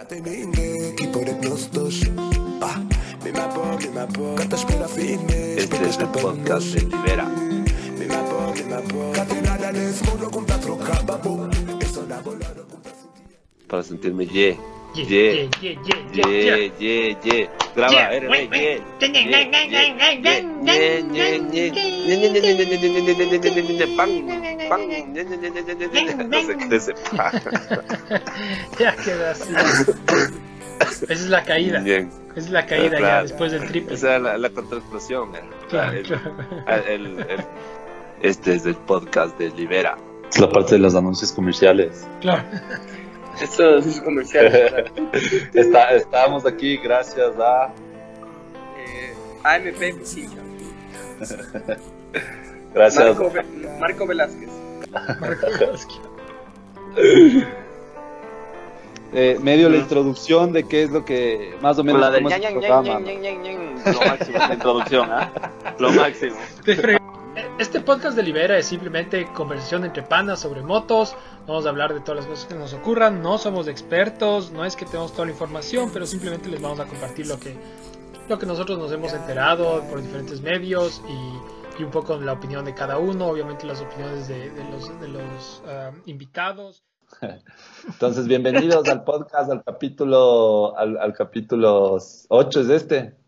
Este es el podcast de. Para sentirme ye, ye, Ye, ye, ye, ye. Graba, Ya así. Esa es la caída. Bien. Esa es la caída claro, ya después del triple. Esa es la, la. Claro, el, claro. el, el, este es el podcast de Libera. Es la parte de los anuncios comerciales. Claro. Esto es comercial. Está, estamos aquí gracias a. eh, AMP Musica. Gracias. Marco, Ve- Marco Velázquez. Marco Velázquez. Eh, medio la introducción de qué es lo que más o menos la del cómo ñan, es el ñan, programa. ñan, ñan, ñan, ñan. Lo máximo es la introducción, ¿ah? Lo máximo. Este podcast de Libera es simplemente conversación entre panas sobre motos. Vamos a hablar de todas las cosas que nos ocurran. No somos expertos, no es que tenemos toda la información, pero simplemente les vamos a compartir lo que, lo que nosotros nos hemos enterado por diferentes medios y, un poco la opinión de cada uno. Obviamente las opiniones de, los, de los ah, invitados. Entonces, bienvenidos al podcast, al capítulo, al, al capítulo 8 es este.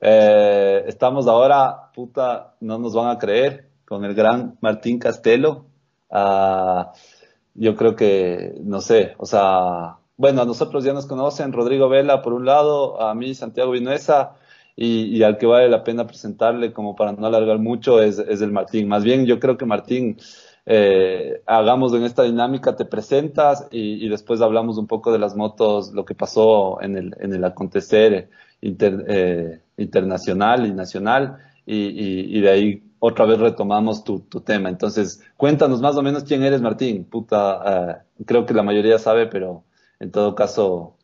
Eh, estamos ahora, puta, no nos van a creer, con el gran Martín Castelo. Ah, yo creo que, no sé, o sea, bueno, a nosotros ya nos conocen, Rodrigo Vela por un lado, a mí Santiago Vinuesa, y, al que vale la pena presentarle, como para no alargar mucho, es, es el Martín. Más bien, yo creo que Martín, eh, hagamos en esta dinámica, te presentas y, y después hablamos un poco de las motos, lo que pasó en el, en el acontecer inter- eh, internacional y nacional, y, y- y de ahí otra vez retomamos tu, tu tema. Entonces, cuéntanos más o menos quién eres, Martín. Puta, eh, creo que la mayoría sabe, pero en todo caso,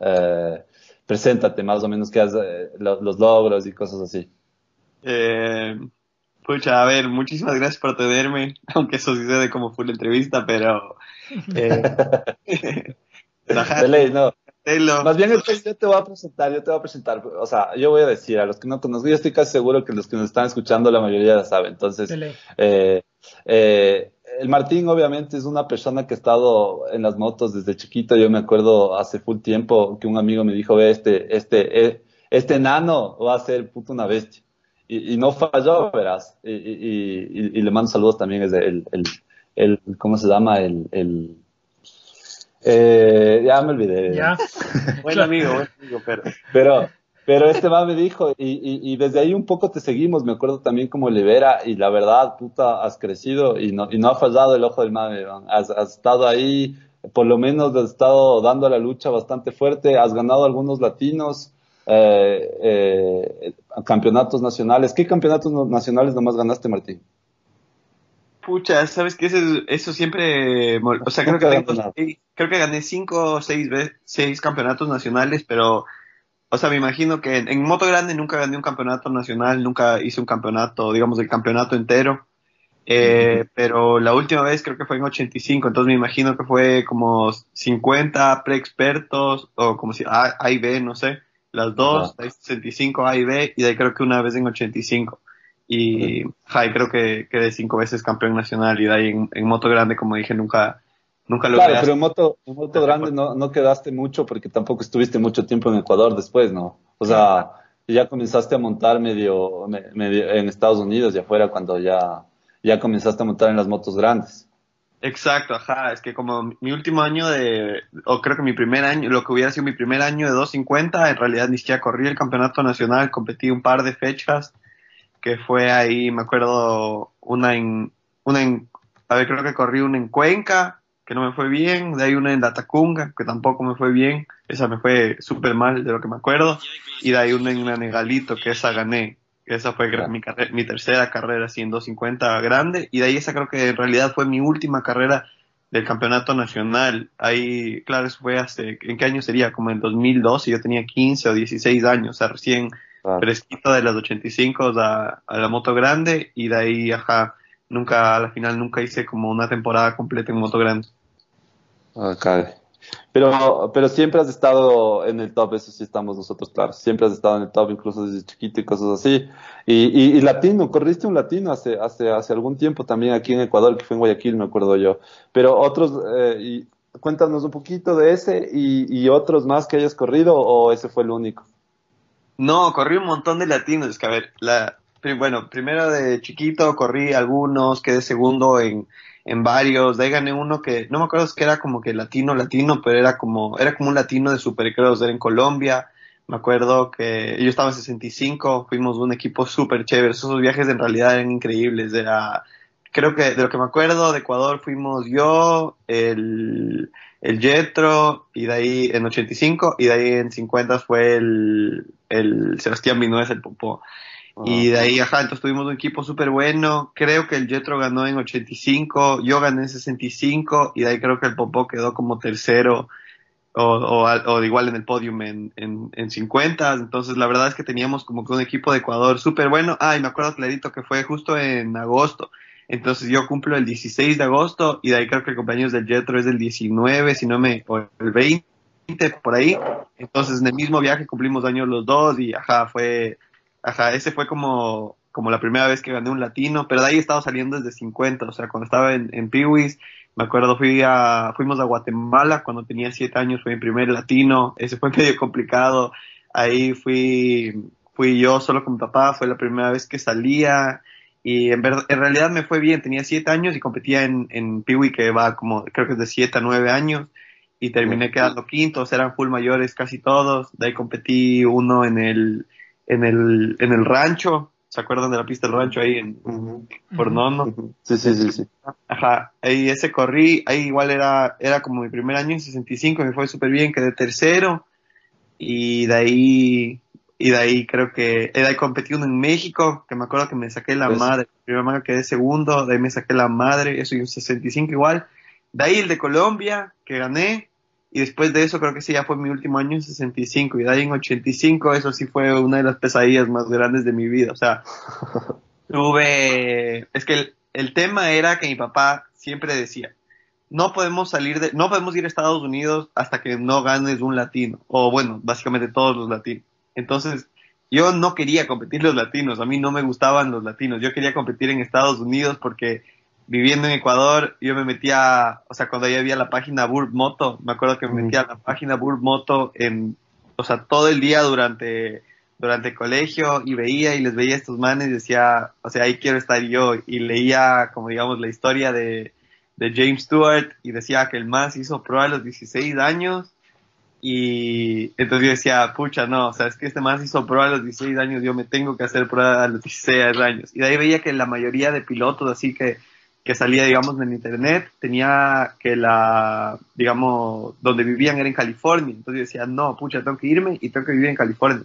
eh, preséntate más o menos qué has, eh, lo- los logros y cosas así. Eh, pucha, a ver, muchísimas gracias por tenerme, aunque eso sucede como fue la entrevista, pero... Eh, De ley, no. Más bien yo te voy a presentar, yo te voy a presentar, o sea, yo voy a decir a los que no conozco, yo estoy casi seguro que los que nos están escuchando la mayoría ya saben, entonces, eh, eh, el Martín obviamente es una persona que ha estado en las motos desde chiquito, yo me acuerdo hace full tiempo que un amigo me dijo, ve, este, este, eh, este enano va a ser puto una bestia, y, y no falló, verás, y, y, y- y le mando saludos también, es el, el, el, ¿cómo se llama? El, el, eh, ya me olvidé. Ya. Buen amigo, buen amigo, pero... Pero, pero este man me dijo, y, y, y desde ahí un poco te seguimos, me acuerdo también como Libera, y la verdad, puta, has crecido y no, y no ha fallado el ojo del mame, man. has, has estado ahí, por lo menos has estado dando la lucha bastante fuerte, has ganado algunos latinos, eh, eh, campeonatos nacionales. ¿Qué campeonatos no- nacionales nomás ganaste, Martín? Pucha, sabes que eso, eso siempre, o sea, creo que, tengo seis- creo que gané cinco o seis, seis campeonatos nacionales, pero, o sea, me imagino que en, en moto grande nunca gané un campeonato nacional, nunca hice un campeonato, digamos, el campeonato entero. Eh, pero la última vez creo que fue en 85, entonces me imagino que fue como 50 pre-expertos, o como si A, A y B, no sé, las dos, de ahí 65 A y B, y de ahí creo que una vez en 85. Y, y creo que quedé cinco veces campeón nacional, y de ahí en, en moto grande, como dije, nunca, nunca lo Claro, pero en moto, en moto grande no, no quedaste mucho porque tampoco estuviste mucho tiempo en Ecuador después, ¿no? O sea, ya comenzaste a montar medio, me- medio en Estados Unidos y afuera cuando ya, ya comenzaste a montar en las motos grandes. Exacto, ajá, es que como mi último año de, o creo que mi primer año, lo que hubiera sido mi primer año de 250, en realidad ni siquiera corrí el campeonato nacional, competí un par de fechas, que fue ahí, me acuerdo, una en, una en, a ver, creo que corrí una en Cuenca, que no me fue bien, de ahí una en Latacunga, que tampoco me fue bien, esa me fue súper mal de lo que me acuerdo, y de ahí una en Negalito, que esa gané, que esa fue mi, mi tercera carrera así en 250 grande, y de ahí esa creo que en realidad fue mi última carrera del campeonato nacional. Ahí, claro, eso fue hace, ¿en qué año sería? Como en 2012, yo tenía 15 o 16 años, o sea, recién Claro. fresquito de las 85 a, a la moto grande, y de ahí, ajá, nunca, a la final nunca hice como una temporada completa en moto grande. Ah, cague. Pero, pero siempre has estado en el top, eso sí estamos nosotros claros. Siempre has estado en el top, incluso desde chiquito y cosas así. Y, y, y latino, corriste un latino hace, hace, hace algún tiempo también aquí en Ecuador, que fue en Guayaquil, me acuerdo yo. Pero otros, eh, y, cuéntanos un poquito de ese y, y otros más que hayas corrido, o ese fue el único. No, corrí un montón de latinos. Es que, a ver, la, bueno, primero de chiquito corrí algunos, quedé segundo en, en varios, de ahí gané uno que, no me acuerdo es que era como que latino, latino, pero era como, era como un latino de supercross, era en Colombia, me acuerdo que yo estaba en 65, fuimos un equipo súper chévere, esos viajes en realidad eran increíbles, era, creo que de lo que me acuerdo de Ecuador fuimos yo, el, el Jetro, y de ahí en 85, y de ahí en 50 fue el, el Sebastián Minuez, el Popó. Y de ahí, ajá, entonces tuvimos un equipo súper bueno. Creo que el Jetro ganó en 85, yo gané en 65 y de ahí creo que el Popó quedó como tercero o, o, o igual en el podium en, en, en 50. Entonces la verdad es que teníamos como que un equipo de Ecuador súper bueno. Ah, y me acuerdo clarito que fue justo en agosto. Entonces yo cumplo el 16 de agosto y de ahí creo que el compañeros del Jetro es del 19, si no me, o el 20 por ahí. Entonces en el mismo viaje cumplimos años los dos y ajá, fue Ajá, ese fue como, como la primera vez que gané un latino, pero de ahí he estado saliendo desde 50, o sea, cuando estaba en, en Peewees, me acuerdo, fui a, fuimos a Guatemala cuando tenía 7 años, fue mi primer latino, ese fue medio complicado, ahí fui, fui yo solo con mi papá, fue la primera vez que salía, y en, verdad, en realidad me fue bien, tenía 7 años y competía en, en Peewee que va como, creo que es de 7 a 9 años, y terminé quedando quintos, eran full mayores casi todos, de ahí competí uno en el, en el, en el rancho, ¿se acuerdan de la pista del rancho ahí en, por Nono? Sí, sí, sí, sí. Ajá, ahí ese corrí, ahí igual era, era como mi primer año en 65, me fue súper bien, quedé tercero, y de ahí, y de ahí creo que, de ahí competí uno en México, que me acuerdo que me saqué la Pues- madre, primera manga quedé segundo, de ahí me saqué la madre, eso y un 65 igual, de ahí el de Colombia, que gané, y después de eso creo que sí, ya fue mi último año en 65 y de ahí en 85 eso sí fue una de las pesadillas más grandes de mi vida. O sea, tuve... Es que el, el tema era que mi papá siempre decía, no podemos salir de... No podemos ir a Estados Unidos hasta que no ganes un latino. O bueno, básicamente todos los latinos. Entonces, yo no quería competir los latinos. A mí no me gustaban los latinos. Yo quería competir en Estados Unidos porque viviendo en Ecuador, yo me metía, o sea, cuando ya había la página Burb Moto, me acuerdo que me metía a la página Burb Moto en, o sea, todo el día durante, durante el colegio y veía y les veía a estos manes y decía, o sea, ahí quiero estar yo y leía, como digamos, la historia de, de James Stewart y decía que el se hizo pro a los 16 años y entonces yo decía, pucha, no, o sea, es que este se hizo pro a los 16 años, yo me tengo que hacer pro a los 16 años. Y de ahí veía que la mayoría de pilotos, así que que salía, digamos, en internet, tenía que la, digamos, donde vivían era en California. Entonces yo decía, no, pucha, tengo que irme y tengo que vivir en California.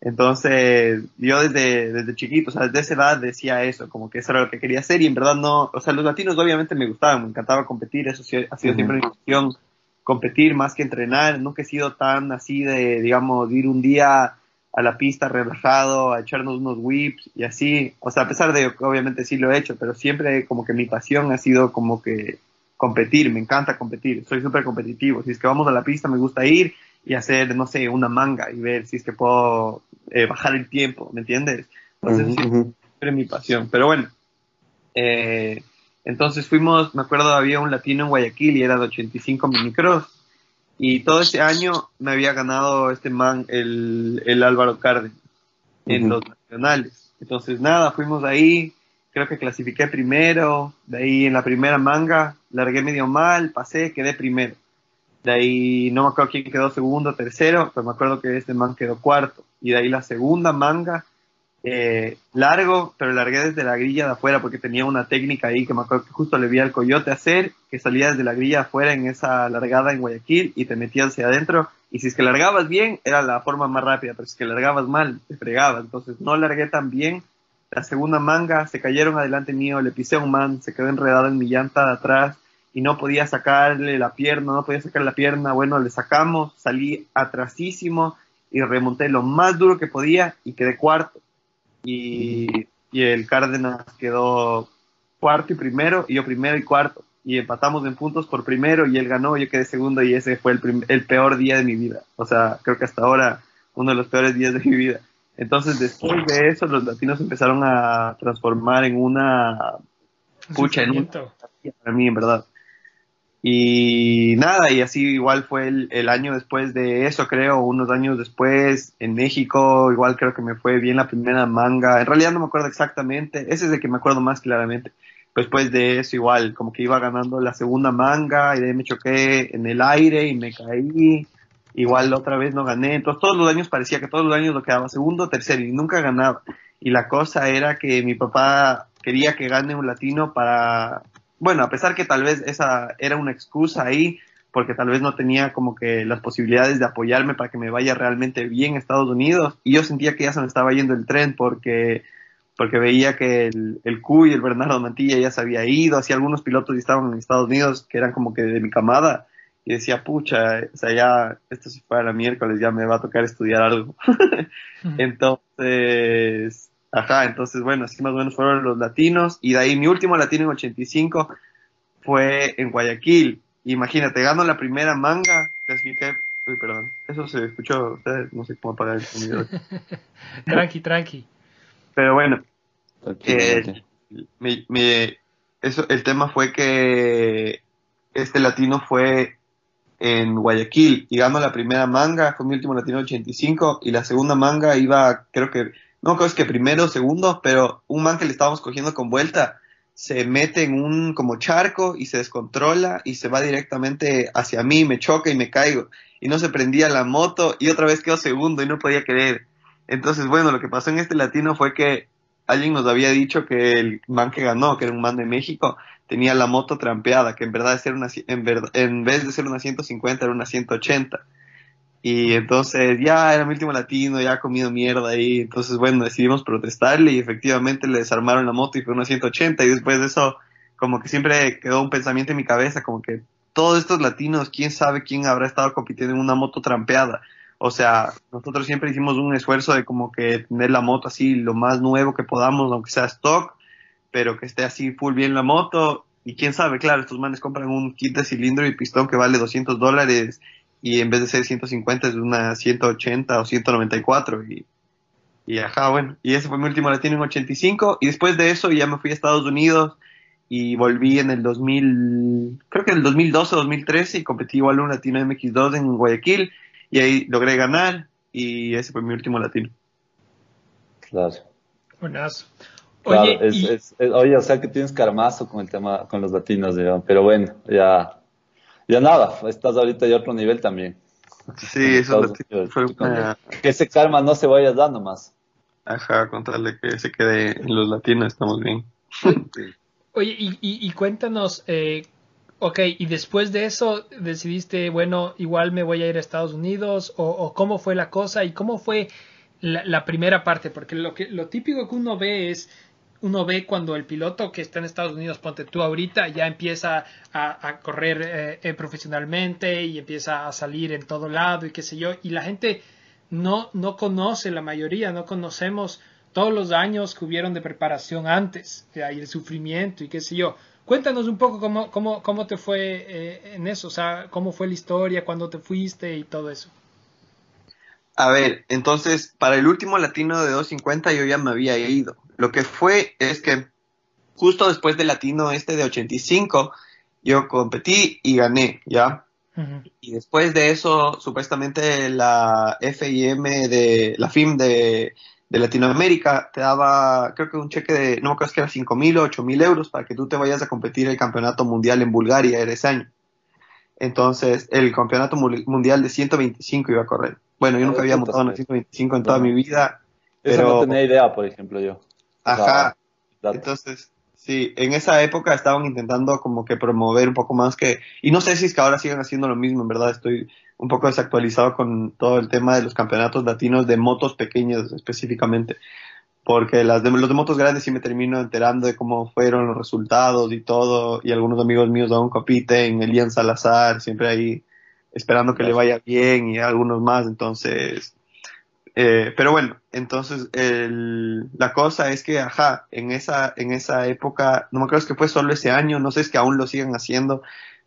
Entonces, yo desde, desde chiquito, o sea, desde esa edad decía eso, como que eso era lo que quería hacer y en verdad no, o sea, los latinos obviamente me gustaban, me encantaba competir, eso sí, ha sido siempre mi pasión, competir más que entrenar, nunca he sido tan así de, digamos, de ir un día a la pista relajado, a echarnos unos whips y así, o sea, a pesar de que obviamente sí lo he hecho, pero siempre como que mi pasión ha sido como que competir, me encanta competir, soy súper competitivo, si es que vamos a la pista me gusta ir y hacer, no sé, una manga y ver si es que puedo eh, bajar el tiempo, ¿me entiendes? Entonces, siempre mi pasión, pero bueno, eh, entonces fuimos, me acuerdo había un latino en Guayaquil y era de 85 minicross y todo ese año me había ganado este man, el, el Álvaro Cárdenas, en los nacionales. Entonces nada, fuimos ahí, creo que clasifiqué primero, de ahí en la primera manga largué medio mal, pasé, quedé primero. De ahí no me acuerdo quién quedó segundo, tercero, pero me acuerdo que este man quedó cuarto. Y de ahí la segunda manga, eh, largo, pero largué desde la grilla de afuera porque tenía una técnica ahí que me acuerdo que justo le vi al coyote hacer, que salía desde la grilla de afuera en esa largada en Guayaquil y te metías hacia adentro. Y si es que largabas bien, era la forma más rápida, pero si es que largabas mal, te fregabas. Entonces no largué tan bien. La segunda manga, se cayeron adelante mío, le pisé a un man, se quedó enredado en mi llanta de atrás y no podía sacarle la pierna, no podía sacar la pierna. Bueno, le sacamos, salí atrasísimo y remonté lo más duro que podía y quedé cuarto. Y, y el Cárdenas quedó cuarto y primero, y yo primero y cuarto. y empatamos en puntos por primero y él ganó, yo quedé segundo y ese fue el, el peor día de mi vida. O sea, creo que hasta ahora uno de los peores días de mi vida. Entonces, después de eso, los latinos empezaron a transformar en una pucha, en un para mí, en verdad. Y nada, y así igual fue el, el, año después de eso, creo, unos años después, en México, igual creo que me fue bien la primera manga. En realidad no me acuerdo exactamente, ese es el que me acuerdo más claramente. Después de eso, igual, como que iba ganando la segunda manga y de ahí me choqué en el aire y me caí. Igual otra vez no gané. Entonces todos los años parecía que todos los años lo quedaba segundo, tercero y nunca ganaba. Y la cosa era que mi papá quería que gane un latino para, bueno, a pesar que tal vez esa era una excusa ahí, porque tal vez no tenía como que las posibilidades de apoyarme para que me vaya realmente bien a Estados Unidos. Y yo sentía que ya se me estaba yendo el tren porque porque veía que el, el Q y el Bernardo Mantilla ya se había ido, así algunos pilotos ya estaban en Estados Unidos que eran como que de mi camada, y decía, pucha, o sea, ya, esto si fuera miércoles, ya me va a tocar estudiar algo. entonces, ajá, entonces, bueno, así más o menos fueron los latinos, y de ahí mi último latino en 85 fue en Guayaquil. Imagínate, gano la primera manga, te expliqué, uy, perdón, eso se escuchó, ustedes, no sé cómo apagar el sonido. tranqui, tranqui. Pero bueno, eh, eso, el tema fue que este latino fue en Guayaquil y ganó la primera manga, fue mi último latino 85 y la segunda manga iba, creo que, no creo es que primero, segundo, pero un man que le estábamos cogiendo con vuelta se mete en un como charco y se descontrola y se va directamente hacia mí, me choca y me caigo y no se prendía la moto y otra vez quedó segundo y no podía creer. Entonces, bueno, lo que pasó en este latino fue que alguien nos había dicho que el man que ganó, que era un man de México, tenía la moto trampeada, que en verdad, era una, en, en vez de ser una 150 era una 180. Y entonces ya era mi último latino, ya ha comido mierda ahí. Entonces, bueno, decidimos protestarle y efectivamente le desarmaron la moto y fue una 180. Y después de eso, como que siempre quedó un pensamiento en mi cabeza, como que todos estos latinos, quién sabe quién habrá estado compitiendo en una moto trampeada. O sea, nosotros siempre hicimos un esfuerzo de como que tener la moto así lo más nuevo que podamos, aunque sea stock, pero que esté así full bien la moto. Y quién sabe, claro, estos manes compran un kit de cilindro y pistón que vale 200 dólares y en vez de ser 150 es una 180 o 194 y, y ajá, bueno, y ese fue mi último latino en 85 y después de eso ya me fui a Estados Unidos y volví en el 2000, creo que en el 2012 o 2013 y competí igual un latino MX2 en Guayaquil y ahí logré ganar y ese fue mi último latino. Claro. Buenazo. Oye, oye, o sea que tienes carmazo con el tema, con los latinos, digamos, pero bueno, ya, ya nada, estás ahorita ya otro nivel también. Sí, eso fue Que ese karma no se vaya dando más. Ajá, contarle que se quede en los latinos, estamos bien. Oye, y, y, cuéntanos, eh, Ok, y después de eso decidiste, bueno, igual me voy a ir a Estados Unidos, o, cómo fue la cosa y cómo fue la, primera parte, porque lo, que, lo típico que uno ve es, uno ve cuando el piloto que está en Estados Unidos, ponte tú ahorita, ya empieza a, correr eh, eh, profesionalmente y empieza a salir en todo lado y qué sé yo, y la gente no, no conoce, la mayoría no conocemos todos los años que hubieron de preparación antes, y el sufrimiento y qué sé yo. Cuéntanos un poco cómo, cómo, cómo te fue eh, en eso, o sea, cómo fue la historia, cuándo te fuiste y todo eso. A ver, entonces, para el último latino de 250 yo ya me había ido. Lo que fue es que justo después del latino este de 85, yo competí y gané, ¿ya? Y después de eso, supuestamente la FIM de, la FIM de de Latinoamérica te daba, creo que un cheque de, no me acuerdo si era 5 mil o 8 mil euros para que tú te vayas a competir el campeonato mundial en Bulgaria ese año. Entonces, el campeonato mundial de 125 iba a correr. Bueno, yo nunca había montado en 125 en toda mi vida. Pero... Eso no tenía idea, por ejemplo, yo. Ajá. Entonces, sí, en esa época estaban intentando como que promover un poco más que, y no sé si es que ahora siguen haciendo lo mismo, en verdad estoy un poco desactualizado con todo el tema de los campeonatos latinos de motos pequeñas específicamente, porque las de, los de motos grandes sí me termino enterando de cómo fueron los resultados y todo, y algunos amigos míos aún compiten, Elian Salazar, siempre ahí esperando que le vaya bien y algunos más, entonces Eh, pero bueno, entonces el, la cosa es que, ajá, en esa, en esa época, no me acuerdo que fue solo ese año, no sé es que aún lo siguen haciendo,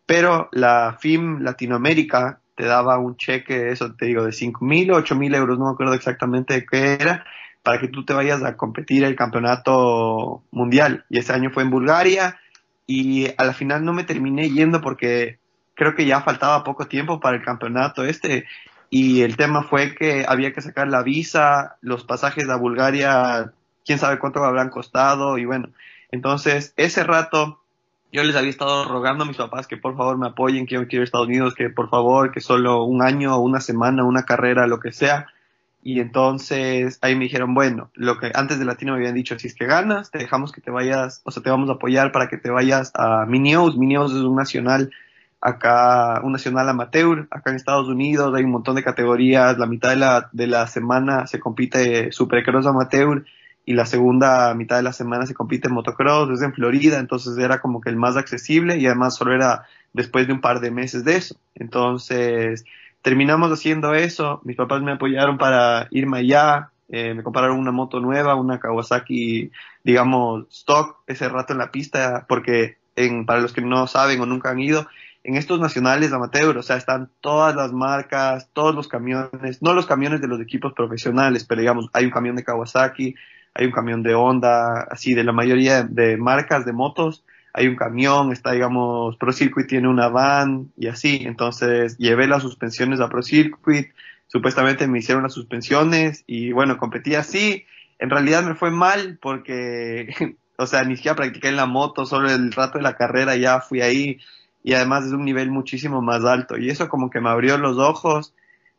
pero la FIM Latinoamérica te daba un cheque, eso te digo, de 5 mil o 8 mil euros, no me acuerdo exactamente de qué era, para que tú te vayas a competir el campeonato mundial. Y ese año fue en Bulgaria y a la final no me terminé yendo porque creo que ya faltaba poco tiempo para el campeonato este y el tema fue que había que sacar la visa, los pasajes a Bulgaria, quién sabe cuánto habrán costado y bueno, entonces ese rato yo les había estado rogando a mis papás que por favor me apoyen, que yo quiero Estados Unidos, que por favor, que solo un año, una semana, una carrera, lo que sea. Y entonces ahí me dijeron, bueno, lo que antes de Latino me habían dicho, si es que ganas, te dejamos que te vayas, o sea, te vamos a apoyar para que te vayas a Minios. Minios es un nacional acá un nacional amateur, acá en Estados Unidos hay un montón de categorías, la mitad de la, de la semana se compite supercross amateur y la segunda mitad de la semana se compite en motocross, es en Florida, entonces era como que el más accesible y además solo era después de un par de meses de eso. Entonces terminamos haciendo eso, mis papás me apoyaron para irme allá, eh, me compraron una moto nueva, una Kawasaki, digamos, stock ese rato en la pista, porque en, para los que no saben o nunca han ido, en estos nacionales amateur, o sea, están todas las marcas, todos los camiones, no los camiones de los equipos profesionales, pero digamos, hay un camión de Kawasaki, hay un camión de Honda, así de la mayoría de marcas de motos, hay un camión, está, digamos, Pro Circuit tiene una van y así, entonces llevé las suspensiones a Pro Circuit, supuestamente me hicieron las suspensiones y bueno, competí así, en realidad me fue mal porque, o sea, ni siquiera practiqué en la moto, solo el rato de la carrera ya fui ahí, y además es un nivel muchísimo más alto. Y eso como que me abrió los ojos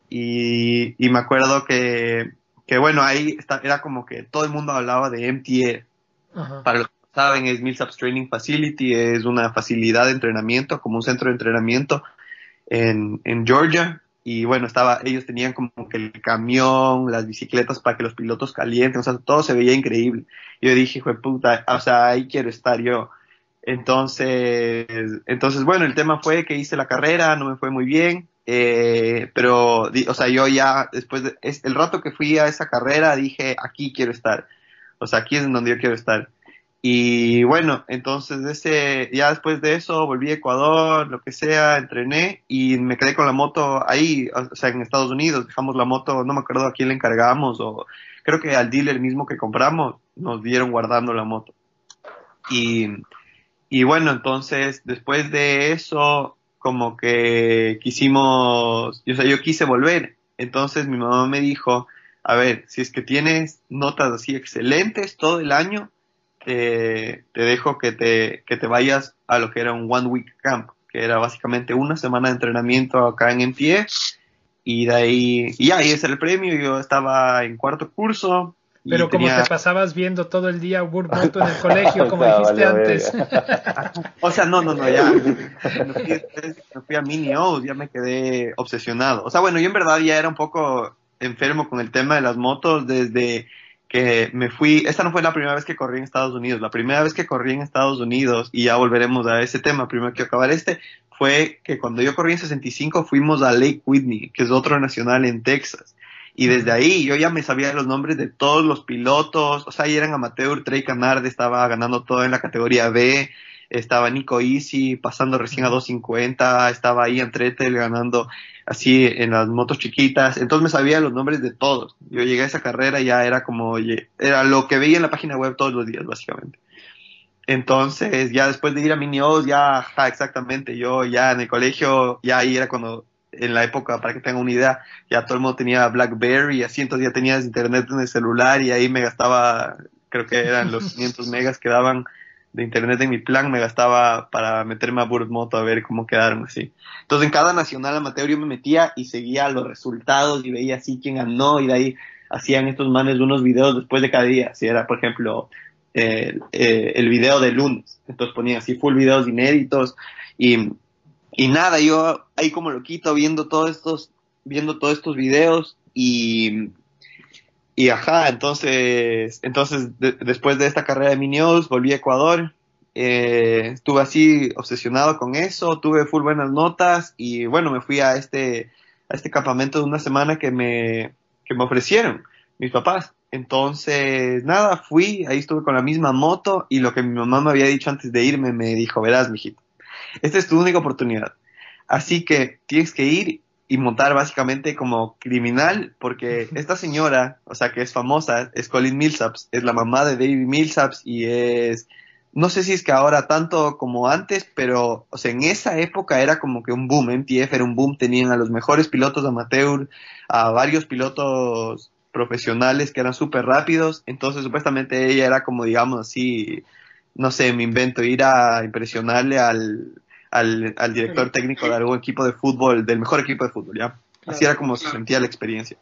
y, y me acuerdo que, que bueno, ahí está, era como que todo el mundo hablaba de MTA. Para los que saben, es Millsaps Training Facility, es una facilidad de entrenamiento, como un centro de entrenamiento en, en Georgia. Y bueno, estaba, ellos tenían como que el camión, las bicicletas para que los pilotos calienten, o sea, todo se veía increíble. Yo dije, hijo de puta, o sea, ahí quiero estar yo. Entonces, entonces, bueno, el tema fue que hice la carrera, no me fue muy bien, eh, pero, o sea, yo ya, después de, el rato que fui a esa carrera, dije, aquí quiero estar. O sea, aquí es donde yo quiero estar. Y bueno, entonces ese, ya después de eso volví a Ecuador, lo que sea, entrené y me quedé con la moto ahí, o sea, en Estados Unidos, dejamos la moto, no me acuerdo a quién le encargamos o creo que al dealer mismo que compramos nos dieron guardando la moto. Y, y bueno, entonces después de eso, como que quisimos, o sea, yo quise volver. Entonces mi mamá me dijo, a ver, si es que tienes notas así excelentes todo el año, te, dejo que te, que te vayas a lo que era un One Week Camp, que era básicamente una semana de entrenamiento acá en pie. Y de ahí, y ahí es el premio. Yo estaba en cuarto curso, pero como te pasabas viendo todo el día World en el colegio, como dijiste antes. o sea, no, no, no, ya. Me fui, a Mini ya me quedé obsesionado. O sea, bueno, yo en verdad ya era un poco enfermo con el tema de las motos desde que me fui. Esta no fue la primera vez que corrí en Estados Unidos. La primera vez que corrí en Estados Unidos, y ya volveremos a ese tema, primero que acabar este, fue que cuando yo corrí en 65 fuimos a Lake Whitney, que es otro nacional en Texas. Y desde ahí yo ya me sabía los nombres de todos los pilotos, o sea, ahí eran amateur, Trey Canard estaba ganando todo en la categoría B, estaba Nico Easy pasando recién a 250, estaba Ian Tretel ganando así en las motos chiquitas, entonces me sabía los nombres de todos. Yo llegué a esa carrera y ya era como, era lo que veía en la página web todos los días, básicamente. Entonces, ya después de ir a Minios, ya, exactamente, yo ya en el colegio, ya ahí era cuando en la época, para que tengan una idea, ya todo el mundo tenía BlackBerry y así, entonces ya tenías internet en el celular y ahí me gastaba, creo que eran los 500 megas que daban de internet en mi plan, me gastaba para meterme a Moto a ver cómo quedaron así. Entonces en cada nacional amateur yo me metía y seguía los resultados y veía así quién ganó y de ahí hacían estos manes unos videos después de cada día. Si era, por ejemplo, eh, el video de lunes, entonces ponía así full videos inéditos y y nada, yo ahí como lo quito viendo todos estos, viendo todos estos videos y, y ajá, entonces, entonces después de esta carrera de Minios volví a Ecuador, eh, estuve así obsesionado con eso, tuve full buenas notas y bueno, me fui a este, a este campamento de una semana que me, que me ofrecieron mis papás. Entonces, nada, fui, ahí estuve con la misma moto y lo que mi mamá me había dicho antes de irme me dijo, verás, mijito, esta es tu única oportunidad. Así que tienes que ir y montar básicamente como criminal, porque esta señora, o sea, que es famosa, es Colin Millsaps, es la mamá de David Millsaps y es, no sé si es que ahora tanto como antes, pero, o sea, en esa época era como que un boom, MTF era un boom, tenían a los mejores pilotos amateur, a varios pilotos profesionales que eran súper rápidos, entonces supuestamente ella era como, digamos así, no sé, me invento, ir a impresionarle al, al, al director técnico de algún equipo de fútbol, del mejor equipo de fútbol, ¿ya? Así era como se sentía la experiencia.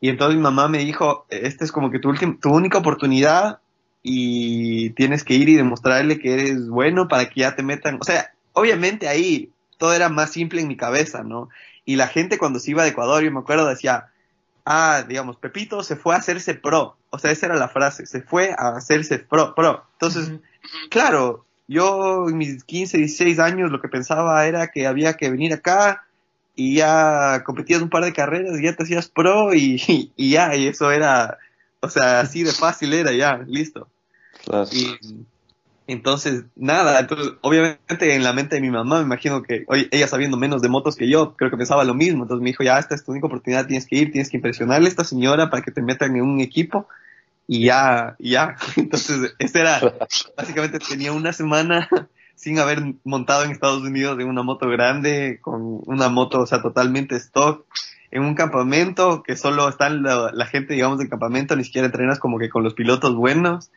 Y entonces mi mamá me dijo, esta es como que tu, última, tu única oportunidad y tienes que ir y demostrarle que eres bueno para que ya te metan. O sea, obviamente ahí todo era más simple en mi cabeza, ¿no? Y la gente cuando se iba de Ecuador, yo me acuerdo, decía, ah, digamos, Pepito se fue a hacerse pro. O sea, esa era la frase, se fue a hacerse pro. pro. Entonces, claro, yo en mis 15, 16 años lo que pensaba era que había que venir acá y ya competías un par de carreras y ya te hacías pro y, y, ya, y eso era, o sea, así de fácil era ya, listo. Y entonces, nada, entonces, obviamente en la mente de mi mamá, me imagino que oye, ella sabiendo menos de motos que yo, creo que pensaba lo mismo. Entonces me dijo, ya, esta es tu única oportunidad, tienes que ir, tienes que impresionarle a esta señora para que te metan en un equipo y ya, ya. Entonces, ese era, básicamente tenía una semana sin haber montado en Estados Unidos en una moto grande, con una moto, o sea, totalmente stock, en un campamento que solo están la, la gente, digamos, del campamento, ni siquiera entrenas como que con los pilotos buenos.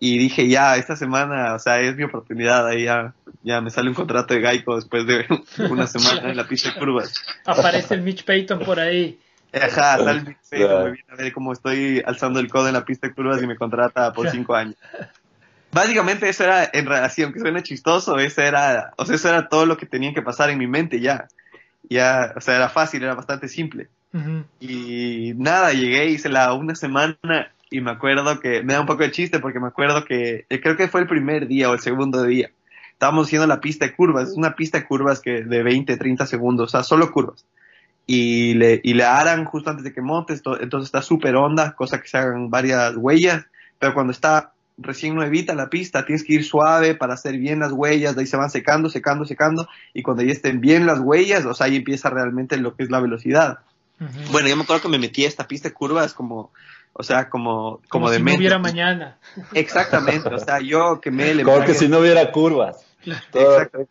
Y dije, ya, esta semana, o sea, es mi oportunidad, ahí ya, ya me sale un contrato de Geico después de una semana en la pista de curvas. Aparece el Mitch Payton por ahí. Ajá, tal vez me viene a ver cómo estoy alzando el codo en la pista de curvas y me contrata por cinco años. Básicamente eso era, en relación, que suena chistoso, eso era, o sea, eso era todo lo que tenía que pasar en mi mente ya. Ya, o sea, era fácil, era bastante simple. Y nada, llegué, hice la una semana y me acuerdo que, me da un poco de chiste porque me acuerdo que, eh, creo que fue el primer día o el segundo día. Estábamos haciendo la pista de curvas, es una pista de curvas que de 20, 30 segundos, o sea, solo curvas y le, y le harán justo antes de que montes, entonces está súper onda, cosa que se hagan varias huellas, pero cuando está recién nuevita la pista, tienes que ir suave para hacer bien las huellas, de ahí se van secando, secando, secando, y cuando ya estén bien las huellas, o sea, ahí empieza realmente lo que es la velocidad. Bueno, yo me acuerdo que me metí a esta pista de curvas como, o sea, como, como, como de si no hubiera mañana. Exactamente, o sea, yo que me... Como que si no hubiera curvas. Exacto.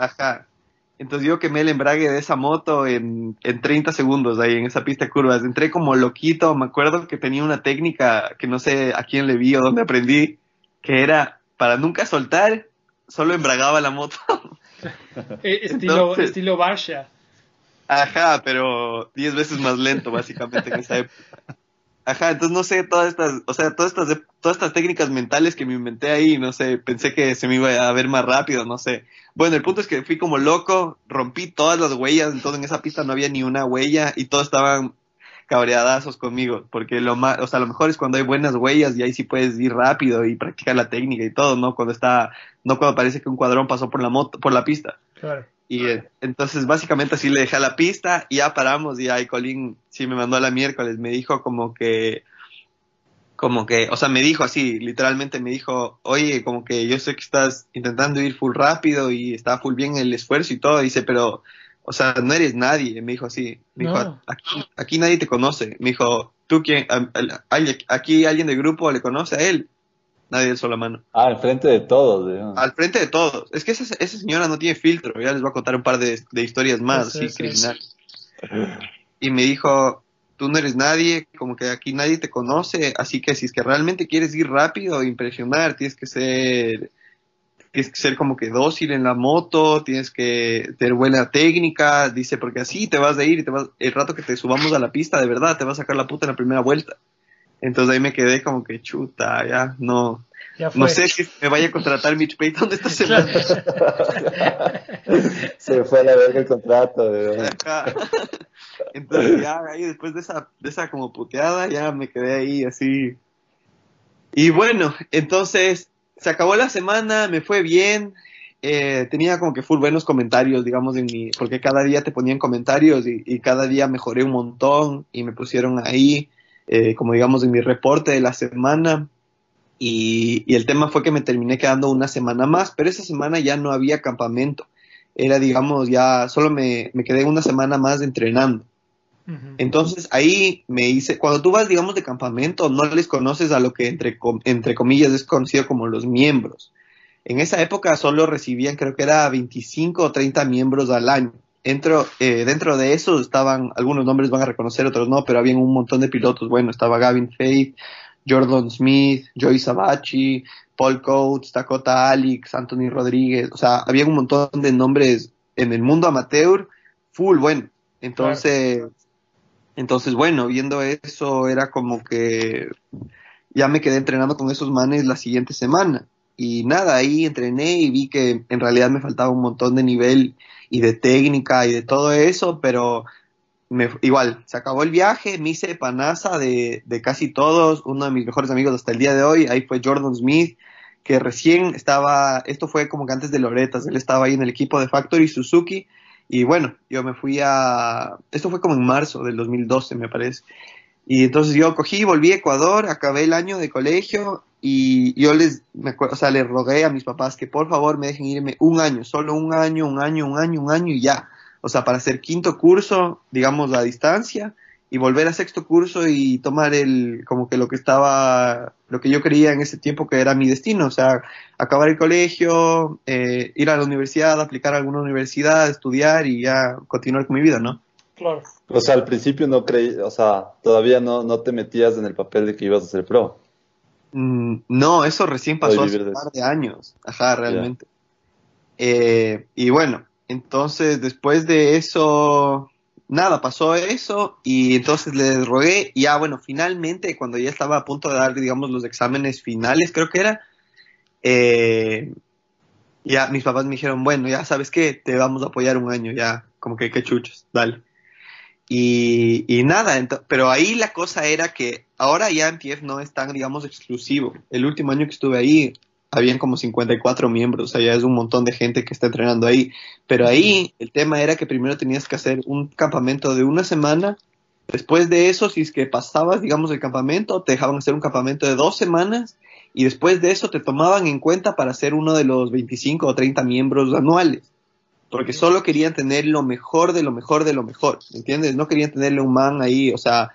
Ajá. Entonces yo quemé el embrague de esa moto en, en 30 segundos ahí en esa pista de curvas. Entré como loquito, me acuerdo que tenía una técnica que no sé a quién le vi o dónde aprendí, que era para nunca soltar, solo embragaba la moto. Eh, estilo, Entonces, estilo Barsha. Ajá, pero 10 veces más lento básicamente en esa época. Ajá, entonces no sé, todas estas, o sea, todas estas, todas estas técnicas mentales que me inventé ahí, no sé, pensé que se me iba a ver más rápido, no sé. Bueno, el punto es que fui como loco, rompí todas las huellas, entonces en esa pista no había ni una huella y todos estaban cabreadazos conmigo, porque lo más, o sea, lo mejor es cuando hay buenas huellas y ahí sí puedes ir rápido y practicar la técnica y todo, ¿no? Cuando está, no cuando parece que un cuadrón pasó por la moto, por la pista. Claro. Y eh, entonces básicamente así le dejé a la pista y ya paramos y ahí Colin sí me mandó a la miércoles, me dijo como que, como que, o sea, me dijo así, literalmente me dijo, oye, como que yo sé que estás intentando ir full rápido y está full bien el esfuerzo y todo, dice, pero, o sea, no eres nadie, me dijo así, me No. dijo, aquí, aquí nadie te conoce, me dijo, tú quién, a- a- a- aquí alguien del grupo le conoce a él, nadie alzó la mano. Ah, enfrente de todos. digamos. Al frente de todos. Es que esa, esa señora no tiene filtro. Ya les voy a contar un par de, de historias más, Sí, sí, criminales. Y me dijo, tú no eres nadie, como que aquí nadie te conoce, así que si es que realmente quieres ir rápido, impresionar, tienes que ser, tienes que ser como que dócil en la moto, tienes que tener buena técnica, dice, porque así te vas a ir y te vas, el rato que te subamos a la pista, de verdad, te vas a sacar la puta en la primera vuelta. Entonces ahí me quedé como que chuta, ya, no, Ya no sé si me vaya a contratar Mitch Payton esta semana. Se fue a la verga el contrato. Ajá. Entonces ya ahí después de esa, de esa como puteada, ya me quedé ahí así. Y bueno, entonces se acabó la semana, me fue bien eh, tenía como que full buenos comentarios, digamos, en mi, porque cada día te ponían comentarios y, y cada día mejoré un montón y me pusieron ahí, eh, como digamos, en mi reporte de la semana. Y, y el tema fue que me terminé quedando una semana más, pero esa semana ya no había campamento. Era, digamos, ya solo me, me quedé una semana más entrenando. Entonces ahí me hice, cuando tú vas, digamos, de campamento, no les conoces a lo que entre, com- entre comillas es conocido como los miembros. En esa época solo recibían, creo que era 25 o 30 miembros al año. Dentro, eh, dentro de eso estaban, algunos nombres van a reconocer, otros no, pero habían un montón de pilotos. Bueno, estaba Gavin Faith, Jordan Smith, Joey Sabachi, Paul Coates, Dakota Alex, Anthony Rodríguez. O sea, había un montón de nombres en el mundo amateur, full bueno. Entonces, entonces, bueno, viendo eso, era como que ya me quedé entrenando con esos manes la siguiente semana. Y nada, ahí entrené y vi que en realidad me faltaba un montón de nivel y de técnica y de todo eso, pero me, igual, se acabó el viaje, me hice panaza de, de casi todos, uno de mis mejores amigos hasta el día de hoy, ahí fue Jordan Smith, que recién estaba, esto fue como que antes de Loretas, él estaba ahí en el equipo de Factory Suzuki, y bueno, yo me fui a, esto fue como en marzo del 2012 me parece, y entonces yo cogí, volví a Ecuador, acabé el año de colegio y yo les, me acuerdo, o sea, les rogué a mis papás que por favor me dejen irme un año, solo un año, un año, un año, un año y ya. O sea, para hacer quinto curso, digamos, a distancia y volver a sexto curso y tomar el, como que lo que estaba, lo que yo creía en ese tiempo que era mi destino, o sea, acabar el colegio, eh, ir a la universidad, aplicar a alguna universidad, estudiar y ya continuar con mi vida, ¿no? Claro. O sea, al principio no creí, o sea, todavía no, no te metías en el papel de que ibas a ser pro. Mm, no, eso recién pasó hace un par de años. Ajá, realmente. Eh, y bueno, entonces después de eso, nada, pasó eso y entonces les rogué y ya, bueno, finalmente cuando ya estaba a punto de dar, digamos, los exámenes finales, creo que era, eh, ya mis papás me dijeron, bueno, ya sabes qué, te vamos a apoyar un año, ya, como que qué chuchos, dale. Y, y nada, pero ahí la cosa era que ahora ya MTF no es tan, digamos, exclusivo. El último año que estuve ahí, habían como 54 miembros, o sea, ya es un montón de gente que está entrenando ahí. Pero ahí el tema era que primero tenías que hacer un campamento de una semana. Después de eso, si es que pasabas, digamos, el campamento, te dejaban hacer un campamento de dos semanas y después de eso te tomaban en cuenta para ser uno de los 25 o 30 miembros anuales. Porque solo querían tener lo mejor de lo mejor de lo mejor, ¿entiendes? No querían tenerle un man ahí, o sea,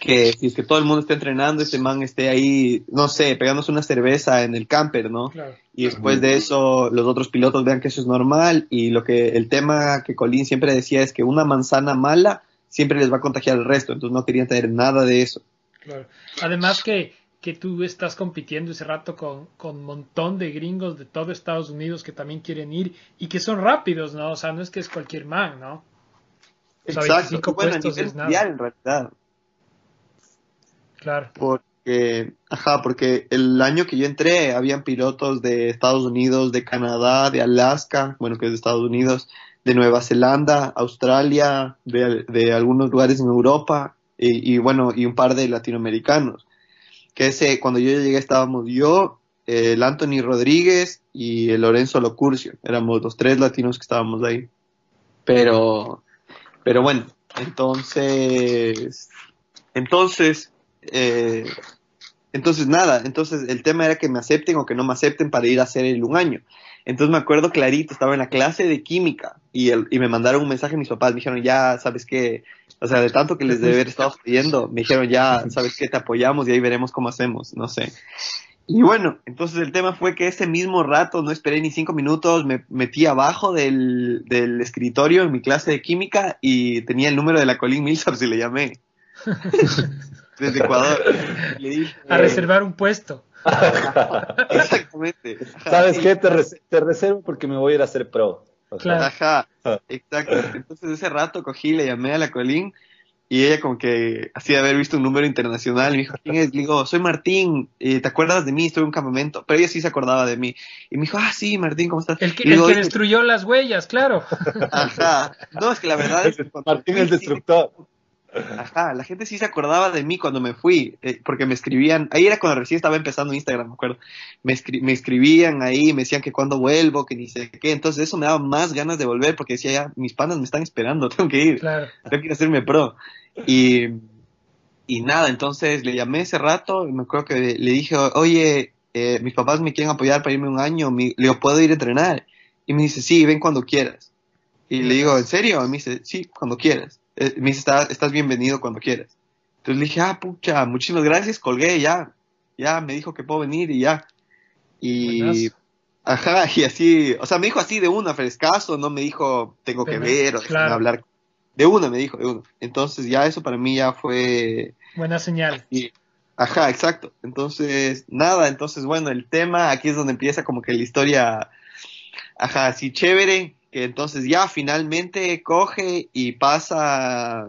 que si es que todo el mundo está entrenando, ese man esté ahí, no sé, pegándose una cerveza en el camper, ¿no? Claro. Y después de eso los otros pilotos vean que eso es normal y lo que el tema que Colin siempre decía es que una manzana mala siempre les va a contagiar al resto, entonces no querían tener nada de eso. Claro. Además que, que tú estás compitiendo ese rato con, con un montón de gringos de todo Estados Unidos que también quieren ir y que son rápidos, ¿no? O sea, no es que es cualquier man, ¿no? O sea, 25 Y bueno, a nivel mundial, en realidad. Claro. Porque, ajá, porque el año que yo entré habían pilotos de Estados Unidos, de Canadá, de Alaska, bueno, que es de Estados Unidos, de Nueva Zelanda, Australia, de, de algunos lugares en Europa y, y, bueno, y un par de latinoamericanos. Que ese, cuando yo llegué estábamos yo, el Anthony Rodríguez y el Lorenzo Locurcio. Éramos los tres latinos que estábamos ahí. Pero, pero bueno, entonces, entonces, eh, entonces nada, entonces el tema era que me acepten o que no me acepten para ir a hacer el un año. Entonces me acuerdo clarito, estaba en la clase de química y, y me mandaron un mensaje mis papás, me dijeron ya, ¿sabes qué? O sea, de tanto que les debe haber estado pidiendo, me dijeron ya, ¿sabes qué? Te apoyamos y ahí veremos cómo hacemos, no sé. Y bueno, entonces el tema fue que ese mismo rato, no esperé ni cinco minutos, me metí abajo del, del escritorio en mi clase de química y tenía el número de la Colin Millsap y le llamé. Desde Ecuador. Le dije, A reservar un puesto. Exactamente. ¿Sabes sí. qué? Te, res- te reservo porque me voy a ir a ser pro. Claro. Ajá, exacto. Entonces ese rato cogí, le llamé a la Colin y ella como que así de haber visto un número internacional, y me dijo, ¿quién es? Le digo, soy Martín, eh, ¿te acuerdas de mí? Estuve en un campamento, pero ella sí se acordaba de mí. Y me dijo, ah, sí, Martín, ¿cómo estás? El que, Y digo, el que "Oye, destruyó las huellas, claro. Ajá. No, es que la verdad es que Martín el sí destructor. Ajá, la gente sí se acordaba de mí cuando me fui, eh, porque me escribían, ahí era cuando recién estaba empezando Instagram, me acuerdo, me, escri- me escribían ahí, me decían que cuando vuelvo, que ni sé qué, entonces eso me daba más ganas de volver, porque decía ya, mis panas me están esperando, tengo que ir, Claro. tengo que ir a hacerme pro. Y, y nada, entonces le llamé ese rato, y me acuerdo que le dije, oye, eh, mis papás me quieren apoyar para irme un año, le digo, ¿puedo ir a entrenar? Y me dice, sí, ven cuando quieras. Y le digo, ¿en serio? Y me dice, sí, cuando quieras. Eh, me dice, "Está- estás bienvenido cuando quieras. Entonces le dije, ah, pucha, muchísimas gracias, colgué, ya, ya, me dijo que puedo venir y ya. Y, ajá, y así, o sea, me dijo así de una, frescazo, no me dijo, tengo que Pero, ver o claro. hablar. De una, me dijo, de una. Entonces ya eso para mí ya fue, Buena señal. y, ajá, exacto. Entonces, nada, entonces, bueno, el tema, aquí es donde empieza como que la historia, ajá, así chévere, que entonces ya finalmente coge y pasa,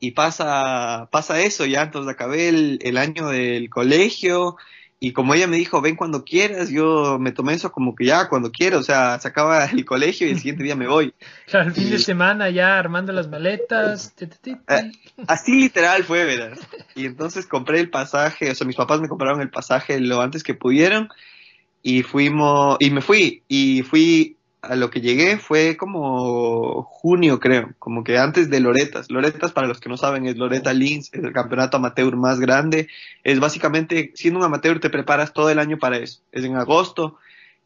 y pasa, pasa eso, ya, entonces acabé el, el año del colegio, y como ella me dijo, ven cuando quieras, yo me tomé eso como que ya, cuando quiero, o sea, se acaba el colegio y el siguiente día me voy. Claro, el fin de semana ya armando las maletas. ti, ti, ti, ti. Eh, Así literal fue, ¿verdad? Y entonces compré el pasaje, o sea, mis papás me compraron el pasaje lo antes que pudieron y fuimos, y me fui, y fui, a lo que llegué fue como junio, creo, como que antes de Loretas. Loretas, para los que no saben, es Loreta Linz, es el campeonato amateur más grande. Es básicamente, siendo un amateur, te preparas todo el año para eso. Es en agosto.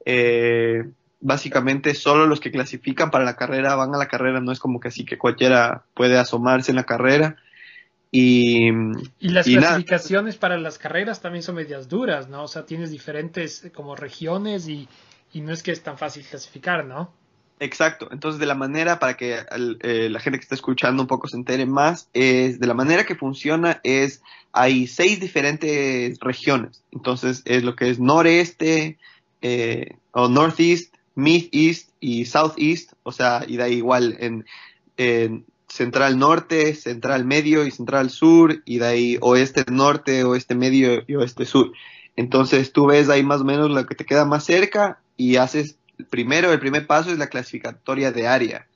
Eh, básicamente, solo los que clasifican para la carrera van a la carrera, no es como que así que cualquiera puede asomarse en la carrera. Y, Y las y nada. clasificaciones para las carreras también son medias duras, ¿no? O sea, tienes diferentes eh, como regiones y, y no es que es tan fácil clasificar, ¿no? Exacto, entonces de la manera para que eh, la gente que está escuchando un poco se entere más, es de la manera que funciona es, hay seis diferentes regiones, entonces es lo que es noreste, eh, o northeast, mid-east y southeast, o sea, y da igual en, en central norte, central medio y central sur, y de ahí oeste norte, oeste medio y oeste sur. Entonces tú ves ahí más o menos lo que te queda más cerca y haces primero, el primer paso es la clasificatoria de área.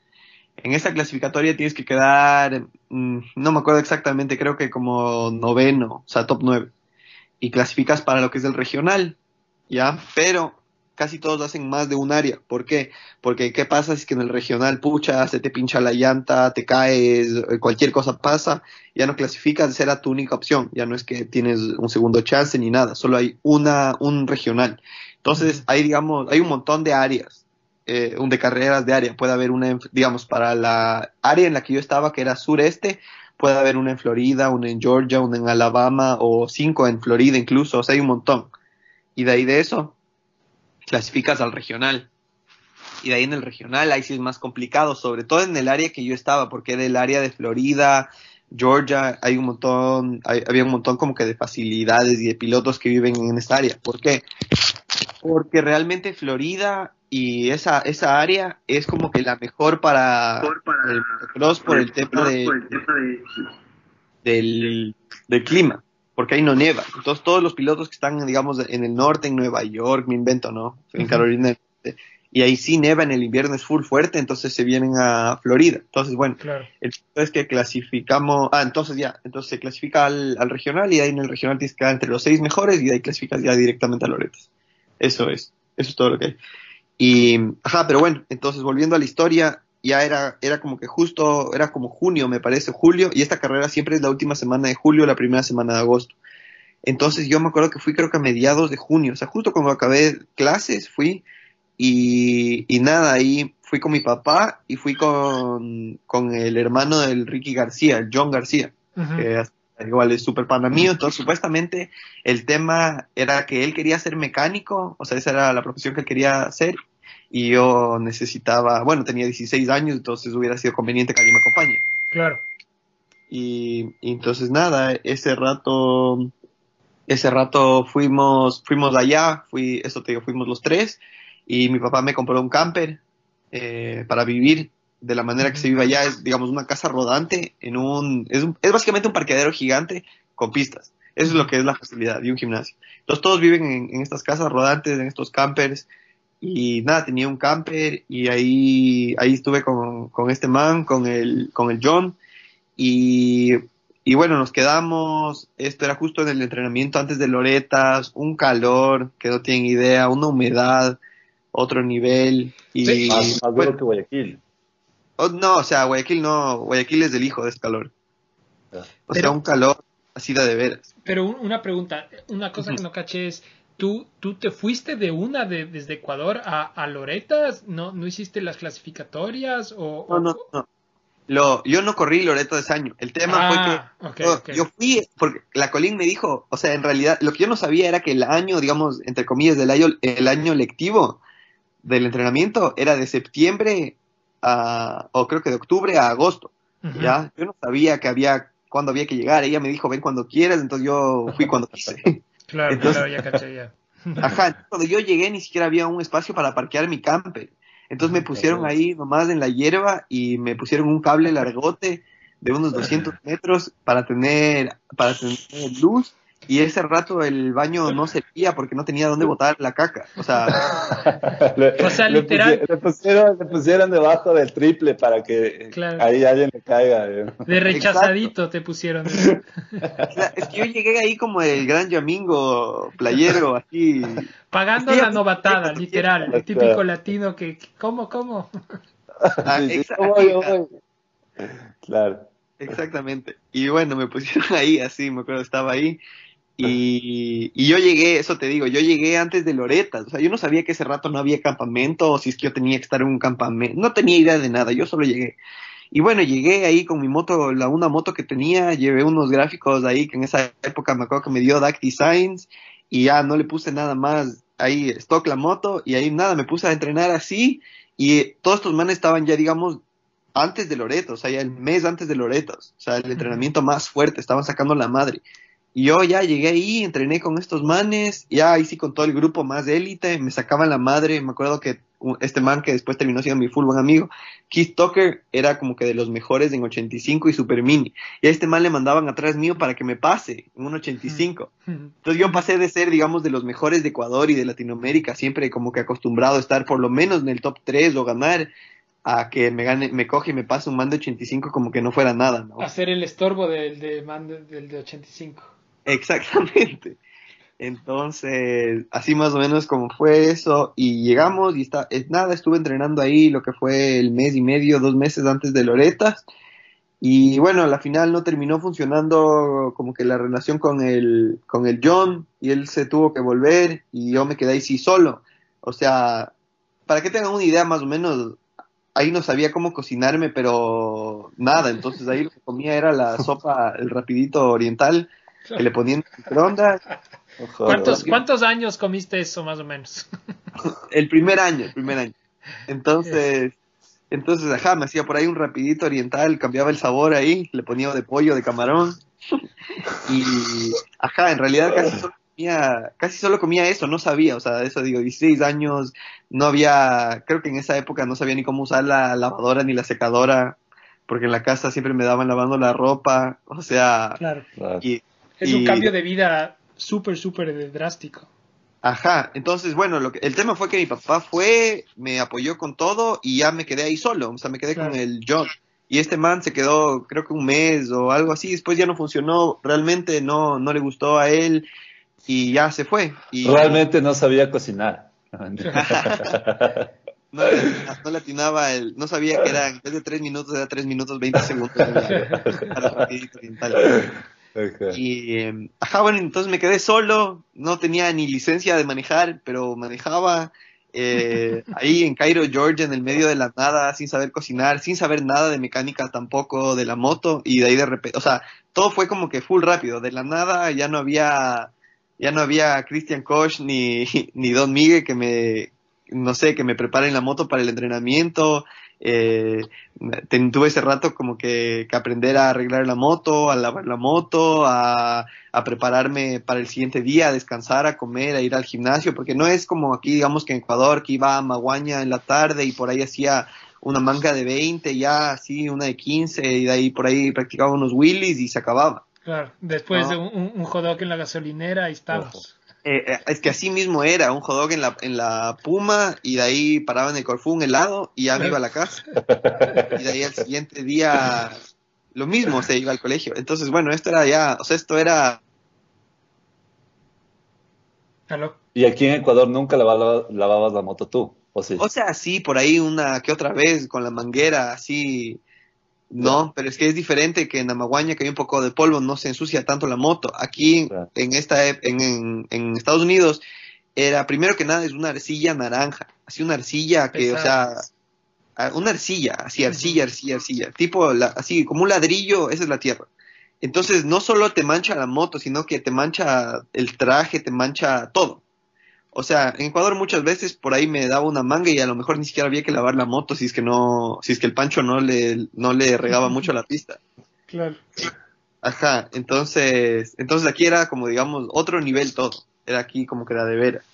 En esta clasificatoria tienes que quedar, mm, no me acuerdo exactamente, creo que como noveno, o sea, top 9. Y clasificas para lo que es el regional, ¿ya? Pero casi todos hacen más de un área. ¿Por qué? Porque ¿qué pasa si es que en el regional, pucha, se te pincha la llanta, te caes, eh, cualquier cosa pasa, ya no clasificas, esa era tu única opción. Ya no es que tienes un segundo chance ni nada, solo hay una, un regional. Entonces, hay, digamos, hay un montón de áreas, eh, un de carreras de área. Puede haber una, en- digamos, para la área en la que yo estaba, que era sureste, puede haber una en Florida, una en Georgia, una en Alabama, o cinco en Florida incluso, o sea, hay un montón. Y de ahí de eso, clasificas al regional. Y de ahí en el regional, ahí sí es más complicado, sobre todo en el área que yo estaba, porque era el área de Florida, Georgia, hay un montón, hay- había un montón como que de facilidades y de pilotos que viven en esta área. ¿Por qué? Porque realmente Florida y esa, esa área es como que la mejor para el motocross por el tema de, del, del clima, porque ahí no nieva. Entonces todos los pilotos que están, digamos, en el norte, en Nueva York, me invento, ¿no? En. Carolina del Norte, y ahí sí neva en el invierno, es full fuerte, entonces se vienen a Florida. Entonces, bueno, Claro. el punto es que clasificamos, ah, entonces ya, entonces se clasifica al, al regional y ahí en el regional tienes que quedar entre los seis mejores y de ahí clasificas ya directamente a Loretas. Eso es, eso es todo lo que hay. Y, ajá, pero bueno, entonces volviendo a la historia, ya era, era como que justo, era como junio, me parece, julio, y esta carrera siempre es la última semana de julio, la primera semana de agosto. Entonces yo me acuerdo que fui creo que a mediados de junio, o sea, justo cuando acabé clases fui y, y nada, ahí fui con mi papá y fui con, con el hermano del Ricky García, el John García, que es- igual es súper pana mío, entonces supuestamente el tema era que él quería ser mecánico, o sea, esa era la profesión que él quería hacer y yo necesitaba, bueno, tenía 16 años, entonces hubiera sido conveniente que alguien me acompañe. Claro. Y, y entonces nada, ese rato, ese rato fuimos, fuimos allá, fui, eso te digo, fuimos los tres, y mi papá me compró un camper eh, para vivir de la manera que se vive allá, es digamos una casa rodante en un, es, un- es básicamente un parqueadero gigante con pistas. Eso es lo que es la facilidad de un gimnasio. Entonces todos viven en, en estas casas rodantes, en estos campers, y nada, tenía un camper y ahí, ahí estuve con, con este man, con el, con el John, y, y bueno, nos quedamos, esto era justo en el entrenamiento antes de Loretas, un calor que no tienen idea, una humedad, otro nivel. Y, Sí. Más, más duro bueno, que Guayaquil. oh, no, o sea, Guayaquil no, Guayaquil es del hijo de ese calor. O Pero- sea, un calor así de veras. Pero un- una pregunta, una cosa que no caché es, ¿tú, tú te fuiste de una de, desde Ecuador a, a Loretas? ¿No, ¿No hiciste las clasificatorias? O, No, no, no. Lo, yo no corrí Loreto de ese año. El tema Ah, fue ok, que yo, fui, porque la Colín me dijo, o sea, en realidad, lo que yo no sabía era que el año, digamos, entre comillas, del año, el año lectivo del entrenamiento era de septiembre a, o creo que de octubre a agosto. ¿ya? Yo no sabía que había, cuándo había que llegar. Ella me dijo, ven cuando quieras, entonces yo fui cuando quise. Claro, Entonces- claro, ya caché, ya. Ajá, cuando yo llegué ni siquiera había un espacio para parquear mi camper. Entonces me pusieron ahí nomás en la hierba y me pusieron un cable largote de unos 200 metros para tener, para tener luz y ese rato el baño no servía porque no tenía dónde botar la caca. O sea, Le- O sea, le literal. Le pusieron, le pusieron debajo del triple para que Claro. ahí alguien le caiga. eh. De rechazadito te pusieron. es que yo llegué ahí como el gran yamingo playero, así. Pagando Sí, la novatada, literal. El típico latino que, ¿cómo, cómo? Ah, Sí, sí, voy. Claro. Exactamente. Y bueno, me pusieron ahí, así, me acuerdo, estaba ahí. Y, y yo llegué, eso te digo, yo llegué antes de Loretas. O sea, yo no sabía que ese rato no había campamento o si es que yo tenía que estar en un campamento. No tenía idea de nada, yo solo llegué. Y bueno, llegué ahí con mi moto, la una moto que tenía, llevé unos gráficos ahí que en esa época me acuerdo que me dio DAC Designs y ya no le puse nada más ahí stock la moto y ahí nada, me puse a entrenar así y todos estos manes estaban ya digamos antes de Loreto, o sea, ya el mes antes de Loreto, o sea, el entrenamiento más fuerte, estaban sacando la madre. Y yo ya llegué ahí, entrené con estos manes, ya ahí sí con todo el grupo más élite, me sacaban la madre, me acuerdo que este man que después terminó siendo mi full buen amigo, Keith Tucker, era como que de los mejores en 85 y Super Mini. Y a este man le mandaban atrás mío para que me pase en un 85. Entonces yo pasé de ser, digamos, de los mejores de Ecuador y de Latinoamérica, siempre como que acostumbrado a estar por lo menos en el top 3 o ganar, a que me gane, me coge y me pase un man de 85 como que no fuera nada, ¿no? Hacer el estorbo del de, man de- del de 85. Exactamente. Entonces, así más o menos como fue eso, y llegamos y está, es nada, estuve entrenando ahí lo que fue el mes y medio, dos meses antes de Loretas, y bueno, la final no terminó funcionando como que la relación con el, con el John, y él se tuvo que volver, y yo me quedé ahí sí solo. O sea, para que tengan una idea más o menos, ahí no sabía cómo cocinarme, pero nada, entonces ahí lo que comía era la sopa, el rapidito oriental, que le ponían en microondas. Ojo, ¿Cuántos. ¿Cuántos años comiste eso más o menos? El primer año, el primer año. Entonces, entonces, ajá, me hacía por ahí un rapidito oriental, cambiaba el sabor ahí, le ponía de pollo, de camarón. Y, ajá, en realidad casi solo comía, casi solo comía eso, no sabía, o sea, eso digo, 16 años, no había, creo que en esa época no sabía ni cómo usar la lavadora ni la secadora, porque en la casa siempre me daban lavando la ropa, o sea, Claro. Claro. y, Es un cambio de vida súper, súper drástico. Ajá, entonces bueno, lo que, el tema fue que mi papá fue, me apoyó con todo y ya me quedé ahí solo, o sea, me quedé Claro. con el John. Y este man se quedó, creo que un mes o algo así, después ya no funcionó, realmente no, no le gustó a él y ya se fue. Y Realmente no sabía cocinar. no, le atina- no le atinaba, el, no sabía que era, en vez de tres minutos, era tres minutos 20 segundos. Para oriental. Ajá. Y, eh, ajá, bueno, entonces me quedé solo, no tenía ni licencia de manejar, pero manejaba eh, ahí en Cairo, Georgia, en el medio de la nada, sin saber cocinar, sin saber nada de mecánica tampoco de la moto, y de ahí de repente, o sea, todo fue como que full rápido, de la nada ya no había, ya no había Christian Koch ni, ni Don Miguel que me, no sé, que me preparen la moto para el entrenamiento, eh, tuve ese rato como que, que aprender a arreglar la moto, a lavar la moto, a, a prepararme para el siguiente día, a descansar, a comer, a ir al gimnasio, porque no es como aquí, digamos que en Ecuador, que iba a Maguaña en la tarde y por ahí hacía una manga de 20, ya así, una de 15, y de ahí por ahí practicaba unos wheelies y se acababa. Claro. Después No. de un, un, un hot dog en la gasolinera, ahí estamos. Eh, eh, es que así mismo era, un hot dog en la, en la Puma y de ahí paraba en el Corfú un helado y ya me iba a la casa. Y de ahí al siguiente día lo mismo, se iba al colegio. Entonces, bueno, esto era ya, o sea, esto era... ¿Aló? Y aquí en Ecuador nunca lavabas, lavabas la moto tú, ¿o sí? O sea, sí, por ahí una que otra vez con la manguera, así... No, pero es que es diferente que en Amaguaña, que hay un poco de polvo, no se ensucia tanto la moto. Aquí, Claro. en, esta, en, en, en Estados Unidos, era primero que nada es una arcilla naranja, así una arcilla que, o sea, una arcilla, así arcilla, arcilla, arcilla, tipo la- así como un ladrillo, esa es la tierra. Entonces no solo te mancha la moto, sino que te mancha el traje, te mancha todo. O sea, en Ecuador muchas veces por ahí me daba una manga y a lo mejor ni siquiera había que lavar la moto si es que no, si es que el pancho no le, no le regaba mucho la pista. Claro. Ajá, entonces, entonces aquí era como digamos otro nivel todo, era aquí como que era de veras.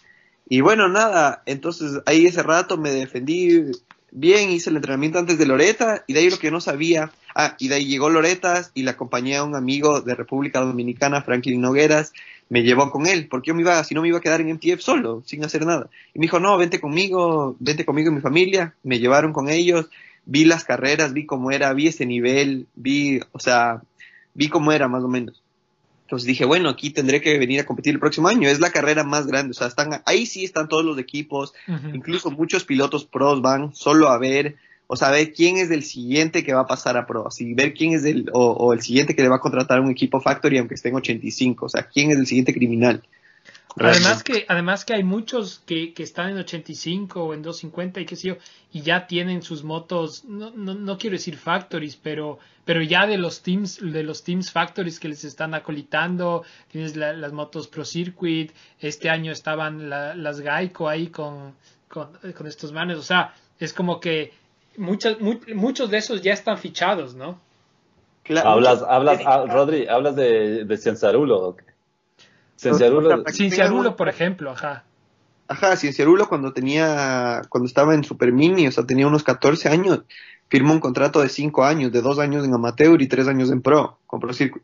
Y bueno, nada, entonces ahí ese rato me defendí bien, hice el entrenamiento antes de Loreta y de ahí lo que no sabía, ah, y de ahí llegó Loretas y la acompañé a un amigo de República Dominicana, Franklin Nogueras, me llevó con él, porque yo me iba, si no me iba a quedar en MTF solo, sin hacer nada. Y me dijo, no, vente conmigo, vente conmigo y mi familia, me llevaron con ellos, vi las carreras, vi cómo era, vi ese nivel, vi, o sea, vi cómo era más o menos. Entonces dije, bueno, aquí tendré que venir a competir el próximo año. Es la carrera más grande. O sea, están, ahí sí están todos los equipos. Incluso muchos pilotos pros van solo a ver, o sea, ver quién es el siguiente que va a pasar a pro. Así, ver quién es el, o, o el siguiente que le va a contratar a un equipo Factory aunque esté en 85. O sea, quién es el siguiente criminal. Además que, además que hay muchos que, que están en 85 o en 250 y qué sé yo, y ya tienen sus motos, no, no, no quiero decir factories, pero, pero ya de los teams, de los teams factories que les están acolitando, tienes la- las motos Pro Circuit, este año estaban la- las Geico ahí con, con, con estos manes, o sea, es como que muchos, mu- muchos de esos ya están fichados, ¿no? Claro, Hablas, muchos- hablas, ah, Rodri, hablas de, de Cienzarulo. ¿o qué? Cienzarulo, Aquí tengo Cinciarulo, una- por ejemplo, ajá. Ajá, Cienciarulo cuando tenía, cuando estaba en Super Mini, o sea, tenía unos 14 años, firmó un contrato de 5 años, de 2 años en amateur y 3 años en pro, con Pro Circuit.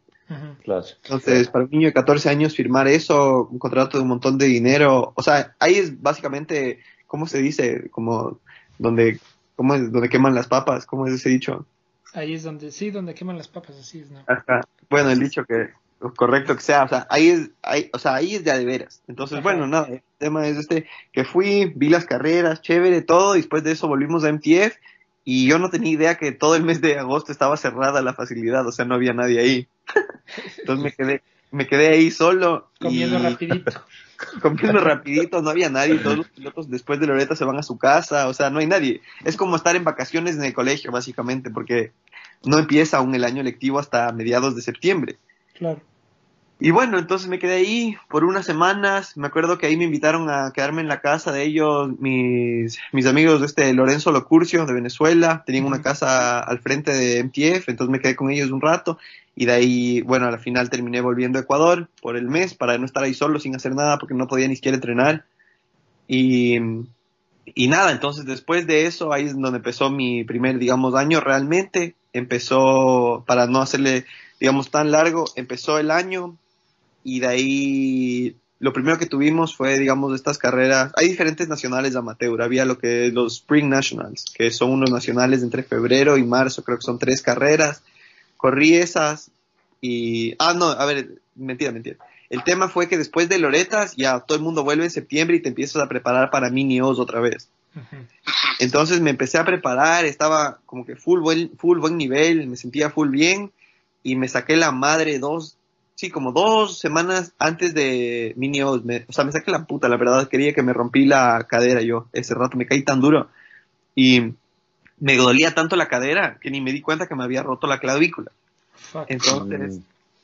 Claro. Entonces, para un niño de 14 años firmar eso, un contrato de un montón de dinero, o sea, ahí es básicamente, ¿cómo se dice? Como donde, ¿cómo es? Donde queman las papas, ¿cómo es ese dicho? Ahí es donde, sí, donde queman las papas, así es, ¿no? Ajá. Bueno, el dicho que, correcto que sea, o sea, ahí es, ahí, o sea, ahí es de a de veras. Entonces, Ajá. bueno, nada, el tema es este, que fui, vi las carreras, chévere, todo, y después de eso volvimos a MTF, y yo no tenía idea que todo el mes de agosto estaba cerrada la facilidad, o sea, no había nadie ahí. Entonces me quedé, me quedé ahí solo. Comiendo y- rapidito. comiendo rapidito, no había nadie, todos los pilotos después de Loreta se van a su casa, o sea, no hay nadie. Es como estar en vacaciones en el colegio, básicamente, porque no empieza aún el año lectivo hasta mediados de septiembre. Claro. Y bueno, entonces me quedé ahí por unas semanas. Me acuerdo que ahí me invitaron a quedarme en la casa de ellos, mis, mis amigos de este Lorenzo Locurcio de Venezuela. Tenían una casa al frente de MTF, entonces me quedé con ellos un rato. Y de ahí, bueno, al final terminé volviendo a Ecuador por el mes para no estar ahí solo sin hacer nada porque no podía ni siquiera entrenar. Y, y nada, entonces después de eso, ahí es donde empezó mi primer, digamos, año realmente. Empezó, para no hacerle, digamos, tan largo, empezó el año y de ahí lo primero que tuvimos fue, digamos, estas carreras. Hay diferentes nacionales de amateur. Había lo que los Spring Nationals, que son unos nacionales entre febrero y marzo, creo que son tres carreras. Corrí esas y. Ah, no, a ver, mentira, mentira. El tema fue que después de Loretas ya todo el mundo vuelve en septiembre y te empiezas a preparar para mini O's otra vez. Entonces me empecé a preparar, estaba como que full buen, full buen nivel, me sentía full bien y me saqué la madre dos, sí, como dos semanas antes de Mini. Me- o sea, me saqué la puta, la verdad, quería que me rompí la cadera yo. Ese rato me caí tan duro y me dolía tanto la cadera que ni me di cuenta que me había roto la clavícula. Fuck. Entonces,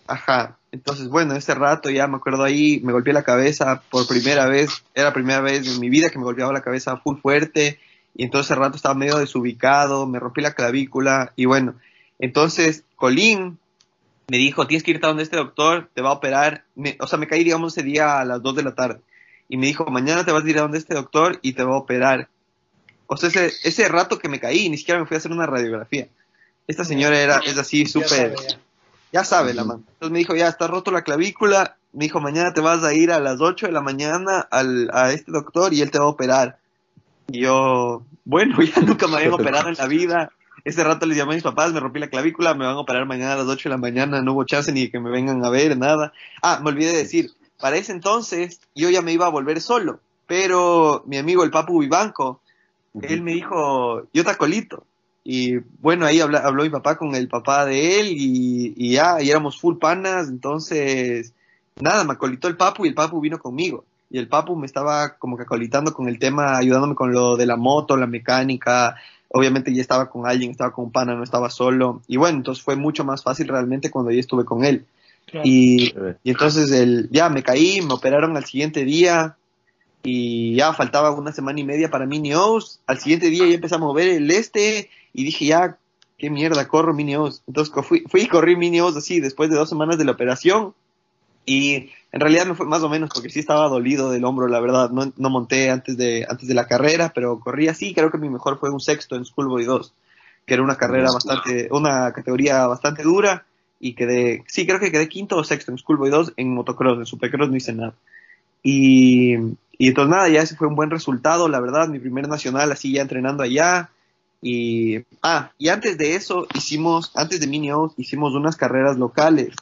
ajá. Entonces, bueno, ese rato ya me acuerdo ahí, me golpeé la cabeza por primera vez. Era la primera vez en mi vida que me golpeaba la cabeza full fuerte. Y entonces ese rato estaba medio desubicado, me rompí la clavícula. Y bueno, entonces Colín me dijo, tienes que irte a donde este doctor te va a operar. Me- o sea, me caí, digamos, ese día a las 2 de la tarde. Y me dijo, mañana te vas a ir a donde este doctor y te va a operar. O sea, ese, ese rato que me caí, ni siquiera me fui a hacer una radiografía. Esta señora era, es así, Ya súper sabe, ya. sabe la mano. Entonces me dijo, ya está roto la clavícula. Me dijo, mañana te vas a ir a las 8 de la mañana al, a este doctor y él te va a operar. Y yo, bueno, ya nunca me habían operado en la vida. ese rato les llamé a mis papás, me rompí la clavícula, me van a operar mañana a las 8 de la mañana, no hubo chance ni que me vengan a ver, nada. Ah, me olvidé de decir, para ese entonces yo ya me iba a volver solo, pero mi amigo el Papu Vivanco, él me dijo, yo te acolito. Y bueno, ahí habla- habló mi papá con el papá de él y, y ya, y éramos full panas, entonces, nada, me acolitó el Papu y el Papu vino conmigo. Y el Papu me estaba como que acolitando con el tema, ayudándome con lo de la moto, la mecánica. Obviamente ya estaba con alguien, estaba con un pana, no estaba solo. Y bueno, entonces fue mucho más fácil realmente cuando ya estuve con él. Claro. Y, y entonces el, ya me caí, me operaron al siguiente día y ya faltaba una semana y media para Mini O's. Al siguiente día ya empecé a mover el este y dije ya, qué mierda, corro Mini O's. Entonces fui, fui y corrí Mini O's así después de dos semanas de la operación y en realidad me fue más o menos porque sí estaba dolido del hombro, la verdad. No, no monté antes de, antes de la carrera, pero corrí así. Creo que mi mejor fue un sexto en Schoolboy 2, que era una carrera bastante, una categoría bastante dura y quedé, sí, creo que quedé quinto o sexto en Schoolboy 2 en motocross, en supercross no hice nada. Y, y entonces nada, ya ese fue un buen resultado, la verdad, mi primer nacional así ya entrenando allá. Y, ah, y antes de eso hicimos, antes de Mini O's, hicimos unas carreras locales,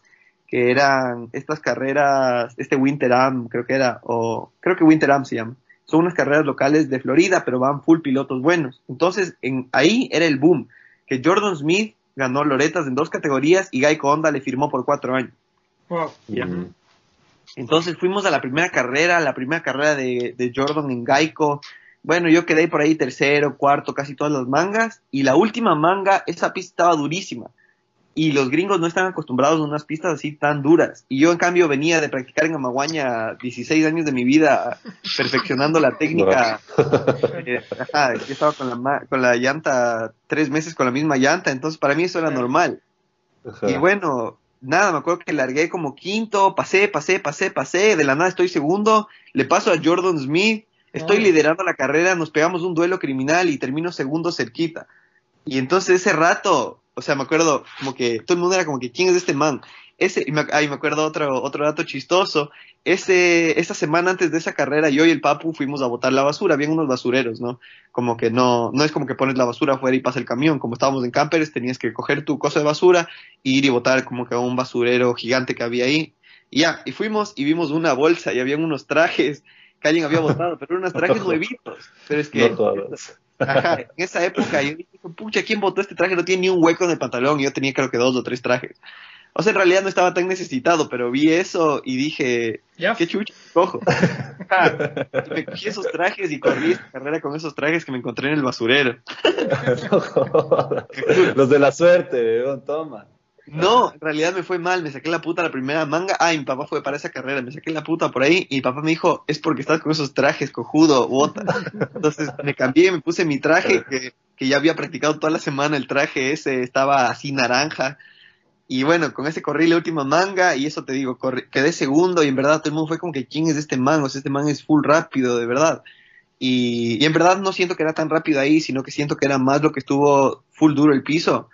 que eran estas carreras, este Winter Am, creo que era, o creo que Winter Am se llama. Son unas carreras locales de Florida, pero van full pilotos buenos. Entonces, en, ahí era el boom, que Jordan Smith ganó Loretas en dos categorías y Geico Honda le firmó por cuatro años. Wow. Mm. Entonces fuimos a la primera carrera, la primera carrera de, de Jordan en Geico. Bueno, yo quedé por ahí tercero, cuarto, casi todas las mangas. Y la última manga, esa pista estaba durísima. Y los gringos no están acostumbrados a unas pistas así tan duras. Y yo, en cambio, venía de practicar en Amaguaña 16 años de mi vida perfeccionando la técnica. Eh, ajá, yo estaba con la, ma- con la llanta tres meses con la misma llanta. Entonces, para mí eso era normal. Ajá. Y bueno, nada, me acuerdo que largué como quinto, pasé, pasé, pasé, pasé, de la nada estoy segundo, le paso a Jordan Smith, estoy Ay. liderando la carrera, nos pegamos un duelo criminal y termino segundo cerquita. Y entonces ese rato, o sea, me acuerdo como que todo el mundo era como que, ¿quién es este man? Ese, y me, ay, me acuerdo otro, otro dato chistoso. Ese, esa semana antes de esa carrera, yo y el Papu fuimos a botar la basura. Habían unos basureros, ¿no? Como que no, no es como que pones la basura afuera y pasa el camión. Como estábamos en campers, tenías que coger tu cosa de basura e ir y botar como que a un basurero gigante que había ahí. Y ya, y fuimos y vimos una bolsa y habían unos trajes que alguien había botado, pero eran unos trajes nuevitos. Pero es que No. Ajá, en esa época yo dije, pucha, ¿quién botó este traje? No tiene ni un hueco en el pantalón. Y yo tenía creo que dos o tres trajes. O sea, en realidad no estaba tan necesitado, pero vi eso y dije, Ya. qué chucha, cojo. Me cogí esos trajes y corrí esta carrera con esos trajes que me encontré en el basurero. Jodas. Los de la suerte, weón, toma. No, en realidad me fue mal, me saqué la puta la primera manga. Ah, y mi papá fue para esa carrera, me saqué la puta por ahí y mi papá me dijo, es porque estás con esos trajes, cojudo, bota. Entonces me cambié, me puse mi traje, que, que ya había practicado toda la semana, el traje ese estaba así naranja. Y bueno, con ese corrí la última manga y eso te digo, corrí- quedé segundo y en verdad todo el mundo fue como que, ¿quién es este man? O sea, este man es full rápido, de verdad. Y, y en verdad no siento que era tan rápido ahí, sino que siento que era más lo que estuvo full duro el piso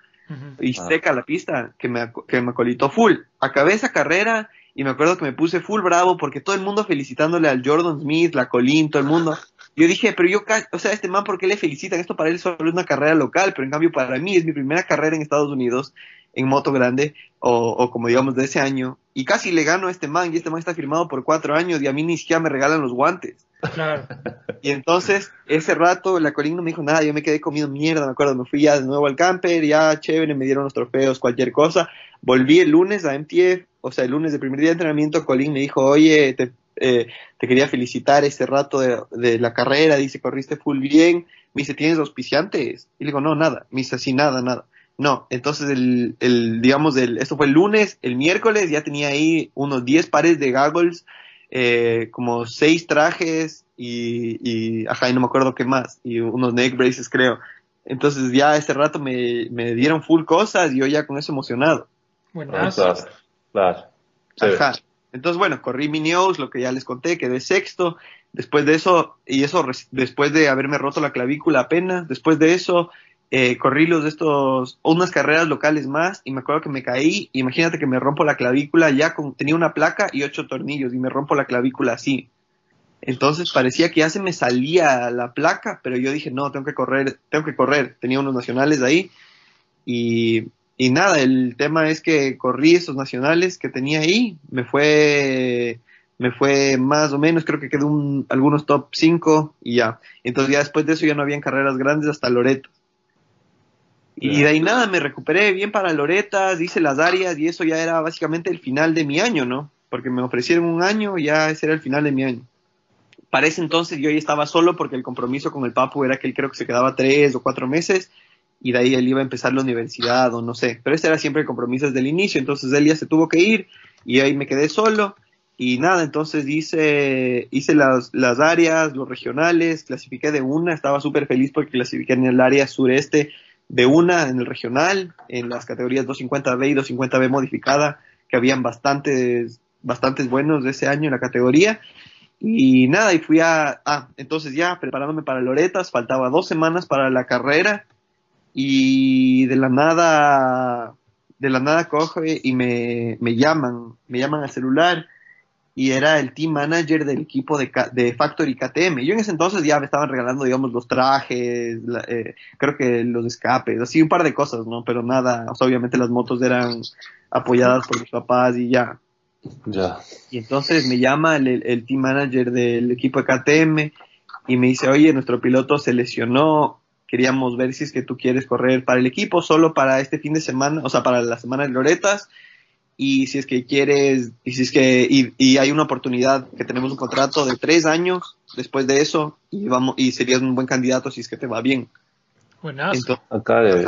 y Ah. seca la pista, que me, que me acolitó full. Acabé esa carrera y me acuerdo que me puse full bravo porque todo el mundo felicitándole al Jordan Smith, la Colin, todo el mundo. Yo dije, pero yo, ca- o sea, este man, ¿por qué le felicitan? Esto para él solo es una carrera local, pero en cambio para mí es mi primera carrera en Estados Unidos en moto grande, o, o como digamos de ese año. Y casi le gano a este man, y este man está firmado por cuatro años, y a mí ni siquiera me regalan los guantes. Claro. Y entonces, ese rato, la Colin no me dijo nada, yo me quedé comiendo mierda, me acuerdo, me fui ya de nuevo al camper, ya chévere, me dieron los trofeos, cualquier cosa. Volví el lunes a MTF, o sea, el lunes del primer día de entrenamiento, Colin me dijo, oye, te, eh, te quería felicitar ese rato de, de la carrera, dice, corriste full bien. Me dice, ¿tienes auspiciantes? Y le digo, no, nada. Me dice, sí, nada, nada. No, entonces el, el digamos, el, esto fue el lunes, el miércoles ya tenía ahí unos 10 pares de goggles, eh, como seis trajes y, y, ajá, y no me acuerdo qué más, y unos neck braces creo. Entonces ya ese rato me, me dieron full cosas y yo ya con eso emocionado. Buenazo. Claro. Claro. Chévere. Ajá. Entonces, bueno, corrí mini O's, lo que ya les conté, quedé sexto. Después de eso, y eso después de haberme roto la clavícula apenas, después de eso, eh, corrí los de estos, unas carreras locales más, y me acuerdo que me caí, imagínate que me rompo la clavícula ya con, tenía una placa y ocho tornillos, y me rompo la clavícula así. Entonces parecía que ya se me salía la placa, pero yo dije, no, tengo que correr, tengo que correr. Tenía unos nacionales ahí, Y, y nada, el tema es que corrí esos nacionales que tenía ahí, me fue me fue más o menos, creo que quedó un, algunos top 5 y ya. Entonces ya después de eso ya no habían carreras grandes hasta Loreto. Y de ahí nada, me recuperé bien para Loretas, hice las áreas y eso ya era básicamente el final de mi año, ¿no? Porque me ofrecieron un año y ya ese era el final de mi año. Para ese entonces yo ya estaba solo porque el compromiso con el Papu era que él creo que se quedaba tres o cuatro meses y de ahí él iba a empezar la universidad o no sé. Pero ese era siempre el compromiso desde el inicio, entonces él ya se tuvo que ir y ahí me quedé solo y nada, entonces hice, hice las, las áreas, los regionales, clasifiqué de una, estaba súper feliz porque clasifiqué en el área sureste de una, en el regional, en las categorías 250B y 250B modificada, que habían bastantes, bastantes buenos de ese año en la categoría. Y nada, y fui a, ah, entonces ya preparándome para Loretas, faltaba dos semanas para la carrera y de la nada, de la nada coge y me, me llaman, me llaman al celular y era el team manager del equipo de, de Factory KTM. Yo en ese entonces ya me estaban regalando, digamos, los trajes, eh, creo que los escapes, así un par de cosas, ¿no? Pero nada, obviamente las motos eran apoyadas por mis papás y ya. Ya. Y entonces me llama el, el team manager del equipo de KTM y me dice, oye, nuestro piloto se lesionó, queríamos ver si es que tú quieres correr para el equipo, solo para este fin de semana, o sea, para la semana de Loretas, y si es que quieres, y si es que, y, hay una oportunidad que tenemos un contrato de tres años después de eso, y vamos, y serías un buen candidato si es que te va bien. Buenas. Entonces, Acá de...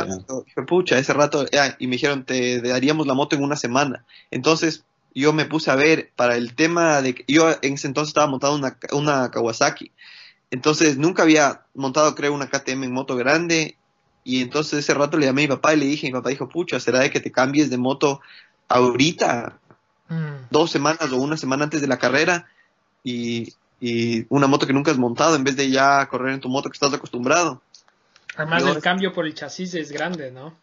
dije, pucha, ese rato, ya, y me dijeron, te daríamos la moto en una semana. Entonces, yo me puse a ver para el tema de que yo en ese entonces estaba montado una, una Kawasaki. Entonces, nunca había montado, creo, una KTM en moto grande. Y entonces ese rato le llamé a mi papá y le dije, mi papá dijo, pucha, ¿será de que te cambies de moto ahorita, Mm. dos semanas o una semana antes de la carrera, y, y una moto que nunca has montado en vez de ya correr en tu moto que estás acostumbrado. Además, Yo- el cambio por el chasis es grande, ¿no?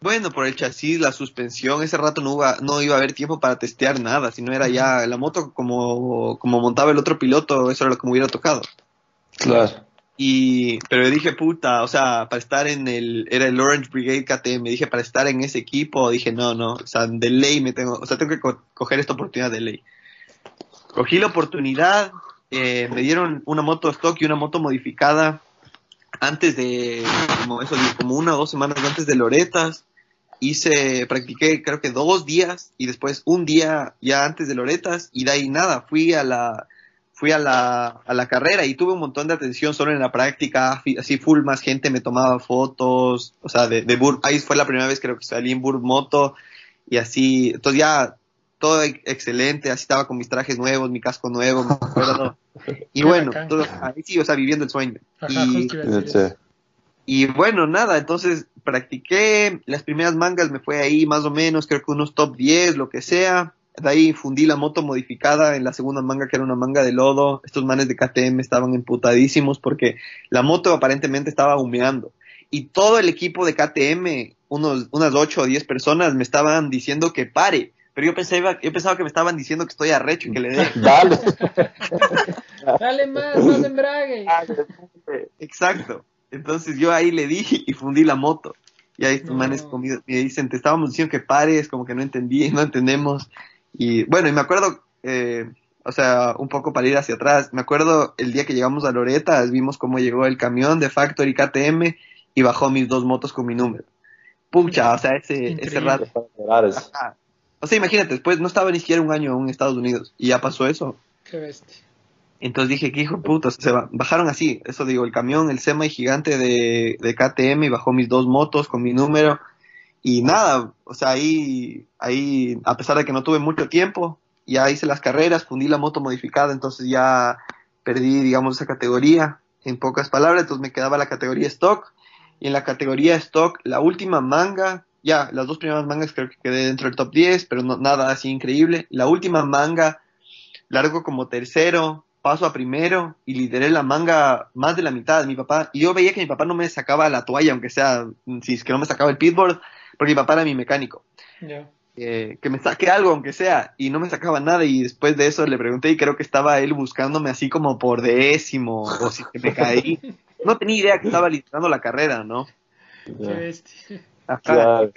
Bueno, por el chasis, la suspensión, ese rato no iba, no iba a haber tiempo para testear nada, sino era ya la moto como, como montaba el otro piloto, eso era lo que me hubiera tocado. Claro. Y, pero dije, puta, o sea, para estar en el, era el Orange Brigade KTM, dije, para estar en ese equipo, dije, no, no, o sea, de ley me tengo, o sea, tengo que co- coger esta oportunidad de ley. Cogí la oportunidad, eh, me dieron una moto stock y una moto modificada antes de, como eso, como una o dos semanas antes de Loretas. Hice, practiqué creo que dos días y después un día ya antes de Loretas y de ahí nada, fui a la, fui a la, a la carrera y tuve un montón de atención solo en la práctica, así full más gente me tomaba fotos, o sea, de, de Bur- ahí fue la primera vez creo que salí en Burb Moto y así, entonces ya todo ex- excelente, así estaba con mis trajes nuevos, mi casco nuevo, me acuerdo. Y bueno, todo- ahí sí, o sea, viviendo el sueño. Ajá, Y- y bueno, nada, entonces practiqué las primeras mangas, me fue ahí más o menos, creo que unos top 10, lo que sea. De ahí fundí la moto modificada en la segunda manga, que era una manga de lodo. Estos manes de KTM estaban emputadísimos porque la moto aparentemente estaba humeando. Y todo el equipo de KTM, unos, unas 8 o 10 personas, me estaban diciendo que pare. Pero yo pensaba, yo pensaba que me estaban diciendo que estoy arrecho y que le dé. Dale. Dale más, más embrague. Exacto. Entonces yo ahí le di y fundí la moto. Y ahí estos No. manes conmigo me dicen, te estábamos diciendo que pares, como que no entendí, no entendemos. Y bueno, y me acuerdo, eh, o sea, un poco para ir hacia atrás, me acuerdo el día que llegamos a Loretas, vimos cómo llegó el camión de Factory KTM y bajó mis dos motos con mi número. Pucha, o sea, ese, ese rato. Ajá. O sea, imagínate, después no estaba ni siquiera un año en Estados Unidos y ya pasó eso. Qué bestia. Entonces dije, qué hijo de puta, se ba- bajaron así, eso digo, el camión, el semi gigante de, de KTM y bajó mis dos motos con mi número y nada, o sea, ahí, ahí, a pesar de que no tuve mucho tiempo, ya hice las carreras, fundí la moto modificada, entonces ya perdí, digamos, esa categoría, en pocas palabras, entonces me quedaba la categoría stock y en la categoría stock, la última manga, ya, las dos primeras mangas creo que quedé dentro del top 10, pero no, nada así increíble, la última manga largo como tercero, paso a primero y lideré la manga más de la mitad. Mi papá, y yo veía que mi papá no me sacaba la toalla, aunque sea, si es que no me sacaba el pitboard, porque mi papá era mi mecánico. Ya. Eh, que me saque algo, aunque sea, y no me sacaba nada. Y después de eso le pregunté y creo que estaba él buscándome así como por décimo, o si que me caí. No tenía idea que estaba liderando la carrera, ¿no? Qué. Ajá.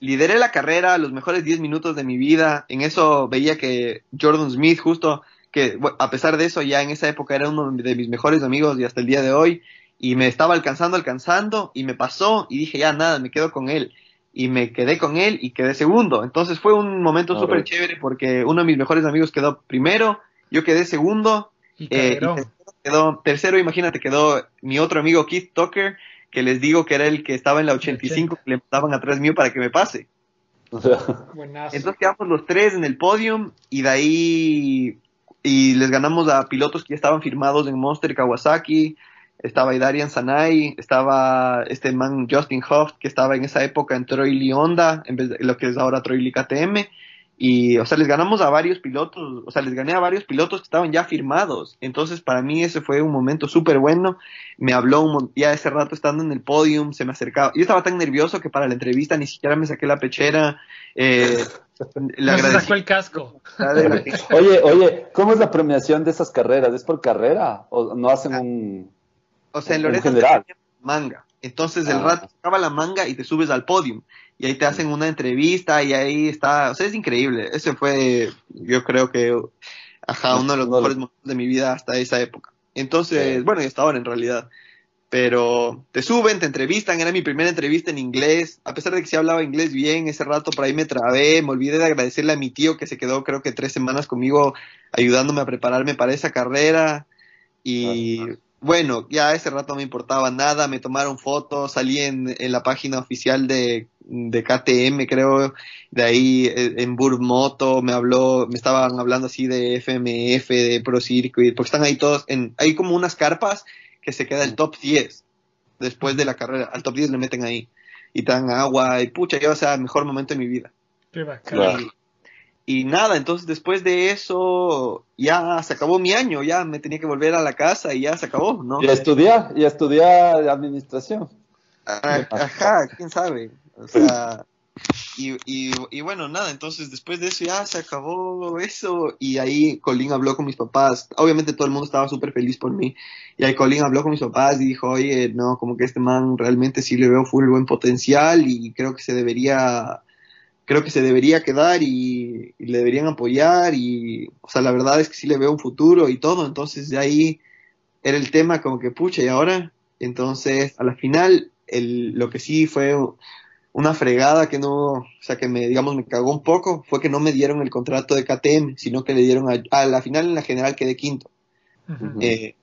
Lideré la carrera, los mejores 10 minutos de mi vida. En eso veía que Jordan Smith, justo, que bueno, a pesar de eso, ya en esa época era uno de mis mejores amigos y hasta el día de hoy. Y me estaba alcanzando, alcanzando, y me pasó, y dije, ya nada, me quedo con él. Y me quedé con él y quedé segundo. Entonces fue un momento Ah, súper chévere porque uno de mis mejores amigos quedó primero, yo quedé segundo, Y eh, y tercero quedó, tercero, imagínate, quedó mi otro amigo Keith Tucker, que les digo que era el que estaba en la 85, que le daban atrás mío para que me pase. Buenazo. Entonces quedamos los tres en el podium y de ahí y les ganamos a pilotos que ya estaban firmados en Monster Kawasaki. Estaba Idarian Sanai, estaba este man Justin Hoft, que estaba en esa época en Troy Lee Honda, en vez de lo que es ahora Troy Lee KTM. Y, o sea, les ganamos a varios pilotos, o sea, les gané a varios pilotos que estaban ya firmados. Entonces, para mí ese fue un momento súper bueno. Me habló un ya ese rato estando en el podium, se me acercaba. Yo estaba tan nervioso que para la entrevista ni siquiera me saqué la pechera. Eh, le No se agradecí sacó el casco. Oye, oye, ¿cómo es la premiación de esas carreras? ¿Es por carrera? ¿O no hacen un...? O sea, en En Loreto general. te ponen manga. Entonces el Ah. rato acaba la manga y te subes al podium. Y ahí te hacen una entrevista y ahí está. O sea, es increíble. Ese fue, yo creo que, ajá, uno de los No mejores momentos de mi vida hasta esa época. Entonces, bueno, y hasta ahora en realidad. Pero te suben, te entrevistan. Era mi primera entrevista en inglés. A pesar de que sí hablaba inglés bien, ese rato por ahí me trabé. Me olvidé de agradecerle a mi tío que se quedó, creo que tres semanas conmigo, ayudándome a prepararme para esa carrera. Y bueno, ya ese rato no me importaba nada, me tomaron fotos, salí en, en la página oficial de, de KTM, creo, de ahí eh, en Burb Moto, me habló, me estaban hablando así de FMF, de Pro Circuit, porque están ahí todos, en, hay como unas carpas que se queda el top 10 después de la carrera, al top 10 le meten ahí, y te dan agua, y pucha, yo, o sea, mejor momento de mi vida. Qué bacán. Y, y nada, entonces después de eso ya se acabó mi año, ya me tenía que volver a la casa y ya se acabó, ¿no? Y a estudiar, y a estudiar administración. Ah, Ajá, quién sabe. O sea, y, y, y bueno, nada, entonces después de eso ya se acabó eso y ahí Colin habló con mis papás. Obviamente todo el mundo estaba súper feliz por mí. Y ahí Colin habló con mis papás y dijo, oye, no, como que este man realmente sí le veo full buen potencial y creo que se debería, creo que se debería quedar y, y le deberían apoyar y, o sea, la verdad es que sí le veo un futuro y todo. Entonces de ahí era el tema como que, pucha, ¿y ahora? Entonces, a la final, el, lo que sí fue una fregada que no, o sea, que me, digamos, me cagó un poco, fue que no me dieron el contrato de KTM, sino que le dieron a, a la final en la general quedé quinto. Eh,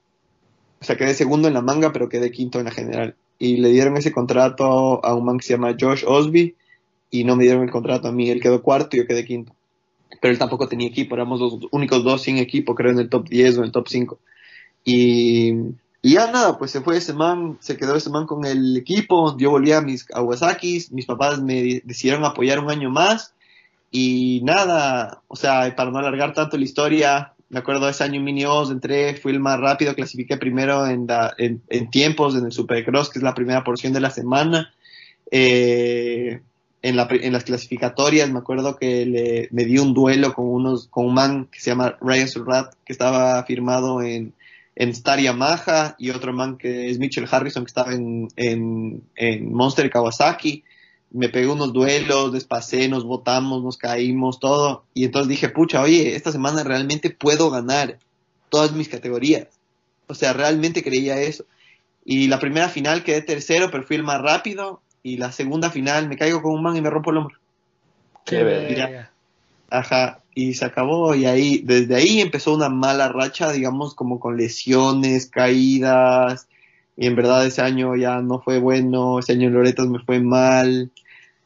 o sea, quedé segundo en la manga, pero quedé quinto en la general. Y le dieron ese contrato a un man que se llama Josh Osby y no me dieron el contrato a mí. Él quedó cuarto y yo quedé quinto. Pero él tampoco tenía equipo, éramos los únicos dos sin equipo, creo, en el top 10 o en el top 5. Y, y ya nada, pues se fue ese man, se quedó ese man con el equipo, yo volví a mis Kawasakis, mis papás me di- decidieron apoyar un año más y nada, o sea, para no alargar tanto la historia, me acuerdo ese año en Mini Oz, entré, fui el más rápido, clasifiqué primero en, en, en tiempos, en el Supercross, que es la primera porción de la semana. Eh, en, las clasificatorias me acuerdo que le, me di un duelo con unos con un man que se llama Ryan Surratt, que estaba firmado en, en Star Yamaha, y otro man que es Mitchell Harrison, que estaba en, en, Monster Kawasaki me pegué unos duelos, despasé, nos botamos, nos caímos, todo. Y entonces dije, pucha, oye, esta semana realmente puedo ganar todas mis categorías. O sea, realmente creía eso. Y la primera final quedé tercero, pero fui el más rápido. Y la segunda final me caigo con un man y me rompo el hombro. Qué verga. Ajá, y se acabó. Y ahí, desde ahí empezó una mala racha, digamos, como con lesiones, caídas. Y en verdad ese año ya no fue bueno. Ese año en Loretas me fue mal.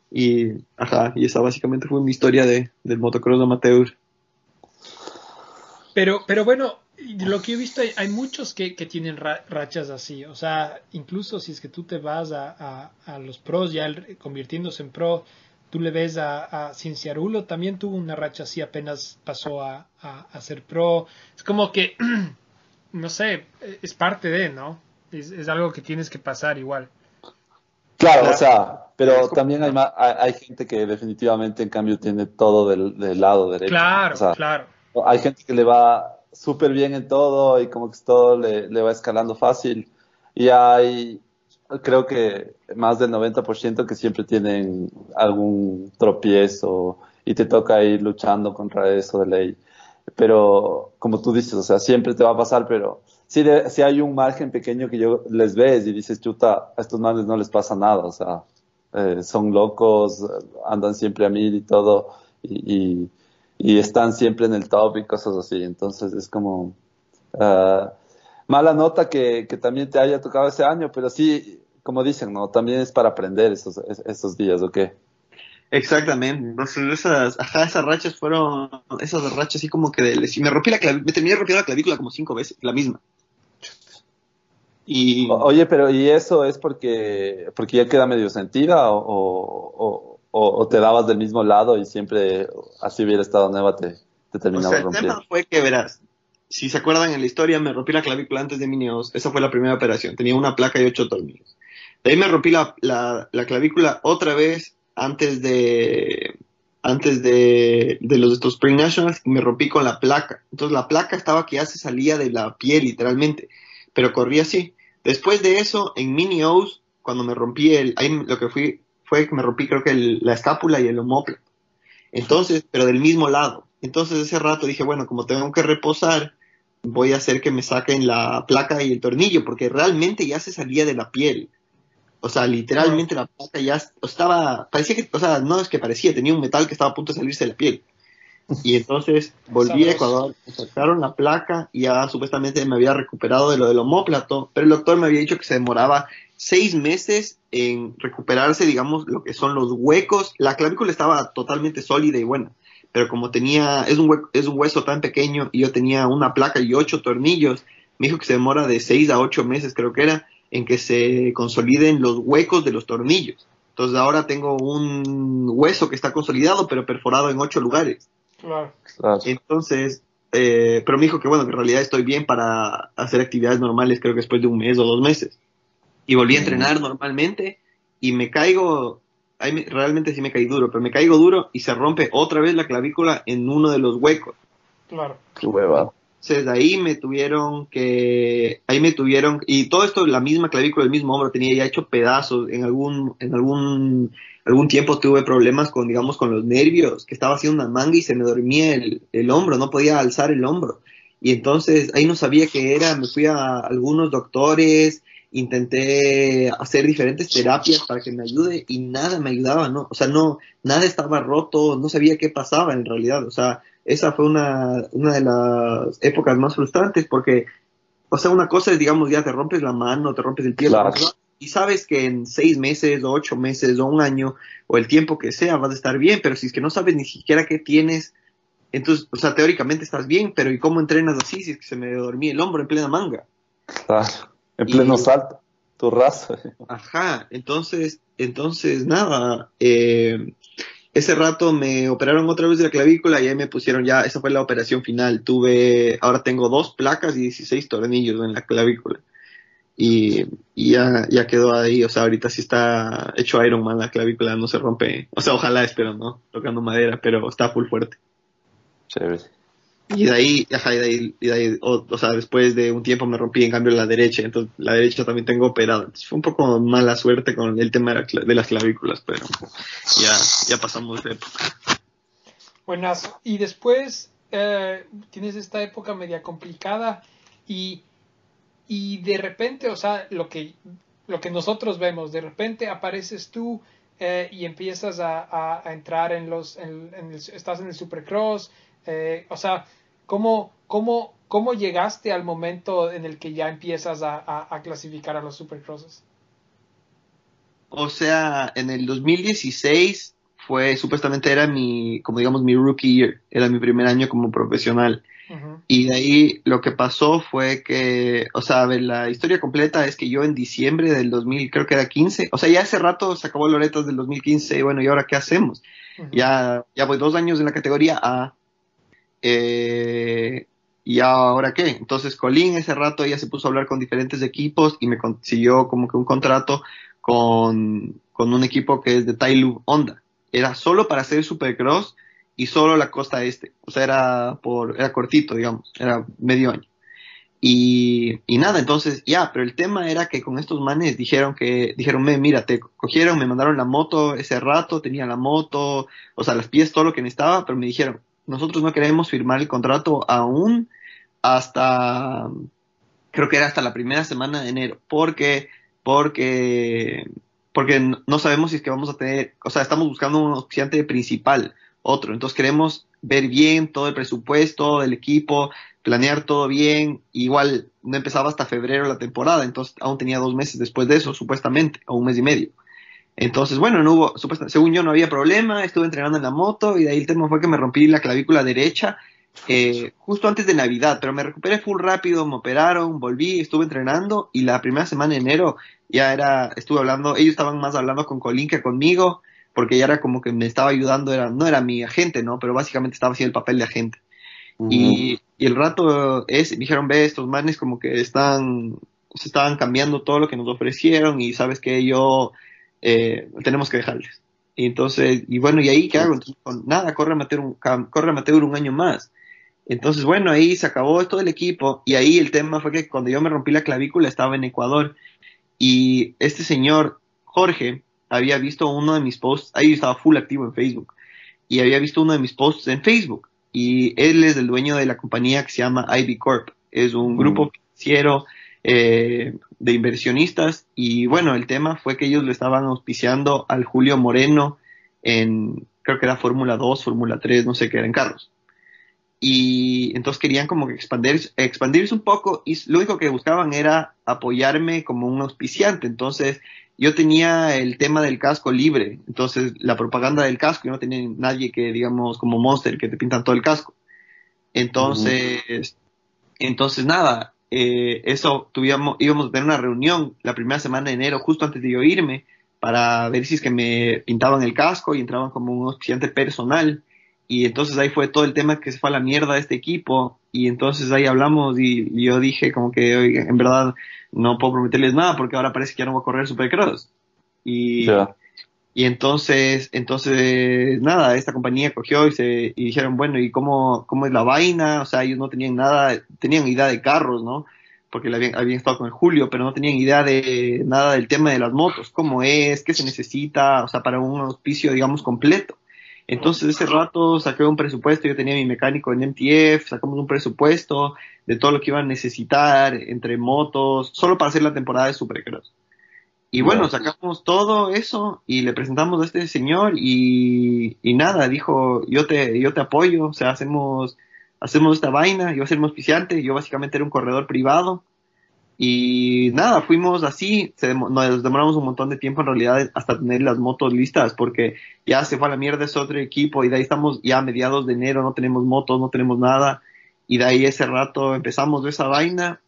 Y, ajá, y esa básicamente fue mi historia de, del motocross amateur. Pero, pero bueno, lo que he visto hay, hay muchos que, que tienen ra- rachas así. O sea, incluso si es que tú te vas a, a- a los pros, ya el- convirtiéndose en pro, tú le ves a, a Cinciarulo, también tuvo una racha así, apenas pasó a, a, a ser pro. Es como que, no sé, es parte de, ¿no? Es, es algo que tienes que pasar igual. Claro, Claro. o sea, pero también hay, hay, hay gente que definitivamente, en cambio, tiene todo del, del lado derecho. Claro, O sea, claro. hay gente que le va súper bien en todo y como que todo le, le va escalando fácil. Y hay, creo que más del 90% que siempre tienen algún tropiezo y te toca ir luchando contra eso de ley. Pero como tú dices, o sea, siempre te va a pasar, pero si, si hay un margen pequeño que yo les ves y dices, chuta, a estos males no les pasa nada, o sea, eh, son locos, andan siempre a mil y todo, y, están siempre en el top y cosas así. Entonces es como uh, mala nota que, que, también te haya tocado ese año, pero sí, como dicen, ¿no? También es para aprender esos, esos días, ¿o qué? Exactamente, entonces esas, ajá, esas rachas fueron, esas rachas así como que de, me rompí la clavícula, me terminé rompiendo la clavícula como cinco veces, la misma. Y... Oye, pero ¿y eso es porque, porque ya queda medio sentida o, o, te dabas del mismo lado y siempre así hubiera estado nueva te, te terminaba o rompiendo? El tema fue que verás, si se acuerdan en la historia, me rompí la clavícula antes de mi neos, esa fue la primera operación, tenía una placa y ocho tornillos. De ahí me rompí la, la, la clavícula otra vez antes de antes de, de los estos Spring Nationals y me rompí con la placa. Entonces la placa estaba que ya se salía de la piel literalmente, pero corría así. Después de eso, en mini O's, cuando me rompí el, ahí lo que fui, fue que me rompí creo que la escápula y el homóplato. Entonces, pero del mismo lado. Entonces ese rato dije, bueno, como tengo que reposar, voy a hacer que me saquen la placa y el tornillo, porque realmente ya se salía de la piel. O sea, literalmente la placa ya estaba, parecía que, o sea, no es que parecía, tenía un metal que estaba a punto de salirse de la piel. Y entonces volví a Ecuador, me sacaron la placa y ya supuestamente me había recuperado de lo del homóplato, pero el doctor me había dicho que se demoraba seis meses en recuperarse, digamos, lo que son los huecos. La clavícula estaba totalmente sólida y buena, pero como tenía, es un, es un hueso tan pequeño y yo tenía una placa y ocho tornillos, me dijo que se demora de seis a ocho meses, creo que era, en que se consoliden los huecos de los tornillos. Entonces ahora tengo un hueso que está consolidado, pero perforado en ocho lugares. Claro. Entonces, eh, pero me dijo que bueno, que en realidad estoy bien para hacer actividades normales, creo que después de un mes o dos meses. Y volví a entrenar normalmente y me caigo, ahí realmente sí me caí duro, pero me caigo duro y se rompe otra vez la clavícula en uno de los huecos. Claro. Qué hueva. Entonces ahí me tuvieron que, ahí me tuvieron, y todo esto, la misma clavícula, el mismo hombro, tenía ya hecho pedazos. En algún, en algún, algún tiempo tuve problemas con, digamos, con los nervios, que estaba haciendo una manga y se me dormía el, el hombro, no podía alzar el hombro. Y entonces ahí no sabía qué era, me fui a algunos doctores, intenté hacer diferentes terapias para que me ayude y nada me ayudaba, ¿no? O sea, no, nada estaba roto, no sabía qué pasaba en realidad, o sea, esa fue una, una de las épocas más frustrantes porque, o sea, una cosa es, digamos, ya te rompes la mano, te rompes el pie, y sabes que en seis meses o ocho meses o un año o el tiempo que sea vas a estar bien, pero si es que no sabes ni siquiera qué tienes, entonces, o sea, teóricamente estás bien, pero ¿y cómo entrenas así si es que se me dormía el hombro en plena manga? en pleno salto, tu raza. Ajá, entonces, entonces, nada, eh, ese rato me operaron otra vez de la clavícula y ahí me pusieron ya, esa fue la operación final. Tuve, ahora tengo dos placas y 16 tornillos en la clavícula. Y, ya, ya quedó ahí, o sea, ahorita sí está hecho Iron Man la clavícula, no se rompe. O sea, ojalá, espero, ¿no? Tocando madera, pero está full fuerte. Chévere. Y de ahí, ajá, y de ahí, o, sea, después de un tiempo me rompí en cambio la derecha, entonces la derecha también tengo operada. Fue un poco mala suerte con el tema de, las clavículas, pero ya, ya pasamos de época. Buenas, y después eh, tienes esta época media complicada y, y de repente, o sea, lo que, lo que nosotros vemos, de repente apareces tú eh, y empiezas a, entrar en los, estás en el Supercross, eh, o sea, ¿Cómo, cómo, cómo llegaste al momento en el que ya empiezas a, clasificar a los supercrosses? O sea, en el 2016 fue, supuestamente era mi, como digamos, mi rookie year, era mi primer año como profesional. Y de ahí lo que pasó fue que, o sea, a ver, la historia completa es que yo en diciembre del 2000, creo que era 15, o sea, ya hace rato se acabó Loretos del 2015, y bueno, ¿y ahora qué hacemos? Ya, ya voy dos años en la categoría A, eh, ¿Y ahora qué? Entonces Colín ese rato ya se puso a hablar con diferentes equipos y me consiguió como que un contrato con, con un equipo que es de Tailu Honda. Era solo para hacer Supercross y solo la costa este. O sea, era por, era cortito, digamos, era medio año. Y, y nada, entonces ya, pero el tema era que con estos manes dijeron que, dijeron, me, mira, te cogieron, me mandaron la moto ese rato, tenía la moto, o sea, las pies, todo lo que necesitaba, pero me dijeron, nosotros no queremos firmar el contrato aún hasta, creo que era hasta la primera semana de enero, porque, porque, porque no sabemos si es que vamos a tener, o sea, estamos buscando un oficiante principal, otro, entonces queremos ver bien todo el presupuesto del equipo, planear todo bien. Igual no empezaba hasta febrero la temporada, entonces aún tenía dos meses después de eso, supuestamente, o un mes y medio. Entonces, bueno, no hubo, según yo no había problema, estuve entrenando en la moto y de ahí el tema fue que me rompí la clavícula derecha eh, justo antes de Navidad, pero me recuperé full rápido, me operaron, volví, estuve entrenando y la primera semana de enero ya era, estuve hablando, ellos estaban más hablando con Colin que conmigo, porque ya era como que me estaba ayudando, era, no era mi agente, ¿no? Pero básicamente estaba haciendo el papel de agente. y, y, el rato es, dijeron, ve, estos manes como que están, se estaban cambiando todo lo que nos ofrecieron y sabes que yo, eh, tenemos que dejarles. Y entonces, y bueno, ¿y ahí qué hago? Entonces, nada, corre a meter un, corre un año más. Entonces, bueno, ahí se acabó todo el equipo y ahí el tema fue que cuando yo me rompí la clavícula estaba en Ecuador y este señor, Jorge, había visto uno de mis posts, ahí estaba full activo en Facebook, y había visto uno de mis posts en Facebook, y él es el dueño de la compañía que se llama Ivy Corp, es un grupo financiero eh, de inversionistas, y bueno, el tema fue que ellos le estaban auspiciando al Julio Moreno en, creo que era Fórmula 2, Fórmula 3, no sé qué, era en carros. Y entonces querían como que expandir, expandirse un poco y lo único que buscaban era apoyarme como un auspiciante. Entonces yo tenía el tema del casco libre, entonces la propaganda del casco, yo no tenía nadie que, digamos, como Monster, que te pintan todo el casco. Entonces, entonces nada, eh, eso tuvimos, íbamos a tener una reunión la primera semana de enero, justo antes de yo irme, para ver si es que me pintaban el casco y entraban como un auspiciante personal. Y entonces ahí fue todo el tema que se fue a la mierda de este equipo. Y entonces ahí hablamos y, yo dije como que, oiga, en verdad, no puedo prometerles nada porque ahora parece que ya no voy a correr Supercross. Y, y entonces, entonces, nada, esta compañía cogió y se y dijeron, bueno, ¿y cómo, cómo es la vaina? O sea, ellos no tenían nada, tenían idea de carros, ¿no? Porque habían, habían estado con el Julio, pero no tenían idea de nada del tema de las motos, cómo es, qué se necesita, o sea, para un auspicio, digamos, completo. Entonces, ese rato saqué un presupuesto, yo tenía mi mecánico en MTF, sacamos un presupuesto de todo lo que iban a necesitar entre motos, solo para hacer la temporada de Supercross. Y bueno, sacamos todo eso y le presentamos a este señor y, y, nada, dijo, yo te, yo te apoyo, o sea, hacemos, hacemos esta vaina, yo voy a ser un auspiciante, yo básicamente era un corredor privado, y nada, fuimos así, se nos demoramos un montón de tiempo en realidad hasta tener las motos listas, porque ya se fue a la mierda ese otro equipo y de ahí estamos ya a mediados de enero, no tenemos motos, no tenemos nada, y de ahí ese rato empezamos esa vaina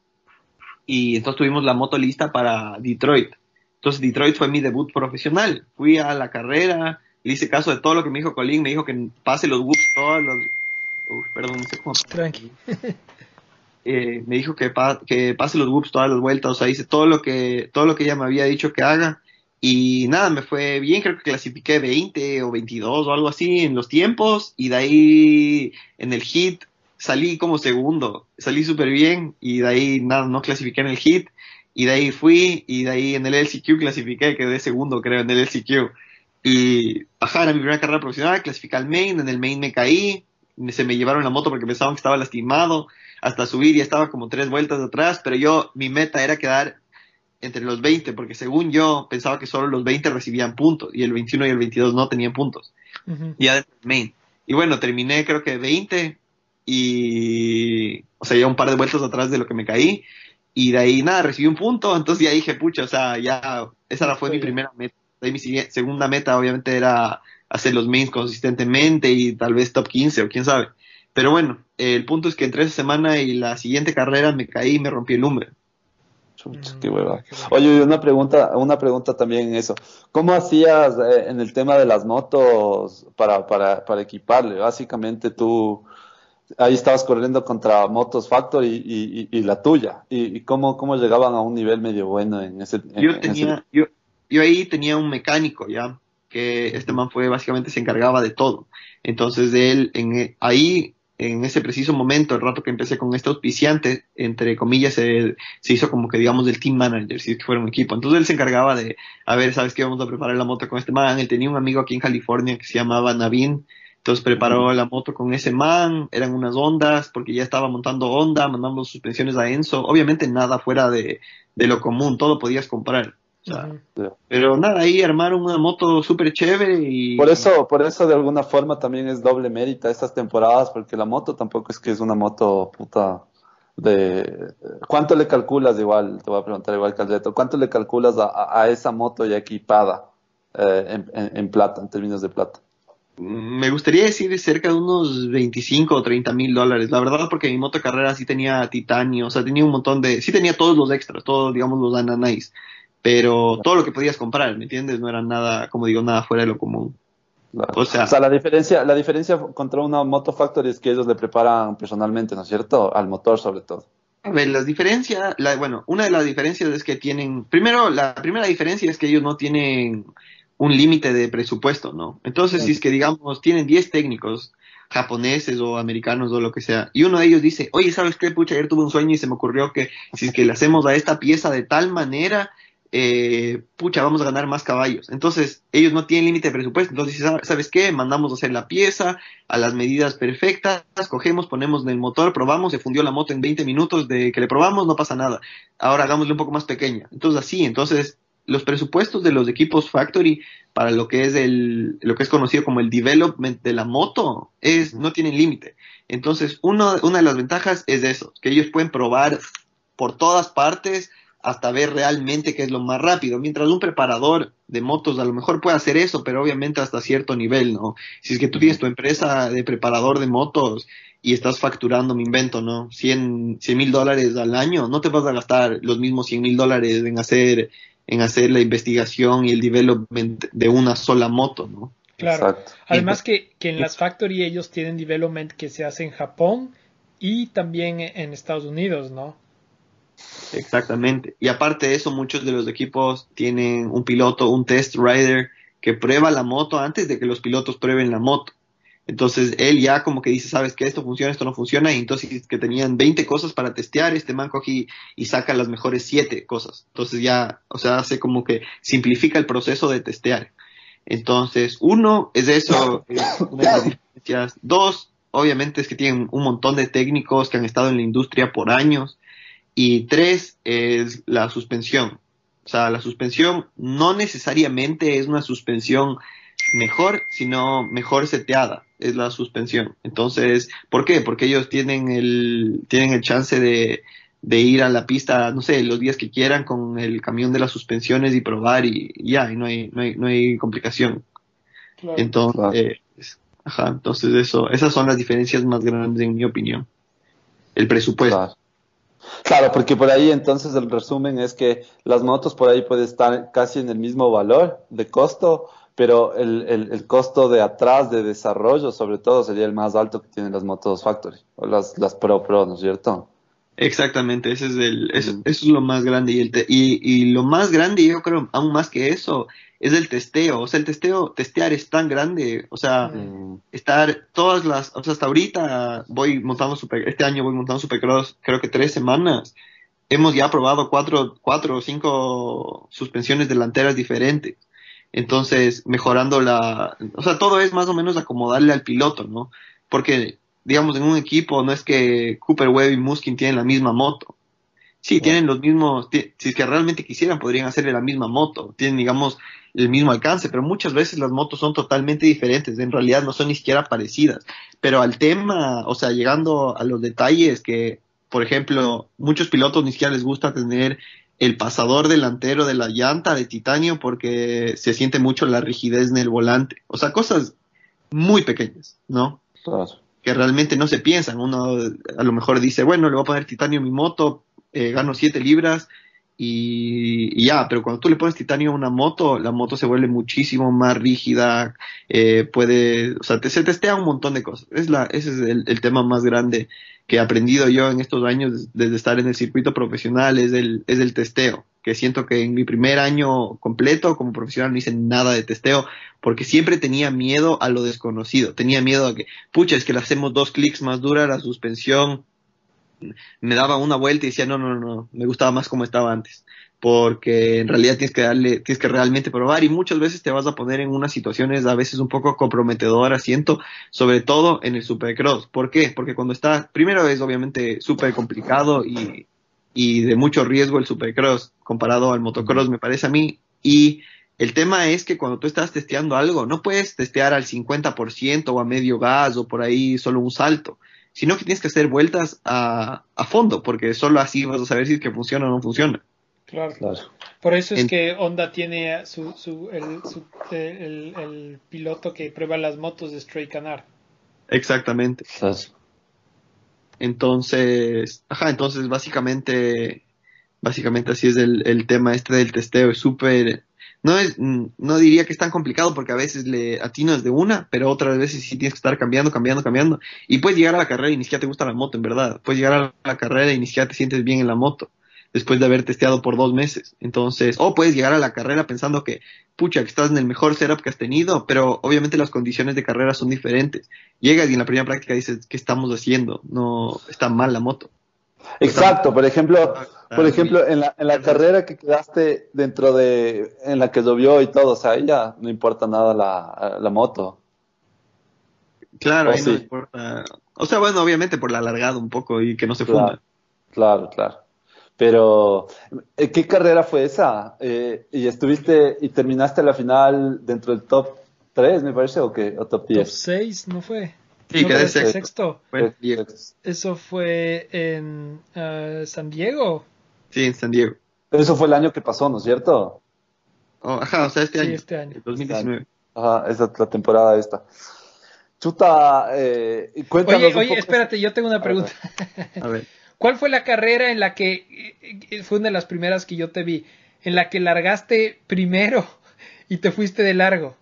y entonces tuvimos la moto lista para Detroit. Entonces Detroit fue mi debut profesional, fui a la carrera, le hice caso de todo lo que me dijo Colin, me dijo que pase los whoops todos los... Uf, perdón, no sé cómo... Tranqui. Eh, me dijo que, que pase los whoops todas las vueltas, o sea, hice todo lo que, todo lo que ella me había dicho que haga. Y nada, me fue bien, creo que clasifiqué 20 o 22 o algo así en los tiempos. Y de ahí en el hit salí como segundo, salí súper bien. Y de ahí nada, no clasifiqué en el hit. Y de ahí fui, y de ahí en el LCQ clasifiqué, quedé segundo creo en el LCQ. Y ajá, era mi primera carrera profesional, clasifiqué al main, en el main me caí, se me llevaron la moto porque pensaban que estaba lastimado hasta subir ya estaba como tres vueltas atrás, pero yo, mi meta era quedar entre los 20, porque según yo pensaba que solo los 20 recibían puntos y el 21 y el 22 no tenían puntos. Ya de main. Y bueno, terminé creo que 20 y, o sea, ya un par de vueltas atrás de lo que me caí y de ahí nada, recibí un punto, entonces ya dije, pucha, o sea, ya, esa fue mi primera meta. De ahí mi segunda meta obviamente era hacer los mains consistentemente y tal vez top 15 o quién sabe. Pero bueno, el punto es que entre esa semana y la siguiente carrera me caí y me rompí el lumbre. qué hueva. Oye, una pregunta, una pregunta también en eso. ¿Cómo hacías eh, en el tema de las motos para, para, para equiparle? Básicamente tú ahí estabas corriendo contra Motos Factory y, y, la tuya. ¿Y, cómo, cómo, llegaban a un nivel medio bueno en ese? yo, tenía, Yo, yo ahí tenía un mecánico ya, que este man fue básicamente se encargaba de todo. Entonces de él, en, ahí en ese preciso momento, el rato que empecé con este auspiciante, entre comillas, se, se hizo como que digamos del team manager, si es que fuera un equipo. Entonces él se encargaba de, a ver, ¿sabes qué? Vamos a preparar la moto con este man. Él tenía un amigo aquí en California que se llamaba Navin, entonces preparó la moto con ese man, eran unas ondas, porque ya estaba montando onda, mandando suspensiones a Enzo. Obviamente nada fuera de, de lo común, todo podías comprar. O sea, Pero nada, ahí armaron una moto súper chévere y... Por eso, por eso de alguna forma también es doble mérita estas temporadas, porque la moto tampoco es que es una moto puta de... ¿Cuánto le calculas igual? Te voy a preguntar igual Caldeto, ¿cuánto le calculas a, a esa moto ya equipada eh, en, en, en plata, en términos de plata? Me gustaría decir cerca de unos 25 o 30 mil dólares. La verdad, porque mi moto carrera sí tenía titanio, o sea, tenía un montón de. Sí tenía todos los extras, todos, digamos, los ananais. Pero todo lo que podías comprar, ¿me entiendes? No era nada, como digo, nada fuera de lo común. O, sea, o sea, la diferencia, la diferencia contra una Moto Factory es que ellos le preparan personalmente, ¿no es cierto? Al motor, sobre todo. A ver, las diferencias, la, bueno, una de las diferencias es que tienen, primero, la primera diferencia es que ellos no tienen un límite de presupuesto, ¿no? Entonces, si es que, digamos, tienen 10 técnicos japoneses o americanos o lo que sea, y uno de ellos dice, oye, ¿sabes qué? Pucha, ayer tuve un sueño y se me ocurrió que si es que le hacemos a esta pieza de tal manera, eh, pucha, vamos a ganar más caballos. Entonces, ellos no tienen límite de presupuesto. Entonces, ¿sabes qué? Mandamos a hacer la pieza a las medidas perfectas, cogemos, ponemos en el motor, probamos, se fundió la moto en 20 minutos de que le probamos, no pasa nada. Ahora hagámosle un poco más pequeña. Entonces, así, entonces, los presupuestos de los equipos factory para lo que es el lo que es conocido como el development de la moto es no tienen límite entonces uno, una de las ventajas es eso que ellos pueden probar por todas partes hasta ver realmente qué es lo más rápido. Mientras un preparador de motos a lo mejor puede hacer eso, pero obviamente hasta cierto nivel, ¿no? Si es que tú tienes tu empresa de preparador de motos y estás facturando, me invento, ¿no? 100 mil dólares al año, no te vas a gastar los mismos 100 mil dólares en hacer, en hacer la investigación y el development de una sola moto, ¿no? Claro. Exacto. Además que, que en las factory ellos tienen development que se hace en Japón y también en Estados Unidos, ¿no? Exactamente. Y aparte de eso, muchos de los equipos tienen un piloto, un test rider que prueba la moto antes de que los pilotos prueben la moto. Entonces él ya como que dice, sabes que esto funciona, esto no funciona, y entonces que tenían 20 cosas para testear, este man coge y saca las mejores 7 cosas. Entonces ya, o sea, hace como que simplifica el proceso de testear. Entonces, uno es eso, una de las diferencias. Dos, obviamente es que tienen un montón de técnicos que han estado en la industria por años y tres es la suspensión. O sea, la suspensión no necesariamente es una suspensión mejor, sino mejor seteada es la suspensión. Entonces, ¿por qué? Porque ellos tienen el, tienen el chance de, de ir a la pista, no sé, los días que quieran con el camión de las suspensiones y probar y, ya, y no hay, no hay, no hay complicación. Entonces, ajá, entonces eso, esas son las diferencias más grandes en mi opinión. El presupuesto. Claro, porque por ahí entonces el resumen es que las motos por ahí pueden estar casi en el mismo valor de costo, pero el, el, el, costo de atrás de desarrollo sobre todo sería el más alto que tienen las motos factory o las, las Pro Pro, ¿no es cierto? Exactamente, ese es el, eso, eso es lo más grande y, el te, y, y lo más grande yo creo aún más que eso es el testeo, o sea, el testeo, testear es tan grande, o sea, mm. estar todas las, o sea, hasta ahorita voy montando super, este año voy montando supercross, creo que tres semanas, hemos ya probado cuatro, cuatro o cinco suspensiones delanteras diferentes, entonces mejorando la, o sea, todo es más o menos acomodarle al piloto, ¿no? Porque, digamos, en un equipo no es que Cooper Webb y Muskin tienen la misma moto, Sí, tienen los mismos, si es que realmente quisieran, podrían hacerle la misma moto, tienen, digamos, el mismo alcance, pero muchas veces las motos son totalmente diferentes, en realidad no son ni siquiera parecidas. Pero al tema, o sea, llegando a los detalles que, por ejemplo, muchos pilotos ni siquiera les gusta tener el pasador delantero de la llanta de titanio porque se siente mucho la rigidez en el volante. O sea, cosas muy pequeñas, ¿no? Que realmente no se piensan. Uno a lo mejor dice, bueno, le voy a poner titanio a mi moto, eh, gano 7 libras y, ya, pero cuando tú le pones titanio a una moto, la moto se vuelve muchísimo más rígida, eh, puede, o sea, te, se testea un montón de cosas. Es la, ese es el, el, tema más grande que he aprendido yo en estos años desde estar en el circuito profesional, es el, es el testeo. que siento que en mi primer año completo como profesional no hice nada de testeo porque siempre tenía miedo a lo desconocido, tenía miedo a que, pucha, es que le hacemos dos clics más dura la suspensión, me daba una vuelta y decía, no, no, no, me gustaba más como estaba antes, porque en realidad tienes que darle, tienes que realmente probar y muchas veces te vas a poner en unas situaciones a veces un poco comprometedoras, siento, sobre todo en el supercross. ¿Por qué? Porque cuando está, primero es obviamente súper complicado y, y de mucho riesgo el supercross comparado al motocross, me parece a mí, y el tema es que cuando tú estás testeando algo, no puedes testear al 50% o a medio gas o por ahí solo un salto, sino que tienes que hacer vueltas a, a fondo, porque solo así vas a saber si es que funciona o no funciona. Claro. Claro. Por eso es En- que Honda tiene su, su, el, su- el, el piloto que prueba las motos de Stray Canar. Exactamente. Claro. Entonces, ajá, entonces básicamente, básicamente así es el, el tema este del testeo, es súper, no es, no diría que es tan complicado porque a veces le atinas de una, pero otras veces sí tienes que estar cambiando, cambiando, cambiando, y puedes llegar a la carrera y ni siquiera te gusta la moto, en verdad, puedes llegar a la carrera y ni siquiera te sientes bien en la moto, después de haber testeado por dos meses, entonces, o puedes llegar a la carrera pensando que, pucha, que estás en el mejor setup que has tenido, pero obviamente las condiciones de carrera son diferentes, llegas y en la primera práctica dices, ¿qué estamos haciendo? No, está mal la moto. Exacto, por ejemplo, Ah, por ejemplo, en la, en la carrera que quedaste dentro de, en la que llovió y todo, o sea, ahí ya no importa nada la, la moto. Claro, Oh, ahí no sí. importa. O sea, bueno, obviamente por la alargada un poco y que no se Claro. funda. Claro, claro. Pero, eh, ¿qué carrera fue esa? Eh, ¿Y estuviste y terminaste la final dentro del top 3, me parece, o qué? ¿O top Top 10? 6, ¿no fue? Sí, No, quedé sexto. sexto. Fue Diego. Eso fue en ah, San Diego. Sí, en San Diego. Eso fue el año que pasó, ¿no es cierto? Oh, ajá, o sea, este Sí, año. este año. el 2019. Ajá, esa es la temporada esta. Chuta, eh, cuéntanos Oye, un oye, poco- espérate, yo tengo una pregunta. A ver. ¿Cuál fue la carrera en la que eh, eh, fue una de las primeras que yo te vi, en la que largaste primero y te fuiste de largo?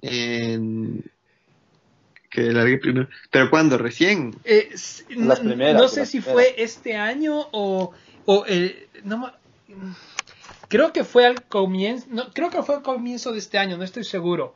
En... Que largué primero. ¿Pero cuándo? ¿Recién? Eh, Las no- primeras, no las sé si primeras. fue este año o, o el, no creo que fue al comienzo, no, creo que fue al comienzo de este año, no estoy seguro.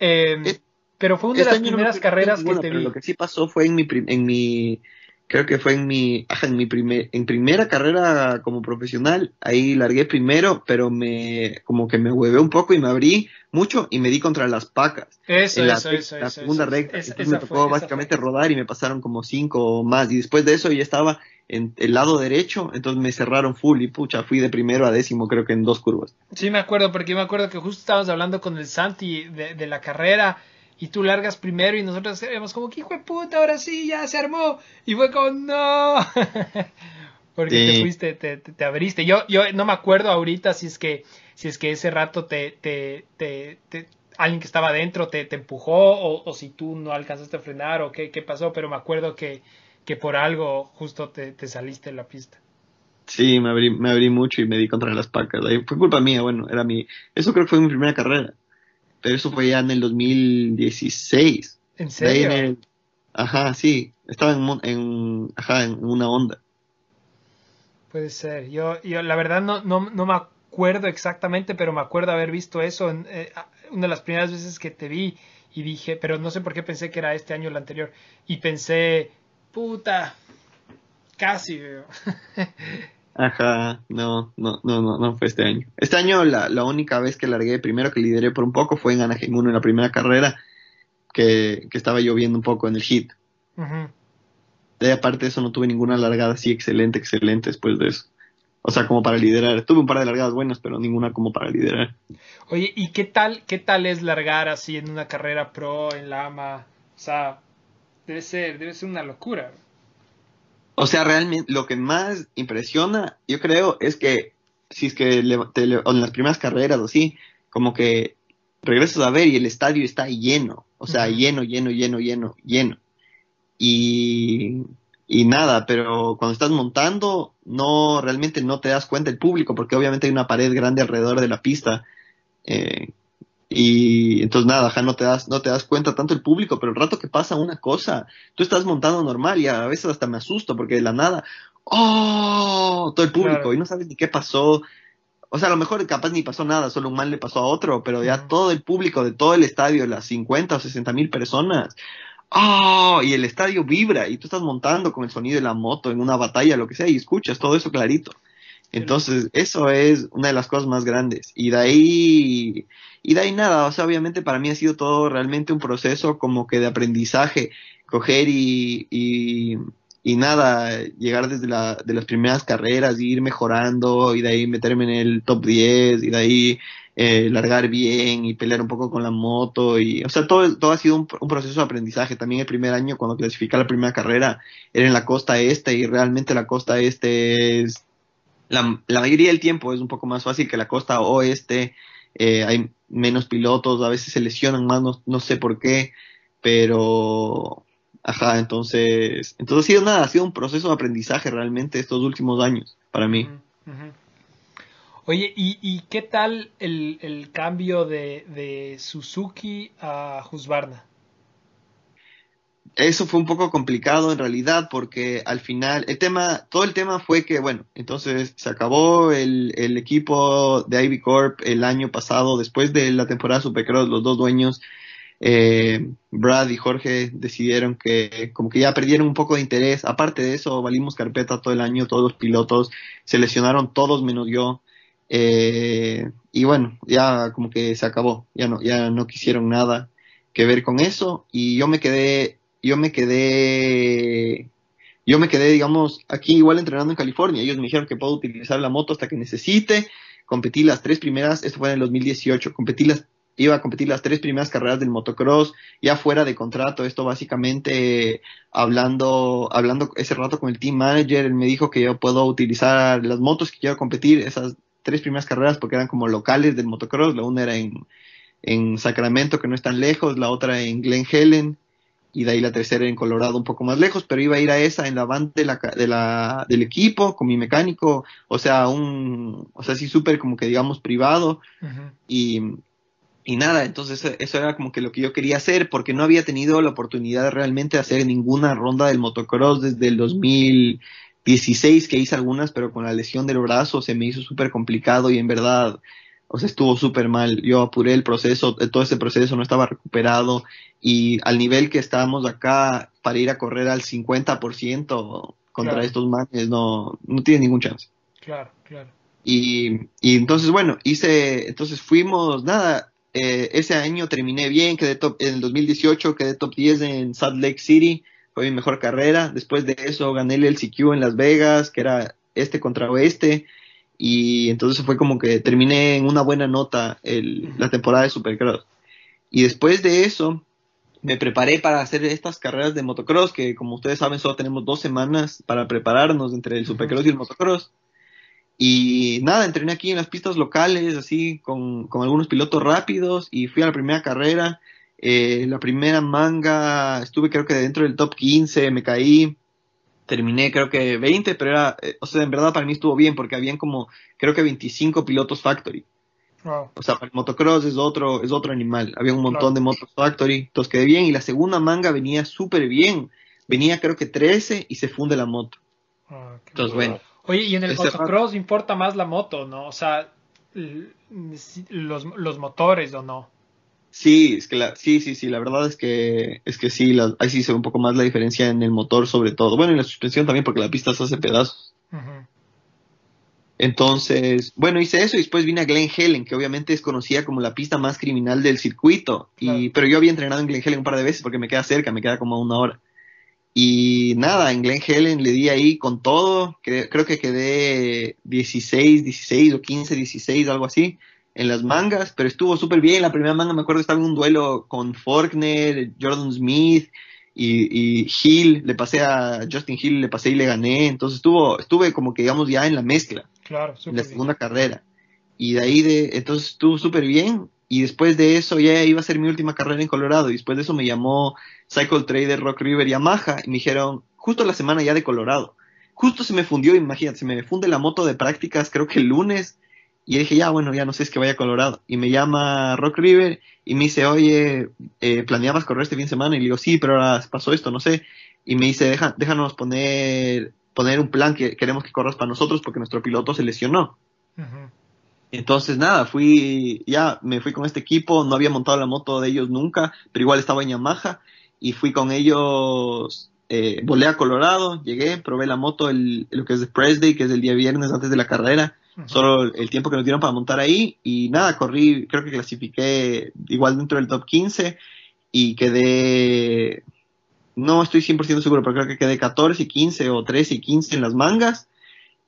Eh, Es- pero fue una de Este las no primeras carreras que ninguna, te pero vi. Lo que sí pasó fue en mi, en mi creo que fue en mi, ajá, en mi primer, en primera carrera como profesional, ahí largué primero, pero me, como que me huevé un poco y me abrí mucho y me di contra las pacas. Eso, en la, eso, eso, la eso, segunda eso. recta. Esa- Entonces esa me tocó básicamente rodar y me pasaron como cinco o más. Y después de eso ya estaba en el lado derecho, entonces me cerraron full y pucha, fui de primero a décimo creo que en dos curvas. Sí, me acuerdo, porque yo me acuerdo que justo estábamos hablando con el Santi de, de la carrera y tú largas primero y nosotros éramos como que hijo de puta, ahora sí, ya se armó. Y fue como, no. porque te Sí. fuiste, te, te, te abriste. Yo, yo no me acuerdo ahorita si es que, si es que ese rato te, te, te, te- alguien que estaba adentro te, te empujó o, o si tú no alcanzaste a frenar o qué, qué pasó, pero me acuerdo que, que por algo justo te, te saliste de la pista. Sí, me abrí, me abrí mucho y me di contra las pacas. Ahí fue culpa mía, bueno, era mi, eso creo que fue mi primera carrera. Pero eso fue ya en el 2016. ¿En en serio? el- ajá, sí, estaba en, en, ajá, en una onda. Puede ser. Yo, yo la verdad no, no, no me acuerdo exactamente, pero me acuerdo haber visto eso en eh, una de las primeras veces que te vi y dije, pero no sé por qué pensé que era este año o el anterior. Y pensé, puta, casi. Ajá, no, no, no, no, no fue este año. Este año la, la única vez que largué primero que lideré por un poco fue en Anaheim 1 en la primera carrera que, que estaba lloviendo un poco en el hit. De ahí, aparte de eso no tuve ninguna largada así excelente, excelente después de eso. O sea, como para liderar. Tuve un par de largadas buenas, pero ninguna como para liderar. Oye, ¿y qué tal, qué tal es largar así en una carrera pro, en la AMA? O sea, debe ser, debe ser una locura. O sea, realmente lo que más impresiona, yo creo, es que si es que le- te le- o en las primeras carreras o así, como que regresas a ver y el estadio está lleno, o sea, lleno, lleno, lleno, lleno, lleno. Y, y nada, pero cuando estás montando, no, realmente no te das cuenta el público, porque obviamente hay una pared grande alrededor de la pista. eh, y entonces nada, ajá, no te das, no te das cuenta tanto el público, pero el rato que pasa una cosa, tú estás montando normal y a veces hasta me asusto porque de la nada ¡oh! Todo el público, Claro. y no sabes ni qué pasó. O sea, a lo mejor capaz ni pasó nada, solo un mal le pasó a otro, pero ya todo el público de todo el estadio, las 50 o 60 mil personas, ¡oh! Y el estadio vibra, y tú estás montando con el sonido de la moto en una batalla, lo que sea, y escuchas todo eso clarito. Entonces, eso es una de las cosas más grandes. Y de ahí, y de ahí nada, o sea, obviamente para mí ha sido todo realmente un proceso como que de aprendizaje, coger y, y, y nada, llegar desde la, de las primeras carreras, y ir mejorando, y de ahí meterme en el top 10, y de ahí eh, largar bien y pelear un poco con la moto, y, o sea, todo, todo ha sido un, proceso de aprendizaje. También el primer año, cuando clasifiqué la primera carrera, era en la costa este, y realmente la costa este es la, la mayoría del tiempo es un poco más fácil que la costa oeste. eh, hay menos pilotos, a veces se lesionan más, no, no sé por qué, pero ajá, entonces, entonces ha sido nada, ha sido un proceso de aprendizaje realmente estos últimos años para mí. Oye, ¿y, y qué tal el, el cambio de, de Suzuki a Husqvarna? Eso fue un poco complicado en realidad porque al final el tema, todo el tema fue que, bueno, entonces se acabó el, el equipo de Ivy Corp el año pasado, después de la temporada Supercross, los dos dueños, eh, Brad y Jorge decidieron que como que ya perdieron un poco de interés. Aparte de eso, valimos carpeta todo el año, todos los pilotos se lesionaron todos menos yo. Eh, y bueno, ya como que se acabó, ya no, ya no quisieron nada que ver con eso y yo me quedé, yo me quedé, yo me quedé, digamos, aquí igual entrenando en California. Ellos me dijeron que puedo utilizar la moto hasta que necesite. Competí las tres primeras, esto fue en el 2018, competí las, iba a competir las tres primeras carreras del motocross, ya fuera de contrato. Esto básicamente hablando, hablando ese rato con el team manager, él me dijo que yo puedo utilizar las motos que quiero competir, esas tres primeras carreras porque eran como locales del motocross. La una era en, en Sacramento, que no es tan lejos, la otra en Glen Helen, y de ahí la tercera en Colorado, un poco más lejos, pero iba a ir a esa en la van de la, de la, del equipo, con mi mecánico, o sea, un, o sea, sí súper como que digamos privado, y, y nada, entonces eso- eso era como que lo que yo quería hacer, porque no había tenido la oportunidad de realmente hacer ninguna ronda del motocross desde el 2016, que hice algunas, pero con la lesión del brazo se me hizo súper complicado y en verdad, o sea, estuvo súper mal. Yo apuré el proceso, eh, todo ese proceso no estaba recuperado y al nivel que estábamos acá para ir a correr al 50% contra Claro. estos manes, no, no tiene ningún chance. Claro, claro. Y, y entonces, bueno, hice, entonces fuimos, nada, eh, ese año terminé bien, quedé top, en el 2018 quedé top 10 en Salt Lake City, fue mi mejor carrera. Después de eso gané el LCQ en Las Vegas, que era este contra oeste. Y entonces fue como que terminé en una buena nota el, la temporada de Supercross. Y después de eso, me preparé para hacer estas carreras de motocross, que como ustedes saben, solo tenemos dos semanas para prepararnos entre el Supercross y el motocross. Y nada, entrené aquí en las pistas locales, así, con, con algunos pilotos rápidos, y fui a la primera carrera. Eh, la primera manga, estuve creo que dentro del top 15, me caí, terminé creo que 20, pero era, eh, o sea, en verdad para mí estuvo bien, porque habían como, creo que 25 pilotos factory. Wow. O sea, para el motocross es otro, es otro animal. Había un montón Claro. de motos factory, entonces quedé bien. Y la segunda manga venía súper bien. Venía creo que 13 y se funde la moto. Ah, Entonces, bueno. bueno, Oye, y en el motocross importa más la moto, ¿no? O sea, los, los motores o no. Sí, es que la, sí, sí, sí, la verdad es que, es que sí, la- ahí sí se ve un poco más la diferencia en el motor sobre todo. Bueno, y la suspensión también porque la pista se hace pedazos. Entonces, bueno, hice eso y después vine a Glen Helen, que obviamente es conocida como la pista más criminal del circuito. Y. Pero yo había entrenado en Glen Helen un par de veces porque me queda cerca, me queda como a una hora. Y nada, en Glen Helen le di ahí con todo, que, creo que quedé 16, 16 o 15, 16, algo así, en las mangas, pero estuvo súper bien. La primera manga me acuerdo estaba en un duelo con Faulkner, Jordan Smith y, y Hill, le pasé a Justin Hill, le pasé y le gané. Entonces estuvo, estuve como que digamos ya en la mezcla Claro, en la bien. segunda carrera. Y de ahí de, entonces estuvo súper bien. Y después de eso ya iba a ser mi última carrera en Colorado. Y después de eso me llamó Cycle Trader Rock River Yamaha y me dijeron, justo la semana ya de Colorado. Justo se me fundió, imagínate, se me funde la moto de prácticas, creo que el lunes. Y dije, ya, bueno, ya no sé, es que vaya a Colorado. Y me llama Rock River y me dice, oye, eh, ¿planeabas correr este fin de semana? Y le digo, sí, pero ahora pasó esto, no sé. Y me dice, Deja, déjanos poner poner un plan que queremos que corras para nosotros porque nuestro piloto se lesionó. Entonces, nada, fui, ya me fui con este equipo, no había montado la moto de ellos nunca, pero igual estaba en Yamaha y fui con ellos, eh, volé a Colorado, llegué, probé la moto el, lo que es de Press Day, que es el día viernes antes de la carrera, Solo el tiempo que nos dieron para montar ahí y nada, corrí, creo que clasifiqué igual dentro del top 15 y quedé, no estoy 100% seguro, pero creo que quedé 14 y 15 o 13 y 15 en las mangas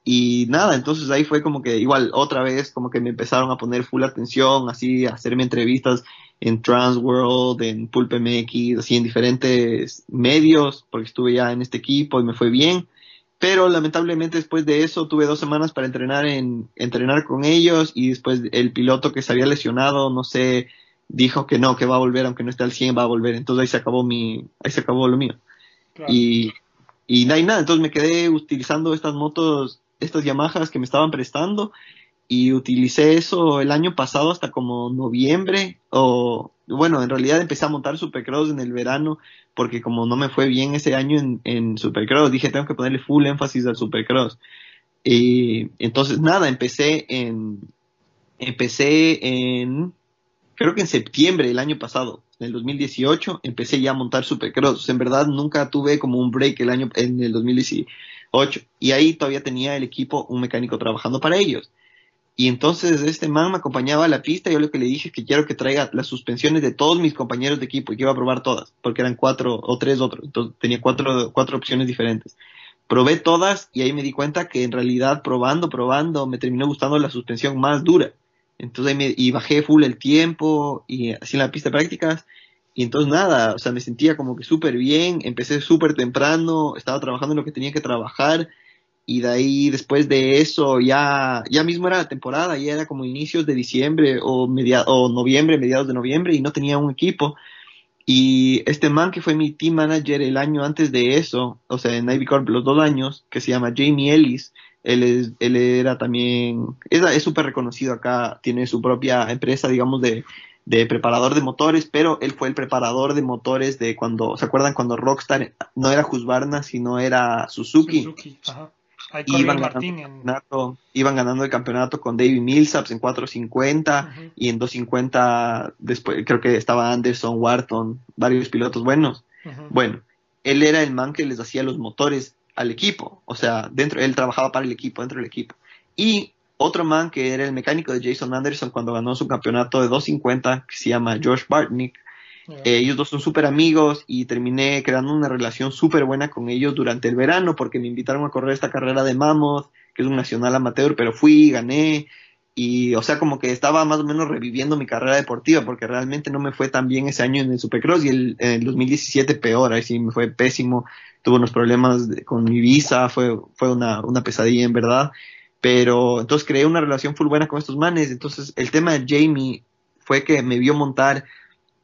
y nada, entonces ahí fue como que igual otra vez como que me empezaron a poner full atención, así a hacerme entrevistas en Transworld, en Pulp MX, así en diferentes medios, porque estuve ya en este equipo y me fue bien. Pero lamentablemente después de eso tuve dos semanas para entrenar en entrenar con ellos y después el piloto que se había lesionado, no sé, dijo que no, que va a volver, aunque no esté al 100, va a volver. Entonces ahí se acabó mi, ahí se acabó lo mío. Claro. Y, y nada, y nada, entonces me quedé utilizando estas motos, estas Yamahas que me estaban prestando y utilicé eso el año pasado hasta como noviembre o bueno, en realidad empecé a montar Supercross en el verano porque como no me fue bien ese año en, Supercross, dije tengo que ponerle full énfasis al Supercross. Y entonces nada, empecé en empecé en creo que en septiembre del año pasado, en el 2018, empecé ya a montar Supercross. En verdad nunca tuve como un break el año en el 2018 y ahí todavía tenía el equipo un mecánico trabajando para ellos. Y entonces este man me acompañaba a la pista y yo lo que le dije es que quiero que traiga las suspensiones de todos mis compañeros de equipo y que iba a probar todas, porque eran cuatro o tres otros, entonces tenía cuatro, cuatro opciones diferentes. Probé todas y ahí me di cuenta que en realidad probando, probando, me terminó gustando la suspensión más dura. Entonces ahí me, y bajé full el tiempo y así en la pista de prácticas. Y entonces nada, o sea, me sentía como que súper bien, empecé súper temprano, estaba trabajando en lo que tenía que trabajar y de ahí después de eso ya ya mismo era la temporada, ya era como inicios de diciembre o media, o noviembre, mediados de noviembre y no tenía un equipo. Y este man que fue mi team manager el año antes de eso, o sea, en Ivy Corp los dos años, que se llama Jamie Ellis, él, es, él era también, es súper reconocido acá, tiene su propia empresa, digamos, de, de preparador de motores, pero él fue el preparador de motores de cuando, ¿se acuerdan cuando Rockstar no era Husqvarna, sino era Suzuki? Suzuki, ajá. Iban ganando, el campeonato, iban ganando el campeonato con David Millsaps en 450 Ujú. y en 250 después creo que estaba Anderson, Wharton, varios pilotos buenos. Bueno, él era el man que les hacía los motores al equipo, o sea, dentro él trabajaba para el equipo, dentro del equipo. Y otro man que era el mecánico de Jason Anderson cuando ganó su campeonato de 250 que se llama Josh Bartnick. Eh, ellos dos son súper amigos y terminé creando una relación súper buena con ellos durante el verano porque me invitaron a correr esta carrera de Mammoth, que es un nacional amateur, pero fui, gané. Y o sea como que estaba más o menos reviviendo mi carrera deportiva porque realmente no me fue tan bien ese año en el Supercross y el, en el 2017 peor, ahí sí me fue pésimo, tuve unos problemas con mi visa, fue, fue una, una pesadilla en verdad, pero entonces creé una relación full buena con estos manes, entonces el tema de Jamie fue que me vio montar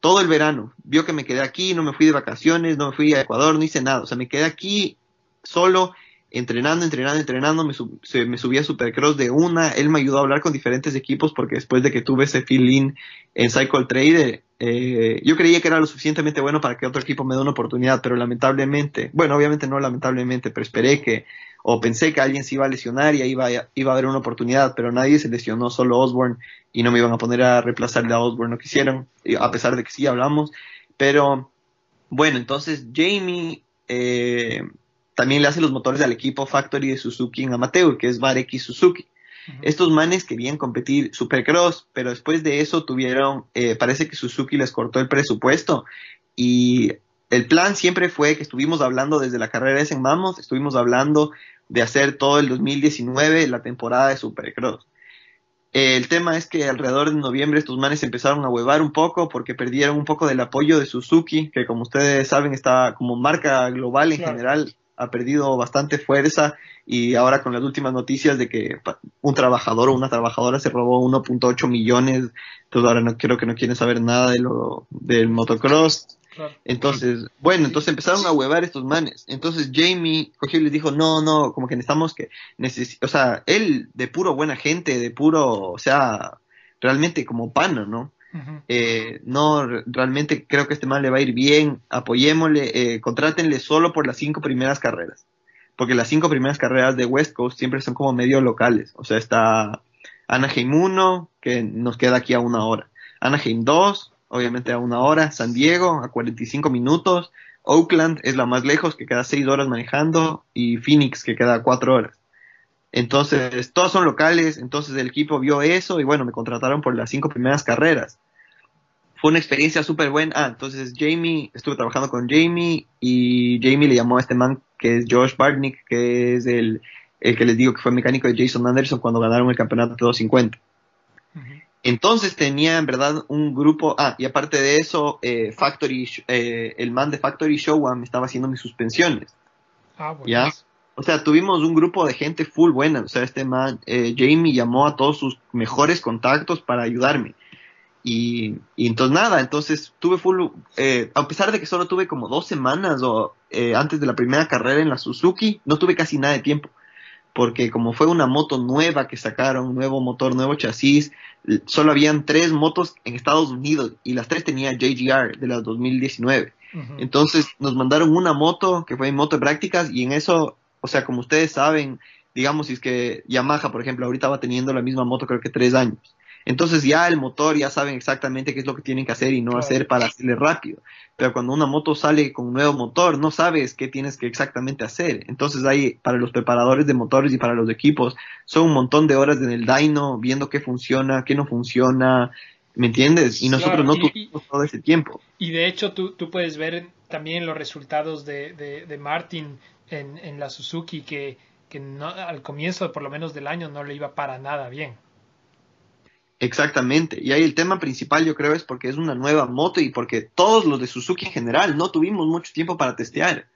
todo el verano. Vio que me quedé aquí, no me fui de vacaciones, no me fui a Ecuador, no hice nada. O sea, me quedé aquí solo, entrenando, entrenando, entrenando. Me, sub- a Supercross de una. Él me ayudó a hablar con diferentes equipos porque después de que tuve ese fill-in en Cycle Trader, eh, yo creía que era lo suficientemente bueno para que otro equipo me dé una oportunidad, pero lamentablemente, bueno, obviamente no lamentablemente, pero esperé que, o pensé que alguien se iba a lesionar y ahí iba, iba a haber una oportunidad, pero nadie se lesionó, solo Osborne, y no me iban a poner a reemplazarle a Osborne, no quisieron, a pesar de que sí hablamos, pero bueno, entonces Jamie eh, también le hace los motores al equipo Factory de Suzuki en Amateur, que es Vareki Suzuki. Estos manes querían competir Supercross, pero después de eso tuvieron, eh, parece que Suzuki les cortó el presupuesto y el plan siempre fue que estuvimos hablando desde la carrera de en Mammoth, estuvimos hablando de hacer todo el 2019 la temporada de Supercross. Eh, el tema es que alrededor de noviembre estos manes empezaron a huevar un poco porque perdieron un poco del apoyo de Suzuki, que como ustedes saben está como marca global en Claro. general, ha perdido bastante fuerza y ahora con las últimas noticias de que un trabajador o una trabajadora se robó 1.8 millones, entonces ahora no creo que no quieren saber nada de lo del motocross. Claro. Entonces, bueno, entonces empezaron a huevar estos manes. Entonces Jamie cogió y les dijo, no, no, como que necesitamos que, necesi o sea, él de puro buena gente, de puro, o sea, realmente como pana, ¿no? Eh, no, re- realmente creo que este man le va a ir bien, apoyémosle, eh, contrátenle solo por las cinco primeras carreras. porque las cinco primeras carreras de West Coast siempre son como medio locales. O sea, está Anaheim 1, que nos queda aquí a una hora. Anaheim 2, obviamente a una hora. San Diego, a 45 minutos. Oakland es la más lejos, que queda 6 horas manejando. Y Phoenix, que queda 4 horas. Entonces, todos son locales. Entonces, el equipo vio eso y bueno, me contrataron por las cinco primeras carreras. Fue una experiencia súper buena. Ah, entonces Jamie, estuve trabajando con Jamie y Jamie le llamó a este man que es Josh Bartnick, que es el, el que les digo que fue mecánico de Jason Anderson cuando ganaron el campeonato de 250. Entonces tenía en verdad un grupo, ah, y aparte de eso, eh, Factory, eh, el man de Factory Showa me estaba haciendo mis suspensiones. Ah, bueno. ¿Ya? O sea, tuvimos un grupo de gente full buena. O sea, este man, eh, Jamie llamó a todos sus mejores contactos para ayudarme. Y, y entonces nada, entonces tuve full, eh, a pesar de que solo tuve como dos semanas o eh, antes de la primera carrera en la Suzuki, no tuve casi nada de tiempo. Porque como fue una moto nueva que sacaron, nuevo motor, nuevo chasis, solo habían tres motos en Estados Unidos y las tres tenía JGR de la 2019. Ujú. Entonces nos mandaron una moto que fue en moto de prácticas y en eso, o sea, como ustedes saben, digamos, si es que Yamaha, por ejemplo, ahorita va teniendo la misma moto creo que tres años. Entonces ya el motor ya saben exactamente qué es lo que tienen que hacer y no Claro. hacer para hacerle rápido. Pero cuando una moto sale con un nuevo motor, no sabes qué tienes que exactamente hacer. Entonces ahí, para los preparadores de motores y para los equipos, son un montón de horas en el dyno, viendo qué funciona, qué no funciona, ¿me entiendes? Y nosotros Claro, no y- tuvimos todo ese tiempo. Y de hecho tú, tú puedes ver también los resultados de, de, de Martin en, en la Suzuki que, que no, al comienzo por lo menos del año no le iba para nada bien. Exactamente. Y ahí el tema principal yo creo es porque es una nueva moto y porque todos los de Suzuki en general no tuvimos mucho tiempo para testear.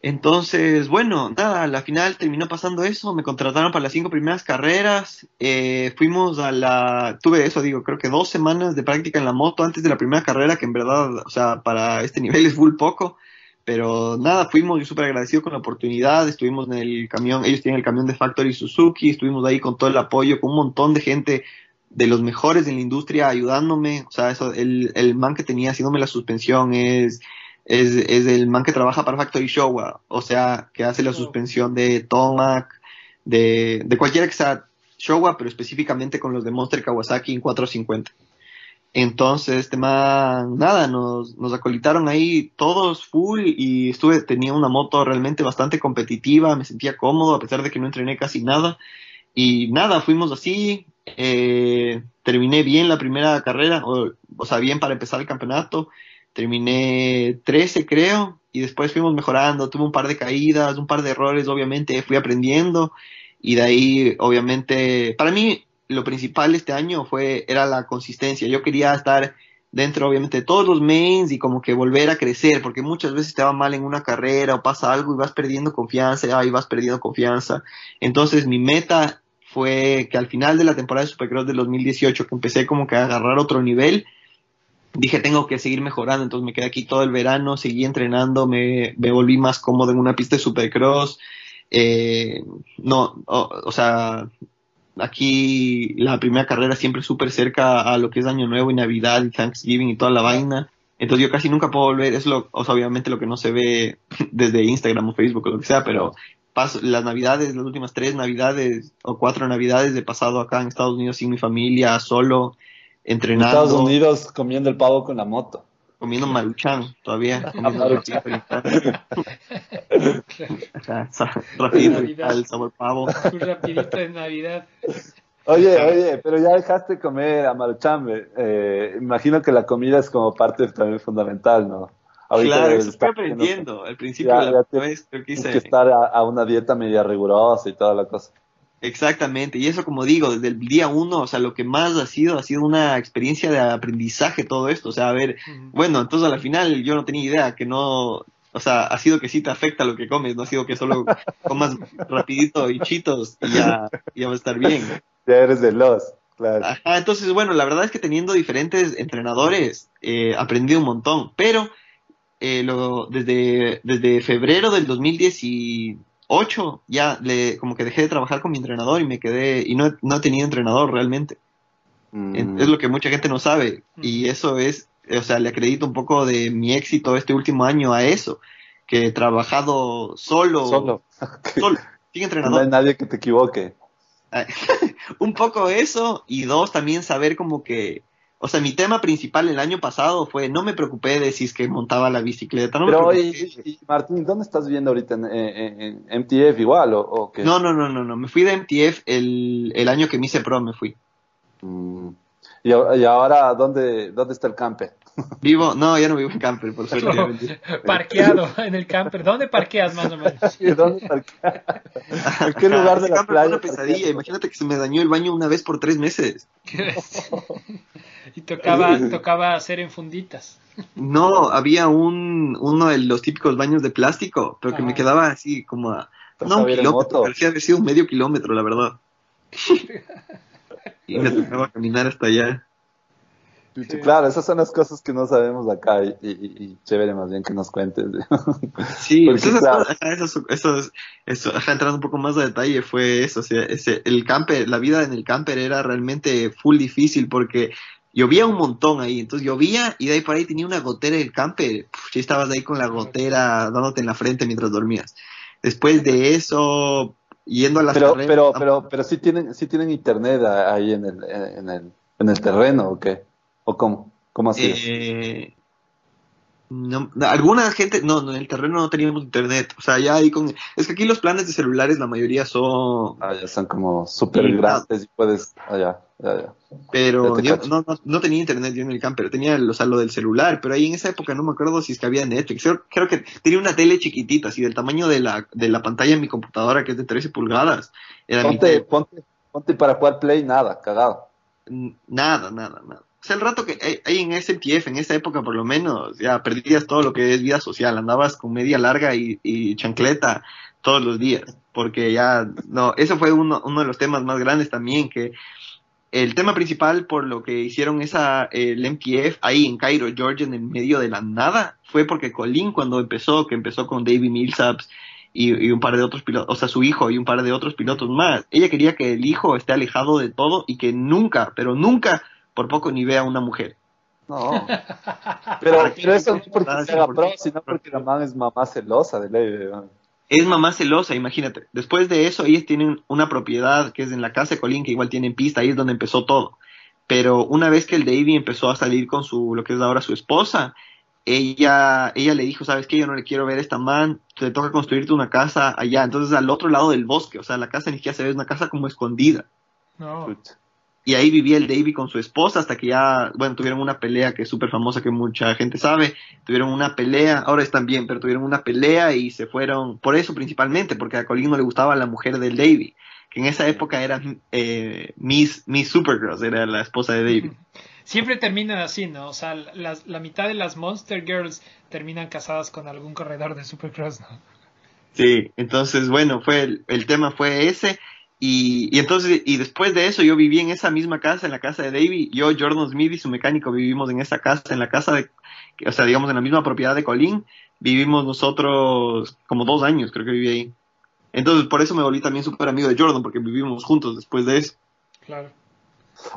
Entonces, bueno, nada, a la final terminó pasando eso, me contrataron para las cinco primeras carreras, eh, fuimos a la, tuve eso, digo, creo que dos semanas de práctica en la moto antes de la primera carrera, que en verdad, o sea, para este nivel es full poco, pero nada, fuimos, yo súper agradecido con la oportunidad, estuvimos en el camión, ellos tienen el camión de Factory Suzuki, estuvimos ahí con todo el apoyo, con un montón de gente de los mejores en la industria ayudándome, o sea, eso, el, el man que tenía haciéndome la suspensión es es, es el man que trabaja para Factory Showa, o sea, que hace la Oh. suspensión de Tomac, de, de cualquiera que sea Showa, pero específicamente con los de Monster Kawasaki en 450. Entonces, este man, nada, nos, nos acolitaron ahí todos full y estuve, tenía una moto realmente bastante competitiva, me sentía cómodo a pesar de que no entrené casi nada. Y nada, fuimos así, eh, terminé bien la primera carrera, o, o sea, bien para empezar el campeonato. Terminé 13 creo y después fuimos mejorando, tuve un par de caídas, un par de errores, obviamente fui aprendiendo. Y de ahí obviamente para mí lo principal este año fue era la consistencia, yo quería estar dentro obviamente de todos los mains y como que volver a crecer, porque muchas veces te va mal en una carrera o pasa algo y vas perdiendo confianza, y vas perdiendo confianza. Entonces mi meta fue que al final de la temporada de Supercross del 2018, que empecé como que a agarrar otro nivel, dije tengo que seguir mejorando, entonces me quedé aquí todo el verano, seguí entrenando, me, volví más cómodo en una pista de supercross, eh, no, o, sea, aquí la primera carrera siempre súper cerca a lo que es Año Nuevo y Navidad y Thanksgiving y toda la vaina, entonces yo casi nunca puedo volver, es lo, o sea, obviamente lo que no se ve desde Instagram o Facebook o lo que sea, pero paso, las navidades, las últimas tres navidades o cuatro navidades he pasado acá en Estados Unidos sin mi familia, solo, entrenando. Estados Unidos comiendo el pavo con la moto. Comiendo maruchan todavía. Comiendo rapidito el sabor pavo. Un rapidito de Navidad. Oye, oye, pero ya dejaste comer a maruchan. Eh, imagino que la comida es como parte también fundamental, ¿no? Ahorita claro, eso estoy aprendiendo. Al principio ya, de la ya vez creo que hice... que estar a, a, una dieta media rigurosa y toda la cosa. Exactamente, y eso como digo, desde el día uno, o sea, lo que más ha sido, ha sido una experiencia de aprendizaje todo esto, o sea, a ver, uh -huh. bueno, entonces a la final yo no tenía idea que no, o sea, ha sido que sí te afecta lo que comes, no ha sido que solo comas rapidito y chitos y ya, ya va a estar bien. Ya eres de los, claro. Ajá, entonces, bueno, la verdad es que teniendo diferentes entrenadores, eh, aprendí un montón, pero eh, lo, desde, desde febrero del 2018 ya le, como que dejé de trabajar con mi entrenador y me quedé, y no, no he tenido entrenador realmente. Mm. Es lo que mucha gente no sabe, y eso es, o sea, le acredito un poco de mi éxito este último año a eso, que he trabajado solo. Solo. Solo, sin No entrenador. hay nadie que te equivoque. un poco eso y dos también saber como que o sea mi tema principal el año pasado fue no me preocupé de si es que montaba la bicicleta no me Pero, y, y- Martín, ¿dónde estás viendo ahorita? ¿En, en- en MTF igual o, o qué? no no no no no me fui de MTF el, el año que me hice pro me fui Mm. Y, y ahora, ¿dónde, ¿dónde está el camper? vivo no ya no vivo en camper por suerte vendí. Parqueado en el camper. ¿Dónde parqueas más o menos? ¿Dónde parquea? ¿En qué lugar de Ese la camper fue playa? una pesadilla imagínate que se me dañó el baño una vez por tres meses y tocaba, tocaba hacer en funditas. no había un uno de los típicos baños de plástico pero que me quedaba así como a No, un kilómetro, parecía haber sido un medio kilómetro, la verdad. Y me tocaba caminar hasta allá. Sí, Claro, esas son las cosas que no sabemos acá y, y- y chévere más bien que nos cuentes. Sí, Porque, esas claro. eso, eso, es- eso, ajá, entrando un poco más a detalle, fue eso, o sea, ese, el camper, la vida en el camper era realmente full difícil porque llovía un montón ahí, entonces llovía y de ahí por ahí tenía una gotera el camper, ya estabas ahí con la gotera dándote en la frente mientras dormías. Después de eso, yendo a las Pero, carreras- pero, pero, pero sí tienen, sí tienen internet ahí en el, en el, en el terreno, ¿o qué? ¿O cómo? ¿Cómo así? es? Eh, no, alguna gente, no, no, en el terreno no teníamos internet. O sea, ya ahí con. Es que aquí los planes de celulares, la mayoría son. Ah, ya son como súper grandes y puedes, ah, ya, ya, ya. Pero Ya yo no, no, no tenía internet yo en el camper, tenía o sea, lo del celular. Pero ahí en esa época no me acuerdo si es que había Netflix. Creo, creo que tenía una tele chiquitita, así del tamaño de la, de la pantalla de mi computadora, que es de 13 pulgadas. Era Ponte, ponte, ponte para jugar play, nada, cagado. Nada, nada, nada. O sea, el rato que hay, en SMTF, en esa época por lo menos, ya perdías todo lo que es vida social. Andabas con media larga y, chancleta todos los días. Porque ya, no, eso fue uno, uno de los temas más grandes también, que el tema principal por lo que hicieron esa, el MTF ahí en Cairo, Georgia, en el medio de la nada, fue porque Colin cuando empezó, que empezó con David Millsaps y, y un par de otros pilotos, o sea, su hijo y un par de otros pilotos más, ella quería que el hijo esté alejado de todo y que nunca, pero nunca, por poco ni vea a una mujer. No. Pero, que- eso no es porque se haga sí, pro, sino porque la man es mamá celosa de ley. Es mamá celosa, imagínate. Después de eso, ellos tienen una propiedad que es en la casa de Colin, que igual tienen pista, ahí es donde empezó todo. Pero una vez que el Davy empezó a salir con su, lo que es ahora su esposa, ella, ella le dijo, ¿sabes qué? Yo no le quiero ver a esta man, te toca construirte una casa allá. Entonces, al otro lado del bosque, o sea, la casa ni siquiera se ve, es una casa como escondida. No. Y ahí vivía el Davy con su esposa hasta que ya, bueno, tuvieron una pelea que es súper famosa, que mucha gente sabe. Tuvieron una pelea, ahora están bien, pero tuvieron una pelea y se fueron, por eso principalmente, porque a Colin no le gustaba la mujer del Davy, que en esa época era eh, Miss, Miss Supergirls, era la esposa de Davy. Siempre terminan así, ¿no? O sea, las- la mitad de las Monster Girls terminan casadas con algún corredor de Supercross, ¿no? Sí, entonces, bueno, fue el, el tema fue ese. Y, y entonces, y después de eso, yo viví en esa misma casa, en la casa de Davy. Yo, Jordan Smith y su mecánico vivimos en esa casa, en la casa de, o sea, digamos, en la misma propiedad de Colin. Vivimos nosotros como dos años, creo que viví ahí. Entonces, por eso me volví también súper amigo de Jordan, porque vivimos juntos después de eso. Claro.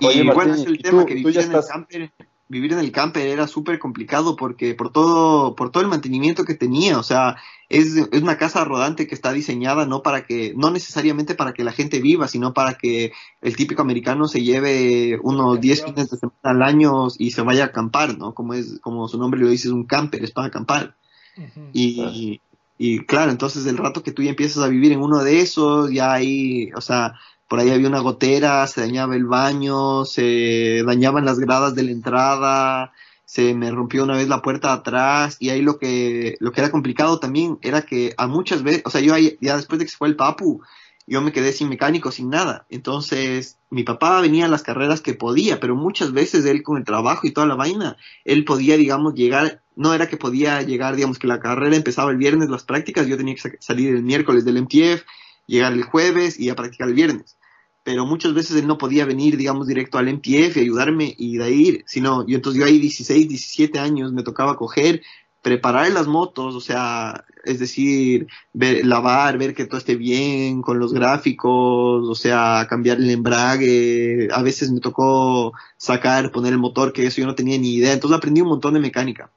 Oye, y Martín, bueno, es el ¿y tema tú- que ya en, estás- el camper, vivir en el camper era súper complicado porque por todo, por todo el mantenimiento que tenía, o sea, es, es una casa rodante que está diseñada no para que, no necesariamente para que la gente viva, sino para que el típico americano se lleve unos 10 fines de semana al año y se vaya a acampar, ¿no? Como es, como su nombre lo dice, es un camper, es para acampar. Ujú. Y, y claro, entonces el rato que tú ya empiezas a vivir en uno de esos, ya ahí, o sea, por ahí había una gotera, se dañaba el baño, se dañaban las gradas de la entrada, se me rompió una vez la puerta atrás y ahí lo que, lo que era complicado también era que a muchas veces, o sea, yo ahí, ya después de que se fue el papu, yo me quedé sin mecánico, sin nada. Entonces, mi papá venía a las carreras que podía, pero muchas veces él con el trabajo y toda la vaina, él podía, digamos, llegar, no era que podía llegar, digamos, que la carrera empezaba el viernes, las prácticas, yo tenía que sa- salir el miércoles del MTF, llegar el jueves y a practicar el viernes. Pero muchas veces él no podía venir, digamos, directo al MTF y ayudarme y de ahí ir, sino, yo entonces yo ahí 16, 17 años me tocaba coger, preparar las motos, o sea, es decir, ver, lavar, ver que todo esté bien con los gráficos, o sea, cambiar el embrague, a veces me tocó sacar, poner el motor, que eso yo no tenía ni idea, entonces aprendí un montón de mecánica,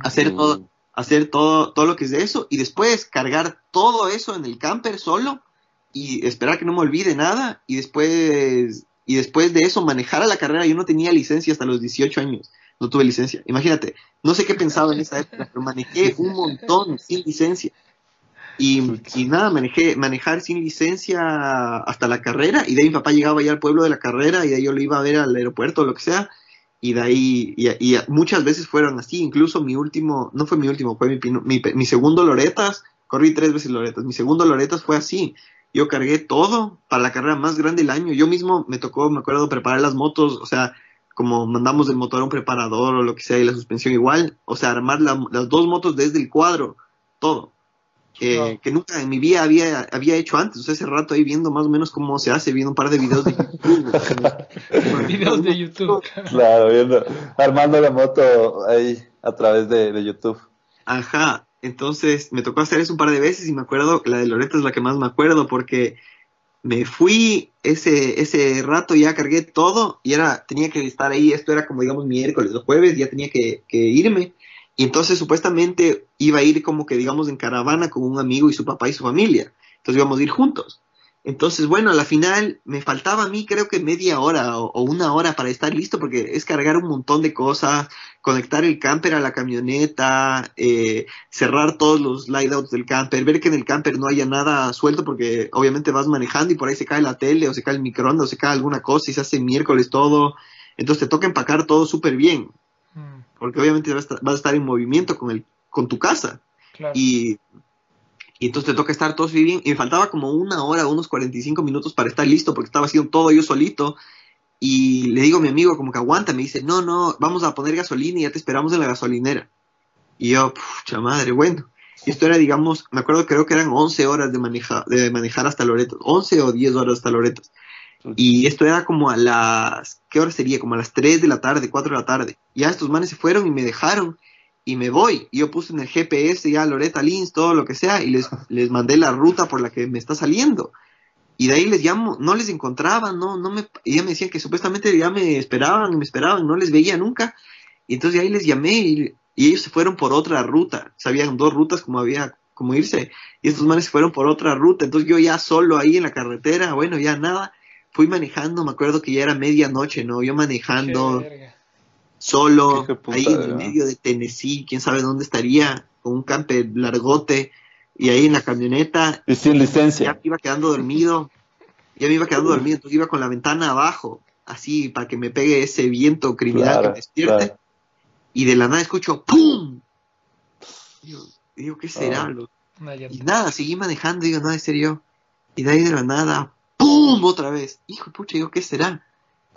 hacer todo, hacer todo, todo lo que es de eso y después cargar todo eso en el camper solo y esperar que no me olvide nada y después y después de eso manejar a la carrera. Yo no tenía licencia hasta los 18 años, no tuve licencia. Imagínate, no sé qué pensaba en esa época, pero manejé un montón sin licencia. Y, y, nada, manejé, manejar sin licencia hasta la carrera, y de ahí mi papá llegaba ya al pueblo de la carrera, y de ahí yo lo iba a ver al aeropuerto o lo que sea, y de ahí, y, y muchas veces fueron así, incluso mi último, no fue mi último, fue mi, mi, mi segundo Loretas, corrí tres veces Loretas, mi segundo Loretas fue así, yo cargué todo para la carrera más grande del año, yo mismo me tocó, me acuerdo, preparar las motos, o sea, como mandamos el motor a un preparador o lo que sea, y la suspensión igual, o sea, armar la, las dos motos desde el cuadro, todo que, que, nunca en mi vida había, había hecho antes. O sea, ese rato ahí viendo más o menos cómo se hace, viendo un par de videos de YouTube. videos de YouTube. Claro, viendo, armando la moto ahí a través de, de, YouTube. Ajá, entonces me tocó hacer eso un par de veces y me acuerdo, la de Loreto es la que más me acuerdo porque me fui ese, ese rato, ya cargué todo y era, tenía que estar ahí, esto era como digamos miércoles o jueves, ya tenía que, que irme y entonces supuestamente iba a ir como que digamos en caravana con un amigo y su papá y su familia. Entonces íbamos a ir juntos. Entonces, bueno, a la final me faltaba a mí creo que media hora o, una hora para estar listo porque es cargar un montón de cosas, conectar el camper a la camioneta, eh, cerrar todos los lightouts del camper, ver que en el camper no haya nada suelto porque obviamente vas manejando y por ahí se cae la tele o se cae el microondas o se cae alguna cosa y se hace miércoles todo. Entonces te toca empacar todo súper bien porque obviamente vas a, estar, en movimiento con, el, con tu casa. Y, y, entonces te toca estar todo bien. Y me faltaba como una hora, unos 45 minutos para estar listo, porque estaba haciendo todo yo solito. Y le digo a mi amigo, como que aguanta, me dice, no, no, vamos a poner gasolina y ya te esperamos en la gasolinera. Y yo, pucha madre, bueno. Y esto era, digamos, me acuerdo, creo que eran 11 horas de, manejar de manejar hasta Loreto, 11 o 10 horas hasta Loreto. Y esto era como a las, ¿qué hora sería? Como a las 3 de la tarde, 4 de la tarde. Ya estos manes se fueron y me dejaron y me voy. Y yo puse en el GPS ya Loreta Lins, todo lo que sea, y les, les mandé la ruta por la que me está saliendo. Y de ahí les llamo, no les encontraba, no, no me, ya me decían que supuestamente ya me esperaban y me esperaban, no les veía nunca. Y entonces ahí les llamé y, y ellos se fueron por otra ruta. Sabían dos rutas como había, como irse. Y estos manes se fueron por otra ruta. Entonces yo ya solo ahí en la carretera, bueno, ya nada fui manejando, me acuerdo que ya era medianoche, ¿no? Yo manejando solo, ahí en el medio de Tennessee, quién sabe dónde estaría, con un camper largote, y ahí en la camioneta. Y sin licencia. Ya me iba quedando dormido, ya me iba quedando dormido, entonces iba con la ventana abajo, así, para que me pegue ese viento criminal que me despierte. Y de la nada escucho ¡pum! Digo, ¿qué será? Ah. Y nada, seguí manejando, digo, no, en serio. Y de ahí de la nada, ¡Pum! Otra vez. Hijo de pucha, digo, ¿qué será?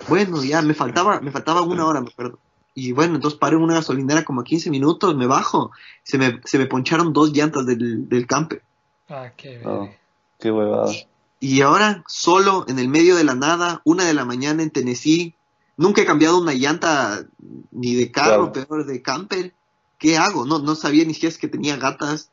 Bueno, ya me faltaba, me faltaba una hora, me acuerdo. Y bueno, entonces paré en una gasolinera como a 15 minutos, me bajo, se me, se me poncharon dos llantas del, del camper. Ah, qué oh, qué huevada. Y ahora, solo, en el medio de la nada, una de la mañana en Tennessee, nunca he cambiado una llanta ni de carro, peor de camper. ¿Qué hago? No, no sabía ni siquiera que tenía gatas.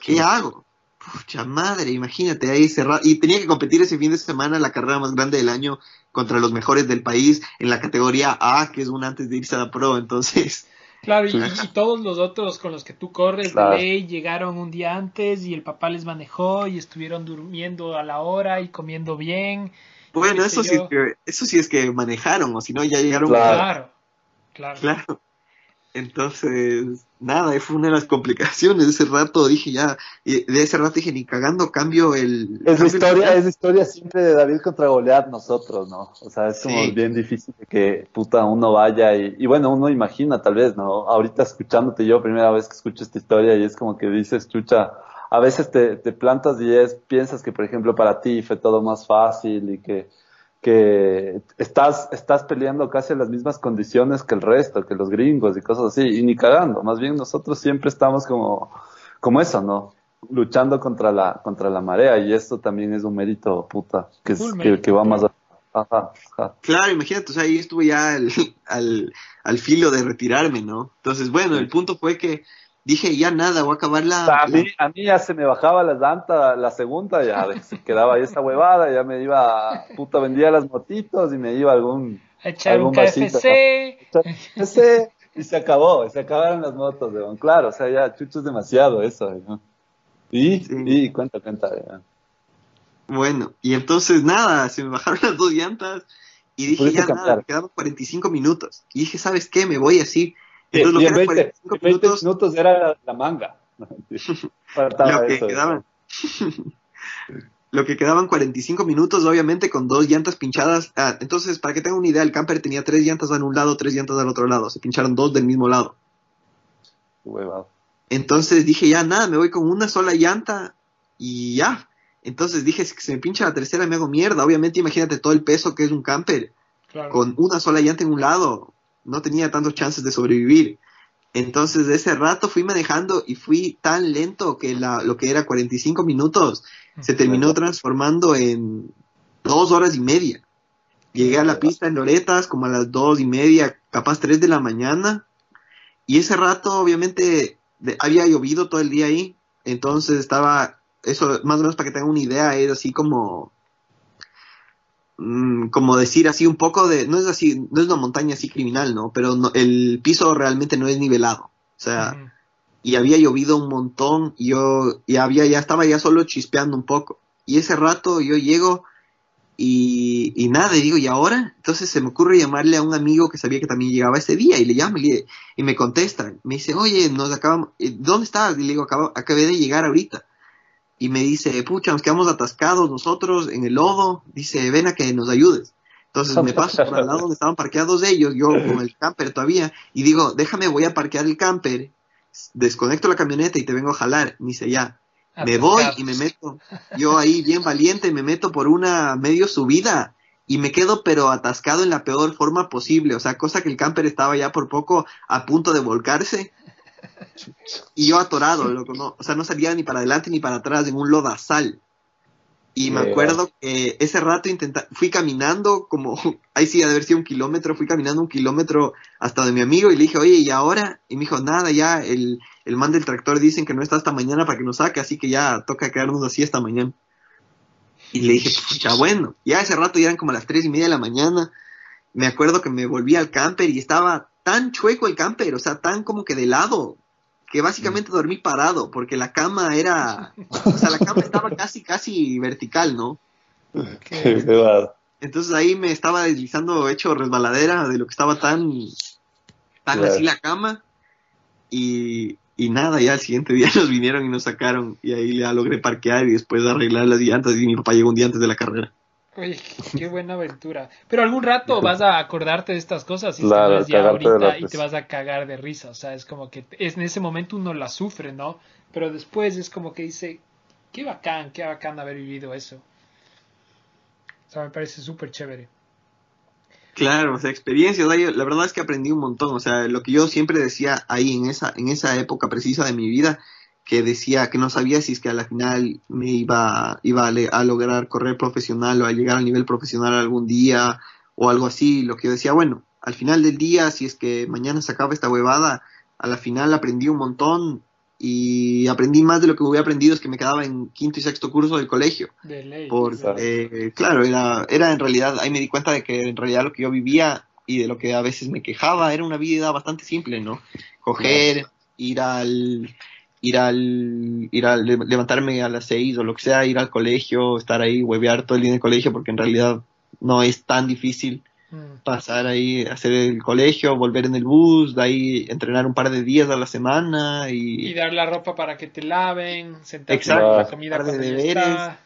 ¿Qué hago? Pucha madre, imagínate ahí cerrado. Y tenía que competir ese fin de semana la carrera más grande del año contra los mejores del país en la categoría A, que es una antes de irse a la pro. Entonces. Claro, y, todos los otros con los que tú corres de ley llegaron un día antes y el papá les manejó y estuvieron durmiendo a la hora y comiendo bien. Bueno, eso sí, es que, eso sí es que manejaron, o si no, ya llegaron. Claro, claro. Claro. Entonces, nada, fue una de las complicaciones de ese rato. Dije ya, de ese rato dije, ni cagando cambio el. Es la historia, es historia siempre de David contra Goliat, nosotros, ¿no? O sea, es como bien difícil que puta uno vaya y, y, bueno, uno imagina tal vez, ¿no? Ahorita escuchándote yo, primera vez que escucho esta historia y es como que dices, chucha, a veces te, te plantas y es, piensas que, por ejemplo, para ti fue todo más fácil y que que estás, estás peleando casi en las mismas condiciones que el resto, que los gringos y cosas así, y ni cagando, más bien nosotros siempre estamos como, como eso, ¿no? Luchando contra la, contra la marea, y esto también es un mérito, puta, que, que, va más a... Ajá, Claro, imagínate, o sea, ahí estuve ya al, al, al filo de retirarme, ¿no? Entonces, bueno, el punto fue que dije, ya nada, voy a acabar la... A mí, a mí ya se me bajaba la llanta, la segunda, ya se quedaba ahí esa huevada, ya me iba, puta, vendía las motitos y me iba algún... A echar un KFC. y se acabó, se acabaron las motos, weón. Claro, o sea, ya chucho es demasiado eso, ¿no? Y, Sí. y cuenta, cuenta. ya. Bueno, y entonces nada, se me bajaron las dos llantas y dije, ya nada, me quedaban 45 minutos. Y dije, ¿sabes qué? Me voy así. Entonces lo y que en eran 20, 45 en 20 minutos, era la, manga. Lo que eso. quedaban. lo que quedaban 45 minutos, obviamente, con dos llantas pinchadas. Ah, entonces, para que tengan una idea, el camper tenía tres llantas en un lado, tres llantas al otro lado. Se pincharon dos del mismo lado. Huevado. Entonces dije, ya nada, me voy con una sola llanta y ya. Entonces dije, si se me pincha la tercera me hago mierda. Obviamente imagínate todo el peso que es un camper. Claro. Con una sola llanta en un lado, no tenía tantos chances de sobrevivir. Entonces de ese rato fui manejando y fui tan lento que la, lo que era 45 minutos se terminó transformando en dos horas y media. Llegué a la pista en Loretas como a las dos y media, capaz tres de la mañana. Y ese rato, obviamente, de- había llovido todo el día ahí. Entonces estaba, eso más o menos para que tengan una idea, es así como, como decir así un poco de, no es así, no es una montaña así criminal, ¿no? Pero no- el piso realmente no es nivelado. O sea, y había llovido un montón y yo y había ya estaba ya solo chispeando un poco. Y ese rato yo llego y, y nada y digo y ahora entonces se me ocurre llamarle a un amigo que sabía que también llegaba ese día y le llamo y, le- y me contesta. Me dice oye nos acabamos eh, dónde estás y le digo "Acabo- acabé de llegar ahorita y me dice pucha nos quedamos atascados nosotros en el lodo dice ven a que nos ayudes entonces me paso por al lado donde estaban parqueados ellos, yo con el camper todavía, y digo, déjame, voy a parquear el camper, desconecto la camioneta y te vengo a jalar. Me dice, ya, me voy y me meto, yo ahí bien valiente, me meto por una medio subida y me quedo pero atascado en la peor forma posible, o sea, cosa que el camper estaba ya por poco a punto de volcarse y yo atorado, loco, no, o sea, no salía ni para adelante ni para atrás en un lodazal. Y me acuerdo que ese rato intenta fui caminando como, ahí sí, ha de haber sido un kilómetro, fui caminando un kilómetro hasta de mi amigo y le dije, oye, ¿y ahora? Y me dijo, nada, ya, el, el man del tractor dicen que no está hasta mañana para que nos saque, así que ya toca quedarnos así hasta mañana. Y le dije, pucha, bueno, ya ese rato ya eran como las tres y media de la mañana. Me acuerdo que me volví al camper y estaba tan chueco el camper, o sea, tan como que de lado, que básicamente dormí parado, porque la cama era, o sea, la cama estaba casi, casi vertical, ¿no? Qué. Entonces ahí me estaba deslizando hecho resbaladera de lo que estaba tan, tan Claro. así la cama. Y, y nada, ya al siguiente día nos vinieron y nos sacaron. Y ahí ya logré parquear y después arreglar las llantas. Y mi papá llegó un día antes de la carrera. Oye, qué buena aventura. Pero algún rato vas a acordarte de estas cosas y Claro, es ya cagarte de ahorita la y te vas a cagar de risa. O sea, es como que es, en ese momento uno la sufre, ¿no? Pero después es como que dice, qué bacán, qué bacán haber vivido eso. O sea, me parece súper chévere. Claro, o sea, experiencias. o sea, yo- La verdad es que aprendí un montón. O sea, lo que yo siempre decía ahí en esa, en esa época precisa de mi vida, que decía que no sabía si es que a la final me iba, iba a, le- a lograr correr profesional o a llegar al nivel profesional algún día o algo así. Lo que yo decía, bueno, al final del día, si es que mañana se acaba esta huevada, a la final aprendí un montón y aprendí más de lo que hubiera aprendido es que me quedaba en quinto y sexto curso del colegio. De ley. Porque, eh, claro, era, era en realidad, ahí me di cuenta de que en realidad lo que yo vivía y de lo que a veces me quejaba era una vida bastante simple, ¿no? Coger, ir al, ir al, ir al, le- levantarme a las seis o lo que sea, ir al colegio, estar ahí, huevear todo el día en el colegio, porque en realidad no es tan difícil Mm. pasar ahí, hacer el colegio, volver en el bus, de ahí entrenar un par de días a la semana Y y... dar la ropa para que te laven, sentarte la comida Par de deberes. está.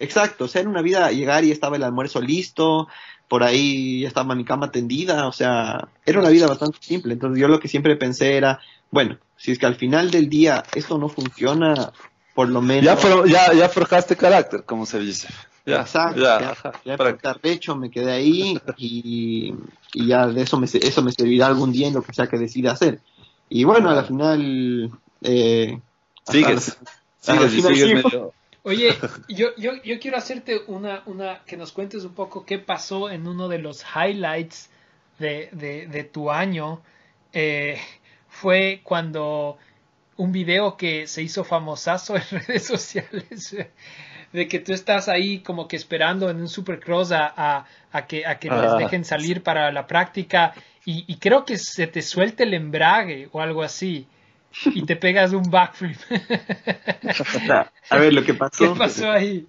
Exacto, o sea, era una vida, llegar y estaba el almuerzo listo, por ahí ya estaba mi cama tendida, o sea, era una vida bastante simple. Entonces yo lo que siempre pensé era, bueno, si es que al final del día esto no funciona, por lo menos... Ya, for- ya, ya forjaste carácter, como se dice. Ya, Exacto, ya, ya, ya estar hecho, me quedé ahí y, y ya de eso me, eso me servirá algún día en lo que sea que decida hacer. Y bueno, a la final... Eh, Sigues, la- sigues y final sigues medio- Oye, yo, yo, yo quiero hacerte una, una, que nos cuentes un poco qué pasó en uno de los highlights de, de, de tu año. Eh, fue cuando un video que se hizo famosazo en redes sociales de que tú estás ahí como que esperando en un supercross a, a, a que, a que les Ah. dejen salir para la práctica y, y creo que se te suelte el embrague o algo así y te pegas un backflip. A ver, lo que ¿Qué pasó, pasó ahí?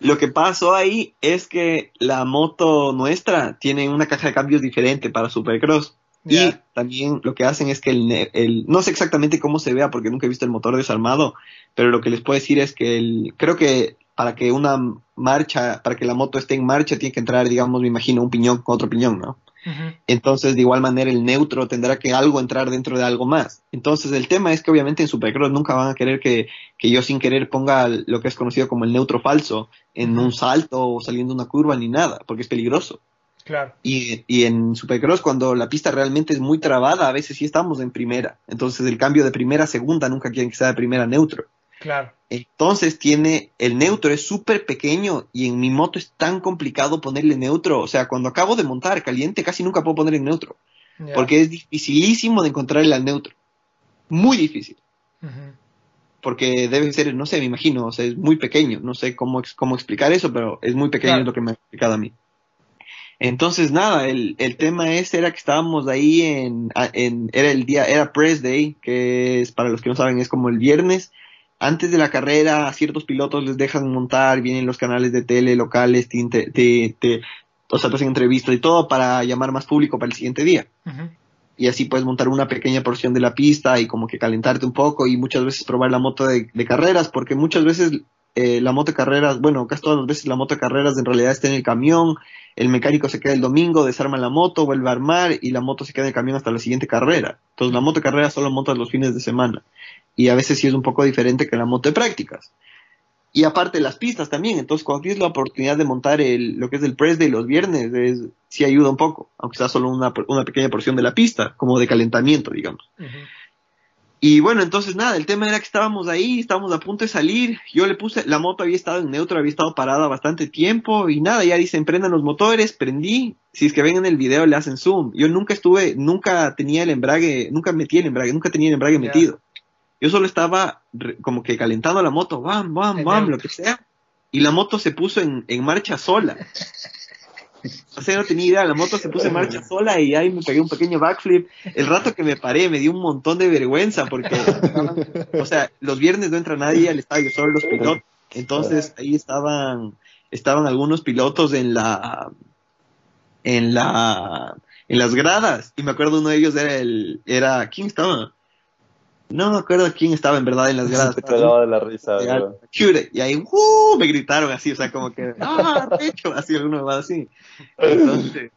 lo que pasó ahí es que la moto nuestra tiene una caja de cambios diferente para Supercross. Y también lo que hacen es que el, el- no sé exactamente cómo se vea porque nunca he visto el motor desarmado, pero lo que les puedo decir es que el, creo que para que una marcha, para que la moto esté en marcha tiene que entrar, digamos, me imagino, un piñón con otro piñón, ¿no? Entonces, de igual manera, el neutro tendrá que algo entrar dentro de algo más. Entonces, el tema es que obviamente en Supercross nunca van a querer que, que yo sin querer ponga lo que es conocido como el neutro falso en un salto o saliendo una curva ni nada, porque es peligroso. Claro. Y, y en Supercross, cuando la pista realmente es muy trabada, a veces sí estamos en primera. Entonces, el cambio de primera a segunda nunca quieren que sea de primera a neutro. Claro. Entonces tiene, el neutro es súper pequeño y en mi moto es tan complicado ponerle neutro. O sea, cuando acabo de montar caliente casi nunca puedo poner en neutro. Porque es dificilísimo de encontrarle al neutro. Muy difícil. Porque debe ser, no sé, me imagino, o sea, es muy pequeño. No sé cómo, cómo explicar eso, pero es muy pequeño Claro. es lo que me ha explicado a mí. Entonces, nada, el, el tema ese era que estábamos ahí en, en, era el día, era Press Day, que es, para los que no saben, es como el viernes. Antes de la carrera, a ciertos pilotos les dejan montar, vienen los canales de tele locales, te, te, te- o sea, te hacen entrevistas y todo para llamar más público para el siguiente día y así puedes montar una pequeña porción de la pista y como que calentarte un poco y muchas veces probar la moto de, de carreras, porque muchas veces eh, la moto carreras, bueno, casi todas las veces la moto carreras en realidad está en el camión, el mecánico se queda el domingo, desarma la moto, vuelve a armar y la moto se queda en el camión hasta la siguiente carrera. Entonces la moto de carreras solo montas los fines de semana y a veces sí es un poco diferente que la moto de prácticas. Y aparte las pistas también, entonces cuando tienes la oportunidad de montar el, lo que es el press de los viernes, es, sí ayuda un poco, aunque sea solo una, pequeña porción de la pista, como de calentamiento, digamos. Y bueno, entonces nada, el tema era que estábamos ahí, estábamos a punto de salir, yo le puse, la moto había estado en neutro, había estado parada bastante tiempo y nada, ya dicen, prendan los motores, prendí, si es que ven en el video le hacen zoom, yo nunca estuve, nunca tenía el embrague, nunca metí el embrague, nunca tenía el embrague metido. Yo solo estaba re- como que calentando la moto, bam, bam, bam, lo que sea, y la moto se puso en, en marcha sola. O sea, no tenía idea, la moto se puso en marcha sola y ahí me pegué un pequeño backflip. El rato que me paré me dio un montón de vergüenza porque, o sea, los viernes no entra nadie al estadio, solo los pilotos. Entonces ahí estaban, estaban algunos pilotos en la, en la, en las gradas. Y me acuerdo uno de ellos era el, era, ¿quién estaba? No me acuerdo quién estaba en verdad en las gradas. Se cagaba de la risa, y ahí ¡uh! me gritaron así, o sea, como que ¡ah, pecho! Así alguno va así. Entonces,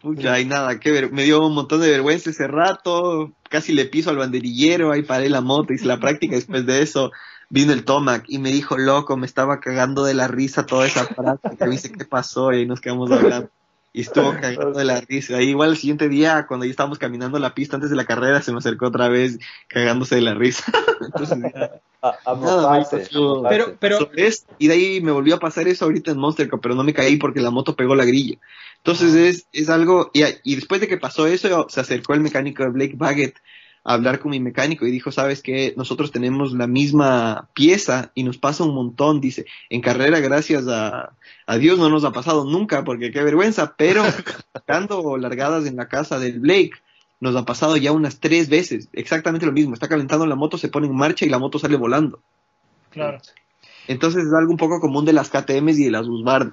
pucha, y nada, que ver, me dio un montón de vergüenza ese rato, casi le piso al banderillero, ahí paré la moto, hice la práctica, después de eso vino el Tomac y me dijo, loco, me estaba cagando de la risa toda esa práctica, me dice, ¿qué pasó? Y ahí nos quedamos hablando. Y estuvo cagando de la risa. Ahí igual el siguiente día, cuando ya estábamos caminando la pista antes de la carrera, se me acercó otra vez cagándose de la risa. Entonces, ya, A, a Nada, mofarse. Pero, pero, esto, y de ahí me volvió a pasar eso ahorita en Monster Cup, pero no me caí porque la moto pegó la grilla. Entonces Ah. es, es algo, y, y después de que pasó eso, se acercó el mecánico de Blake Baggett a hablar con mi mecánico y dijo, sabes que nosotros tenemos la misma pieza y nos pasa un montón, dice, en carrera gracias a, a Dios no nos ha pasado nunca porque qué vergüenza, pero sacando largadas en la casa del Blake, nos ha pasado ya unas tres veces, exactamente lo mismo, está calentando la moto, se pone en marcha y la moto sale volando. claro. Entonces es algo un poco común de las KTMs y de las. Ujú.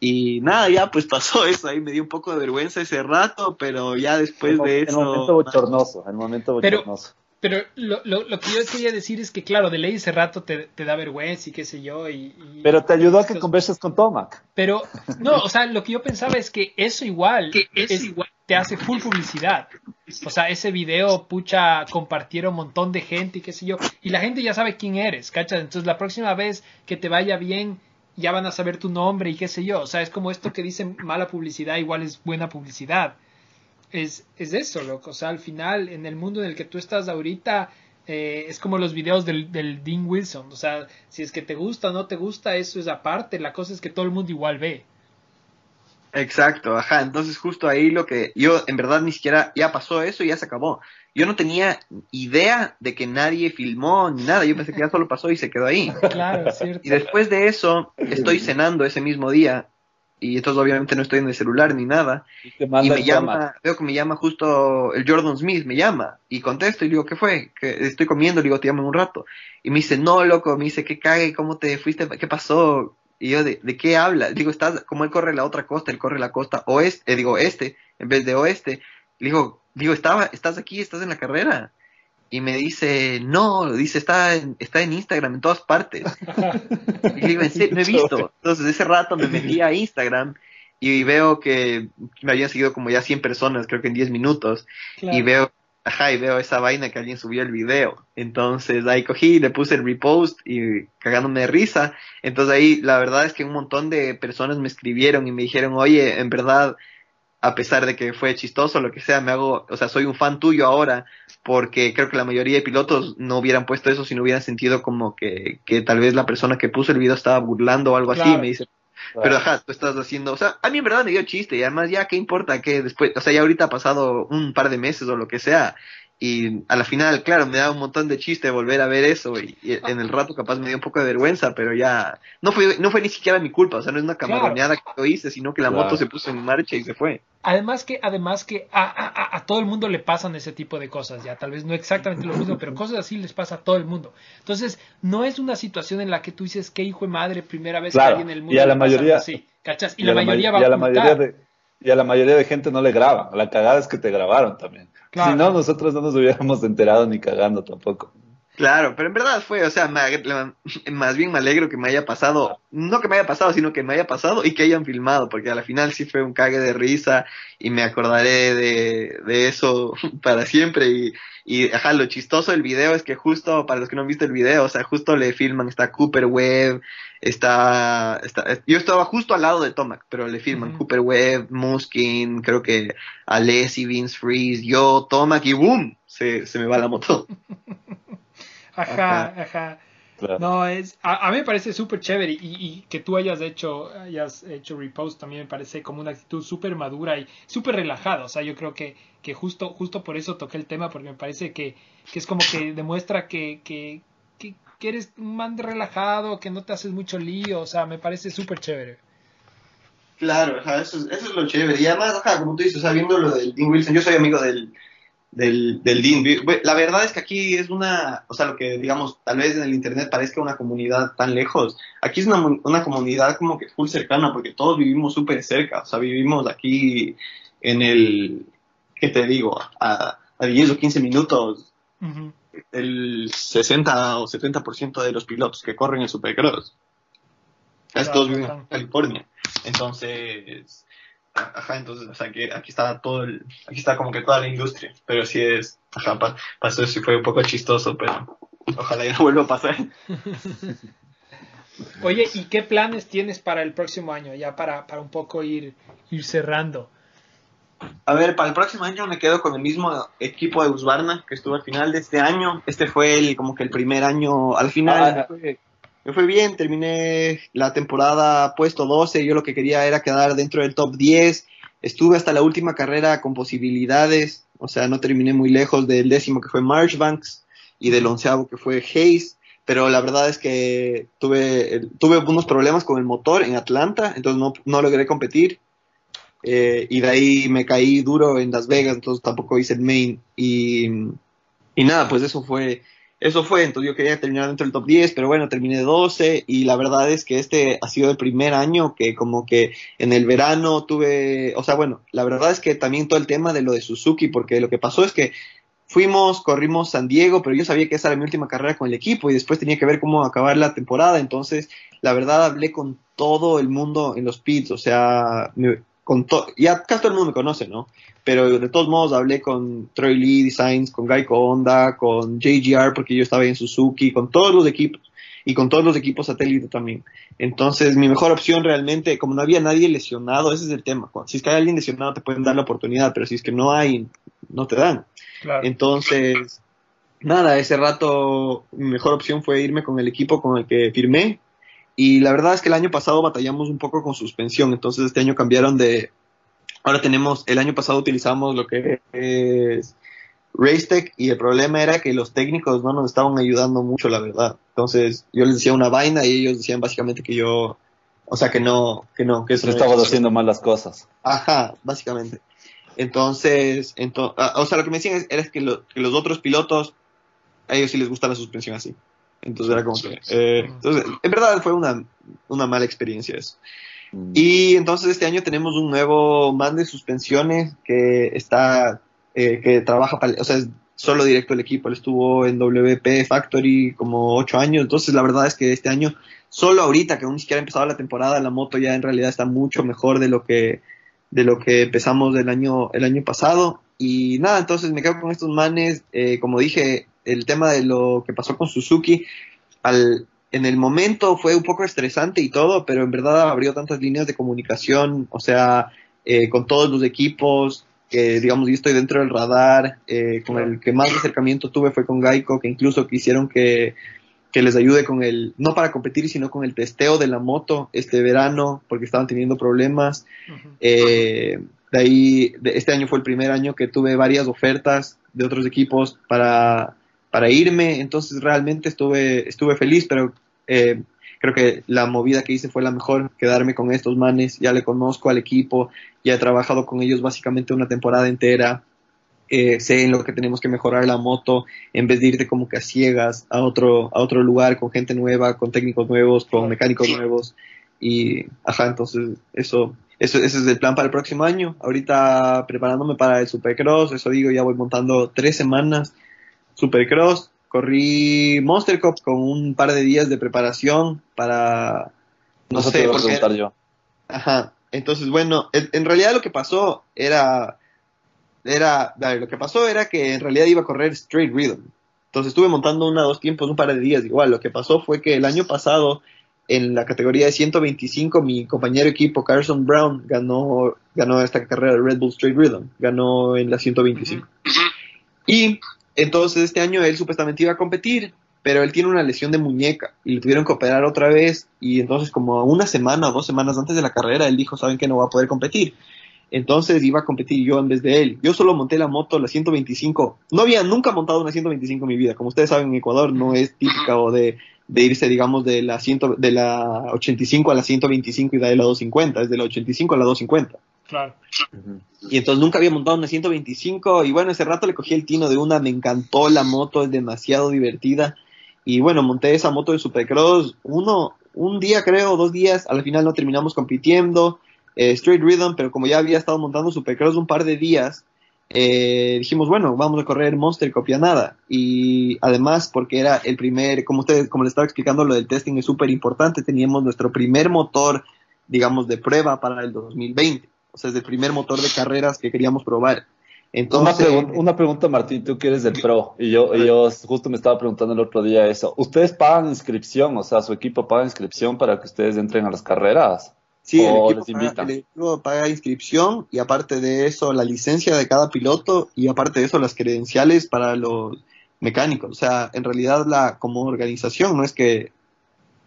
Y nada, ya pues pasó eso, ahí me dio un poco de vergüenza ese rato, pero ya después el, de el eso... momento bochornoso, el momento Pero- bochornoso. Pero lo, lo, lo que yo quería decir es que, claro, de ley ese rato te, te da vergüenza y qué sé yo. Y, y- Pero te ayudó a que converses con Tomac. Pero, no, o sea, lo que yo pensaba es que eso igual, es- te hace full publicidad. O sea, ese video, pucha, compartieron un montón de gente y qué sé yo. Y la gente ya sabe quién eres, ¿cachas? Entonces la próxima vez que te vaya bien, ya van a saber tu nombre y qué sé yo. O sea, es como esto que dicen mala publicidad, igual es buena publicidad. Es, es eso, loco. O sea, al final, en el mundo en el que tú estás ahorita, eh, es como los videos del, del Dean Wilson. O sea, si es que te gusta o no te gusta, eso es aparte. La cosa es que todo el mundo igual ve. Exacto, ajá, entonces justo ahí lo que yo en verdad ni siquiera, ya pasó eso y ya se acabó. yo no tenía idea de que nadie filmó ni nada. Yo pensé que ya solo pasó y se quedó ahí. Claro, es cierto. Y después de eso, estoy cenando ese mismo día. Y entonces obviamente no estoy en el celular ni nada. Y te Y me el llama, veo que me llama justo el Jordan Smith, me llama. Y contesto y le digo, ¿qué fue? Que estoy comiendo, le digo, te llamo en un rato. Y me dice, no, loco, me dice, ¿qué cague? ¿Cómo te fuiste? ¿Qué pasó? Y yo, ¿de, de qué habla? Digo, estás, como él corre la otra costa, él corre la costa oeste, eh, digo, este, en vez de oeste. Le digo, digo, estaba, estás aquí, estás en la carrera. Y me dice, no, dice, está en, está en Instagram, en todas partes. Y le digo, "En serio, no he visto. Entonces, ese rato me metí a Instagram y veo que me habían seguido como ya 100 personas, creo que en 10 minutos. Claro. Y veo, ajá, y veo esa vaina que alguien subió el video. Entonces ahí cogí, le puse el repost y cagándome de risa. Entonces ahí la verdad es que un montón de personas me escribieron y me dijeron, oye, en verdad, a pesar de que fue chistoso, lo que sea, me hago, o sea, soy un fan tuyo ahora, porque creo que la mayoría de pilotos no hubieran puesto eso si no hubieran sentido como que, que tal vez la persona que puso el video estaba burlando o algo así. Claro. Me dice, pero ajá, tú estás haciendo, o sea, a mí en verdad me dio chiste y además ya qué importa que después, o sea, ya ahorita ha pasado un par de meses o lo que sea y a la final, claro, me da un montón de chiste volver a ver eso y, y en el rato capaz me dio un poco de vergüenza, pero ya no fue no fue ni siquiera mi culpa, o sea, no es una camaroneada que yo hice, sino que la Claro. moto se puso en marcha y se fue. Además que, además que a, a- todo el mundo le pasan ese tipo de cosas, ya tal vez no exactamente lo mismo, pero cosas así les pasa a todo el mundo. Entonces, no es una situación en la que tú dices, qué hijo de madre, primera vez Claro, que alguien en el mundo y a la mayoría- así, ¿cachas? Y, Y la a la mayoría may- va y a a la ocultar. mayoría de y a la mayoría de gente no le graba. La cagada es que te grabaron también. Claro. Si no, nosotros no nos hubiéramos enterado ni cagando tampoco. Claro, pero en verdad fue, o sea, más bien me alegro que me haya pasado, no que me haya pasado, sino que me haya pasado y que hayan filmado, porque a la final sí fue un cague de risa y me acordaré de, de eso para siempre y, y ajá, lo chistoso del video es que justo, para los que no han visto el video, o sea, justo le filman, está Cooper Webb, está, está yo estaba justo al lado de Tomac, pero le filman. Cooper Webb, Muskin, creo que Alessi, Vince Freeze, yo, Tomac y boom, se, se me va la moto. Ajá, ajá. Claro. No, es, a, a mí me parece súper chévere y, y que tú hayas hecho, hayas hecho repost también me parece como una actitud súper madura y súper relajada. O sea, yo creo que, que justo, justo por eso toqué el tema, porque me parece que, que es como que demuestra que, que, que, que eres un man relajado, que no te haces mucho lío. O sea, me parece súper chévere. Claro, ajá, eso, es, eso es lo chévere. Y además, ajá, como tú dices, o sea, viendo lo del Dean Wilson, yo soy amigo del, del, del. Wi- La verdad es que aquí es una, o sea, lo que digamos, tal vez en el internet parezca una comunidad tan lejos. Aquí es una, una comunidad como que full cercana, porque todos vivimos súper cerca. O sea, vivimos aquí en el, ¿qué te digo? A, a 10 o 15 minutos el 60 o 70% de los pilotos que corren el Supercross. Claro, todos viven en California. Entonces, ajá, entonces, o sea, que aquí está todo el, aquí está como que toda la industria. Pero sí es, ajá, pa- pasó eso y fue un poco chistoso, pero ojalá ya no vuelva a pasar. Oye, ¿y qué planes tienes para el próximo año? Ya para, para un poco ir, ir cerrando. A ver, para el próximo año me quedo con el mismo equipo de Husqvarna que estuvo al final de este año. Este fue el, como que el primer año, al final Ah, me, fue, bien, terminé la temporada puesto 12, yo lo que quería era quedar dentro del top 10. Estuve hasta la última carrera con posibilidades, o sea, no terminé muy lejos del décimo que fue Marchbanks y del onceavo que fue Hayes, pero la verdad es que tuve, tuve unos problemas con el motor en Atlanta, entonces no, no logré competir. Eh, y de ahí me caí duro en Las Vegas, entonces tampoco hice el main. Y, y nada, pues eso fue, eso fue, entonces yo quería terminar dentro del top 10, pero bueno, terminé 12 y la verdad es que este ha sido el primer año que como que en el verano tuve, o sea, bueno, la verdad es que también todo el tema de lo de Suzuki, porque lo que pasó es que fuimos, corrimos San Diego, pero yo sabía que esa era mi última carrera con el equipo y después tenía que ver cómo acabar la temporada, entonces la verdad hablé con todo el mundo en los pits, o sea, me- con ya casi todo el mundo me conoce, ¿no? Pero de todos modos hablé con Troy Lee Designs, con Geico Honda, con JGR porque yo estaba en Suzuki, con todos los equipos y con todos los equipos satélite también. Entonces mi mejor opción realmente, como no había nadie lesionado, ese es el tema. Si es que hay alguien lesionado te pueden dar la oportunidad, pero si es que no hay, no te dan. Claro. Entonces, nada, ese rato mi mejor opción fue irme con el equipo con el que firmé. Y la verdad es que el año pasado batallamos un poco con suspensión, entonces este año cambiaron de... Ahora tenemos, el año pasado utilizamos lo que es Racetech y el problema era que los técnicos no nos estaban ayudando mucho, la verdad. Entonces yo les decía una vaina y ellos decían básicamente que yo, o sea, que no, que no, que eso No estabas haciendo mal las cosas. Ajá, básicamente. Entonces, ento- ah, o sea, lo que me decían es, era que, lo- que los otros pilotos, a ellos sí les gusta la suspensión así. Entonces era como que... eh, entonces, en verdad fue una, una mala experiencia eso. Mm. Y entonces este año tenemos un nuevo man de suspensiones que está, eh, que trabaja para, o sea, es solo directo el equipo. Él estuvo en WP Factory como ocho años. Entonces la verdad es que este año, solo ahorita que aún ni siquiera ha empezado la temporada, la moto ya en realidad está mucho mejor de lo que, de lo que empezamos el año, el año pasado. Y nada, entonces me quedo con estos manes. Eh, como dije, el tema de lo que pasó con Suzuki, al, en el momento fue un poco estresante y todo, pero en verdad abrió tantas líneas de comunicación, o sea, eh, con todos los equipos, que digamos, yo estoy dentro del radar, eh, con el que más acercamiento tuve fue con Geico, que incluso quisieron que, que les ayude con el, no para competir, sino con el testeo de la moto este verano, porque estaban teniendo problemas. Eh, de ahí, de- este año fue el primer año que tuve varias ofertas de otros equipos para, para irme, entonces realmente estuve, estuve feliz, pero eh, creo que la movida que hice fue la mejor, quedarme con estos manes, ya le conozco al equipo, ya he trabajado con ellos básicamente una temporada entera, eh, sé en lo que tenemos que mejorar la moto, en vez de irte como que a ciegas a otro, a otro lugar con gente nueva, con técnicos nuevos, con mecánicos nuevos, y ajá, entonces eso, eso, ese es el plan para el próximo año. Ahorita preparándome para el Supercross, eso digo, ya voy montando tres semanas Supercross. Corrí Monster Cup con un par de días de preparación para, no Eso te sé, iba a porque, preguntar yo. ajá. Entonces, bueno, en, en realidad lo que pasó era, era, a ver, lo que pasó era que en realidad iba a correr Straight Rhythm. Entonces estuve montando una dos tiempos, un par de días igual. Lo que pasó fue que el año pasado en la categoría de 125 mi compañero de equipo Carson Brown ganó ganó esta carrera de Red Bull Straight Rhythm, ganó en la 125. Y entonces este año él supuestamente iba a competir, pero él tiene una lesión de muñeca y le tuvieron que operar otra vez y entonces como una semana o dos semanas antes de la carrera él dijo, saben que no va a poder competir. Entonces iba a competir yo en vez de él. Yo solo monté la moto, la 125. No había nunca montado una 125 en mi vida. Como ustedes saben, en Ecuador no es típica o de, de irse, digamos, de la, 100, de la 85 a la 125 y de la 250. Es de la 85 a la 250. Claro. Y entonces nunca había montado una 125 y bueno, ese rato le cogí el tino de una, me encantó la moto, es demasiado divertida. Y bueno, monté esa moto de Supercross uno, un día creo, dos días, al final no terminamos compitiendo, eh, Straight Rhythm, pero como ya había estado montando Supercross un par de días, eh, dijimos, bueno, vamos a correr Monster Copia nada. Y además, porque era el primer, como ustedes, como les estaba explicando, lo del testing es súper importante, teníamos nuestro primer motor, digamos, de prueba para el 2020. O sea, es el primer motor de carreras que queríamos probar. Una, Entonces, pregunta, una pregunta, Martín, tú que eres del pro, y yo, y yo justo me estaba preguntando el otro día eso. ¿Ustedes pagan inscripción? O sea, su equipo paga inscripción para que ustedes entren a las carreras. sí, el equipo, les paga, el equipo paga inscripción y aparte de eso la licencia de cada piloto y aparte de eso las credenciales para los mecánicos. O sea, en realidad la como organización no es que,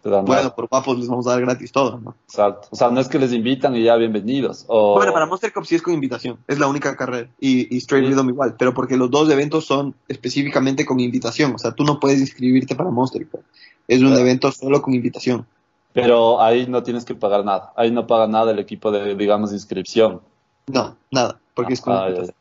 Te dan bueno, nada. por papos les vamos a dar gratis todo, ¿no? Exacto. O sea, no es que les invitan y ya bienvenidos. O... Bueno, para Monster Cup sí es con invitación, es la única carrera. Y, y Straight Sí. Rhythm igual, pero porque los dos eventos son específicamente con invitación. O sea, tú no puedes inscribirte para Monster Cup. Es un evento solo con invitación. Pero ahí no tienes que pagar nada. Ahí no paga nada el equipo de, digamos, inscripción. No, nada, porque es con Ah, ya, invitación.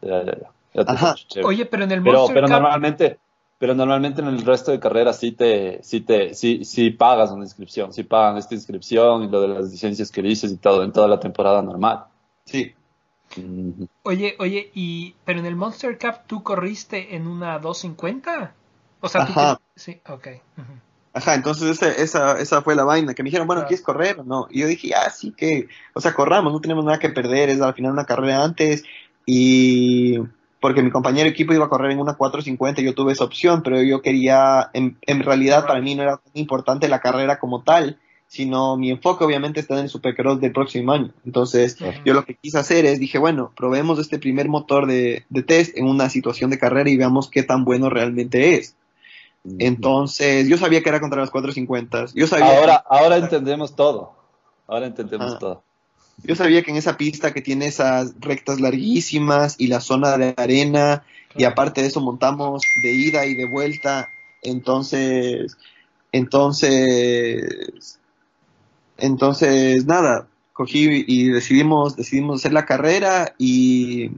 ya, ya, ya. Ya te Ajá. Oye, pero en el pero, Monster pero Cup, normalmente, pero normalmente en el resto de carreras sí te, sí te, sí, sí pagas una inscripción, sí pagan esta inscripción y lo de las licencias que dices y todo en toda la temporada normal. Sí. Oye, oye, y pero en el Monster Cup tú corriste en una 250? O sea, tú Ajá. te- sí, ok. Ajá, entonces ese- esa, esa fue la vaina, que me dijeron, bueno, Claro. ¿quieres correr o no? Y yo dije, ah, sí que, o sea, corramos, no tenemos nada que perder, es al final una carrera antes, y porque mi compañero de equipo iba a correr en una 450, yo tuve esa opción, pero yo quería, en, en realidad para mí no era tan importante la carrera como tal, sino mi enfoque obviamente está en el Supercross del próximo año. Entonces, yo lo que quise hacer es, dije, bueno, probemos este primer motor de, de test en una situación de carrera y veamos qué tan bueno realmente es. Entonces, yo sabía que era contra las 450. Yo sabía ahora, ahora entendemos todo. Ahora entendemos Ah. todo. Yo sabía que en esa pista que tiene esas rectas larguísimas y la zona de arena, y aparte de eso montamos de ida y de vuelta, entonces, entonces, entonces, nada, cogí y decidimos, decidimos hacer la carrera y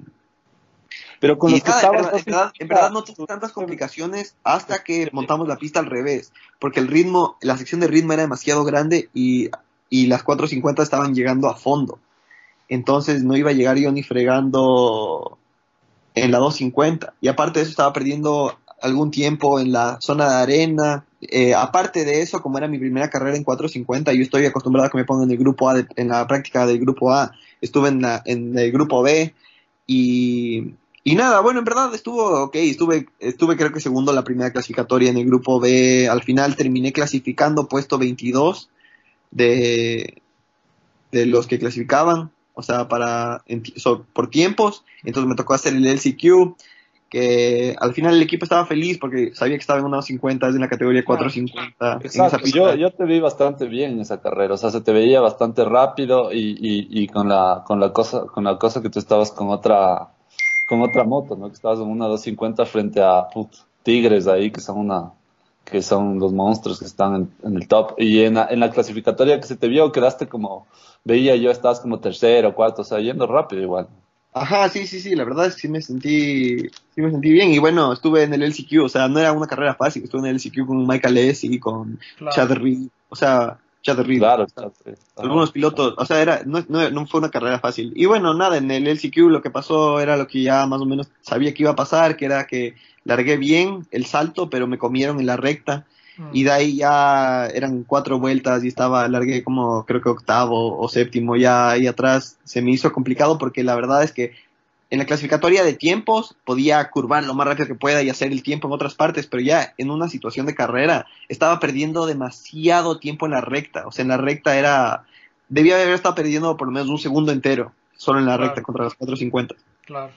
Pero con y los que nada, en, estabas... verdad, en verdad- en verdad no tuve tantas complicaciones hasta que montamos la pista al revés, porque el ritmo, la sección de ritmo era demasiado grande y, y las 450 estaban llegando a fondo. Entonces no iba a llegar yo ni fregando en la 250. Y aparte de eso estaba perdiendo algún tiempo en la zona de arena. Eh, aparte de eso, como era mi primera carrera en 450, yo estoy acostumbrado a que me pongan en el grupo A, de- en la práctica del grupo A. Estuve en, la, en el grupo B y, y nada, bueno, en verdad estuvo ok, estuve, estuve creo que segundo la primera clasificatoria en el grupo B, al final terminé clasificando puesto 22 de, de los que clasificaban, o sea, para, en ti- so- por tiempos, entonces me tocó hacer el LCQ, que al final el equipo estaba feliz porque sabía que estaba en una 250, es en la categoría 450. en esa Exacto, pista. yo, yo te vi bastante bien en esa carrera, o sea, se te veía bastante rápido y, y, y con la con la cosa con la cosa que tú estabas con otra con otra moto, ¿no? Que estabas en una 250 frente a put, Tigres ahí que son una que son los monstruos que están en, en el top y en la, en la clasificatoria que se te vio quedaste como veía yo estabas como tercero, cuarto, o sea, yendo rápido igual. Ajá, sí, sí, sí, la verdad es que sí me sentí, sí me sentí bien y bueno, estuve en el LCQ, o sea, no era una carrera fácil, estuve en el LCQ con Michael S y con Claro. Chad Reed, o sea, Chad Reed. Claro, exacto. algunos pilotos, o sea, era, no, no, no fue una carrera fácil. Y bueno, nada, en el LCQ lo que pasó era lo que ya más o menos sabía que iba a pasar, que era que largué bien el salto, pero me comieron en la recta. Mm. Y de ahí ya eran cuatro vueltas y estaba, largué como creo que octavo o séptimo ya ahí atrás. Se me hizo complicado porque la verdad es que en la clasificatoria de tiempos podía curvar lo más rápido que pueda y hacer el tiempo en otras partes, pero ya en una situación de carrera estaba perdiendo demasiado tiempo en la recta. O sea, en la recta era, debía haber estado perdiendo por lo menos un segundo entero solo en la Claro. recta contra las 450. Claro.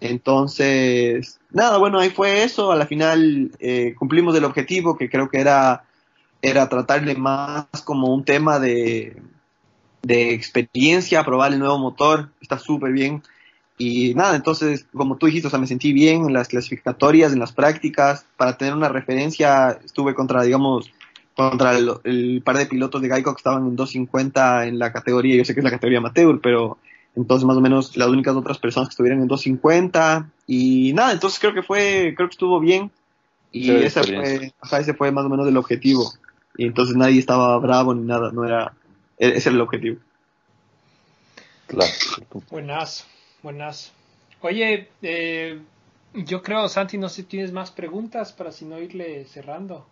Entonces, nada, bueno, ahí fue eso. A la final eh, cumplimos el objetivo que creo que era, era tratarle más como un tema de, de experiencia, probar el nuevo motor. Está súper bien. Y nada, entonces, como tú dijiste, o sea, me sentí bien en las clasificatorias, en las prácticas. Para tener una referencia, estuve contra, digamos, contra el, el par de pilotos de Geico que estaban en 250 en la categoría, yo sé que es la categoría amateur, pero entonces más o menos las únicas otras personas que estuvieron en 250 y nada, entonces creo que fue, creo que estuvo bien y ese fue, ajá, ese fue más o menos el objetivo y entonces nadie estaba bravo ni nada, no era, e- ese era el objetivo. Claro. Buenazo, buenazo. Oye, eh, yo creo, Santi, no sé si tienes más preguntas para si no irle cerrando.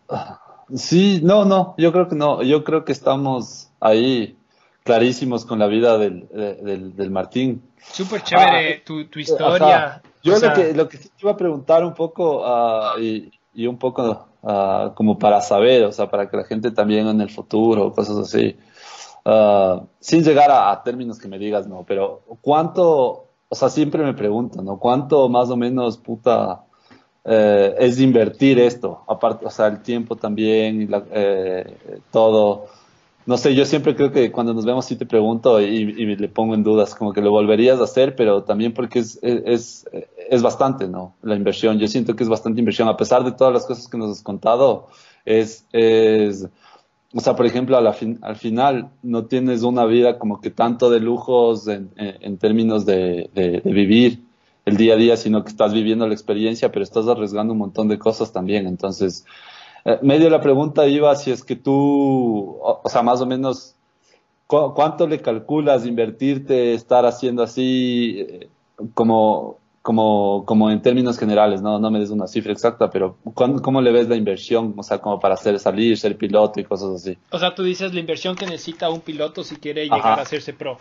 Sí, no, no, yo creo que no, yo creo que estamos ahí clarísimos con la vida del, de- del, del Martín. Súper chévere tu, tu historia. Ajá. Yo O sea, lo que lo que sí te iba a preguntar un poco ah, y, y un poco ah, como para saber, o sea, para que la gente también en el futuro, cosas así, ah, sin llegar a, a términos que me digas, no, pero ¿cuánto, o sea, siempre me pregunto, ¿no? ¿Cuánto más o menos, puta, eh, es invertir esto? Aparte, o sea, el tiempo también, la- eh, todo. No sé, yo siempre creo que cuando nos vemos sí te pregunto y, y le pongo en dudas, como que lo volverías a hacer, pero también porque es, es, es bastante, ¿no? La inversión. Yo siento que es bastante inversión, a pesar de todas las cosas que nos has contado, es o sea, por ejemplo, al final no tienes una vida como que tanto de lujos en, términos de, vivir el día a día, sino que estás viviendo la experiencia, pero estás arriesgando un montón de cosas también. Entonces, eh, medio la pregunta iba si es que tú, o, sea, más o menos, ¿cu- ¿cuánto le calculas invertirte, estar haciendo así, eh, como, como, como en términos generales? No, no me des una cifra exacta, pero ¿cuán- ¿cómo le ves la inversión? O sea, como para hacer salir, ser piloto y cosas así. O sea, tú dices la inversión que necesita un piloto si quiere llegar Ajá. a hacerse pro.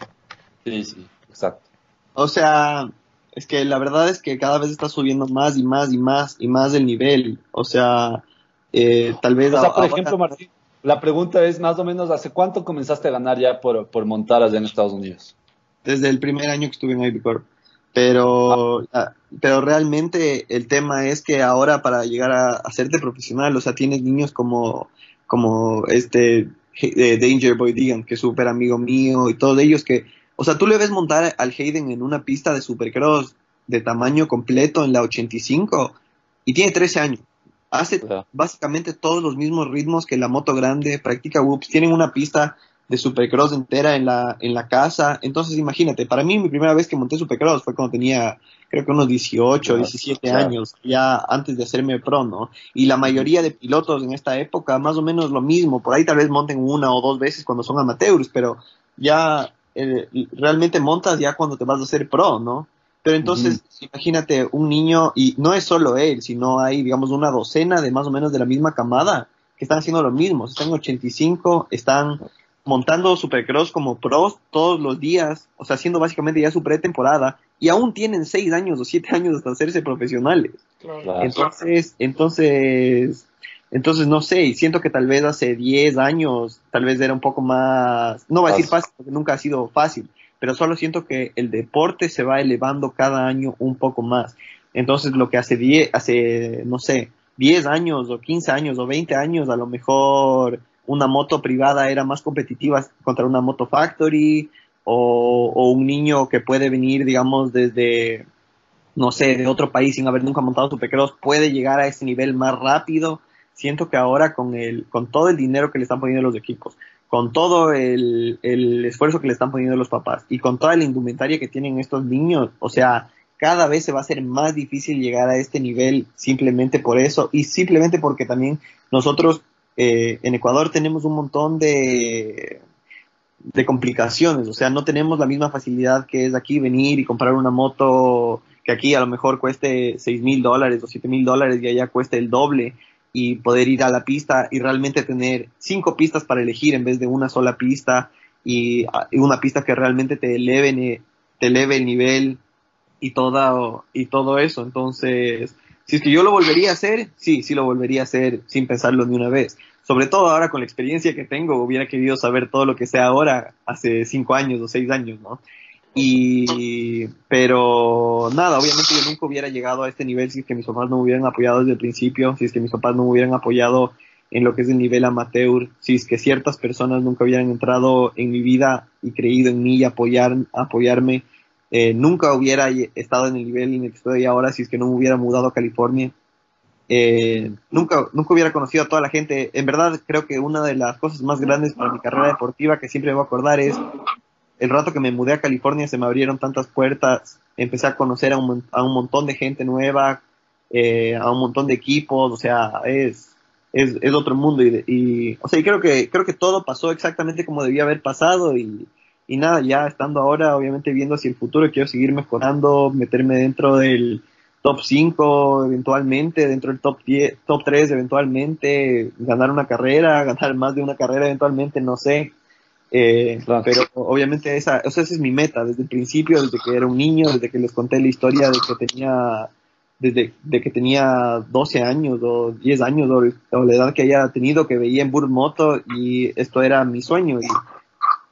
Sí, sí, exacto. O sea, es que la verdad es que cada vez está subiendo más y más y más y más el nivel. O sea, eh, tal vez... O sea, por ejemplo, Martín, la pregunta es más o menos, ¿hace cuánto comenzaste a ganar ya por, por montar allá en Estados Unidos? desde el primer año que estuve en Ivy Corp. Pero, ah, pero realmente el tema es que ahora para llegar a hacerte profesional, o sea, tienes niños como, como este eh, Danger Boy Digan, que es súper amigo mío, y todos ellos que, O sea, tú le ves montar al Hayden en una pista de supercross de tamaño completo en la 85 y tiene 13 años. Hace básicamente todos los mismos ritmos que la moto grande, practica whoops, tienen una pista de supercross entera en la, en la casa. Entonces, imagínate, para mí mi primera vez que monté supercross fue cuando tenía, creo que unos 18, Ah, 17 claro. años, ya antes de hacerme pro, ¿no? Y la mayoría de pilotos en esta época, más o menos lo mismo, por ahí tal vez monten una o dos veces cuando son amateurs, pero ya eh, realmente montas ya cuando te vas a hacer pro, ¿no? Pero entonces, imagínate un niño, y no es solo él, sino hay, digamos, una docena de más o menos de la misma camada que están haciendo lo mismo. Están en 85, están montando Supercross como pros todos los días, o sea, haciendo básicamente ya su pretemporada, y aún tienen 6 años o 7 años hasta hacerse profesionales. Claro. Entonces, entonces, entonces no sé, y siento que tal vez hace 10 años, tal vez era un poco más, no voy a decir Fácil. fácil, porque nunca ha sido fácil, pero solo siento que el deporte se va elevando cada año un poco más. Entonces, lo que hace 10, hace, no sé, 10 años o 15 años o 20 años, a lo mejor una moto privada era más competitiva contra una moto factory, o, un niño que puede venir, digamos, desde, no sé, de otro país sin haber nunca montado supercross puede llegar a ese nivel más rápido. Siento que ahora con el, con todo el dinero que le están poniendo los equipos, con todo el, el esfuerzo que le están poniendo los papás y con toda la indumentaria que tienen estos niños, o sea, cada vez se va a hacer más difícil llegar a este nivel simplemente por eso y simplemente porque también nosotros eh, en Ecuador tenemos un montón de, de complicaciones, o sea, no tenemos la misma facilidad que es aquí venir y comprar una moto que aquí a lo mejor cueste seis mil dólares o siete mil dólares y allá cueste el doble y poder ir a la pista y realmente tener cinco pistas para elegir en vez de una sola pista y, ah, una pista que realmente te eleve, te eleve el nivel y todo, y todo eso. Entonces, si es que yo lo volvería a hacer, sí, sí lo volvería a hacer sin pensarlo ni una vez. Sobre todo ahora con la experiencia que tengo, hubiera querido saber todo lo que sé ahora hace cinco años o seis años, ¿no? Y, pero nada, obviamente yo nunca hubiera llegado a este nivel si es que mis papás no me hubieran apoyado desde el principio, si es que mis papás no me hubieran apoyado en lo que es el nivel amateur, si es que ciertas personas nunca hubieran entrado en mi vida y creído en mí y apoyar, apoyarme, eh, nunca hubiera estado en el nivel en el que estoy ahora si es que no me hubiera mudado a California. Eh, nunca, nunca hubiera conocido a toda la gente. En verdad, creo que una de las cosas más grandes para mi carrera deportiva que siempre me voy a acordar es el rato que me mudé a California se me abrieron tantas puertas, empecé a conocer a un, a un montón de gente nueva, eh, a un montón de equipos, o sea, es, es, es otro mundo y, y, o sea, y creo que, creo que todo pasó exactamente como debía haber pasado y, y nada, ya estando ahora, obviamente viendo hacia el futuro, quiero seguir mejorando, meterme dentro del top 5 eventualmente, dentro del top 10, top 3 eventualmente, ganar una carrera, ganar más de una carrera eventualmente, no sé, eh, Claro. Pero obviamente esa, o sea, esa es mi meta desde el principio, desde que era un niño, desde que les conté la historia de que tenía, desde de que tenía 12 años o 10 años o, o la edad que haya tenido, que veía en Burr Moto y esto era mi sueño y,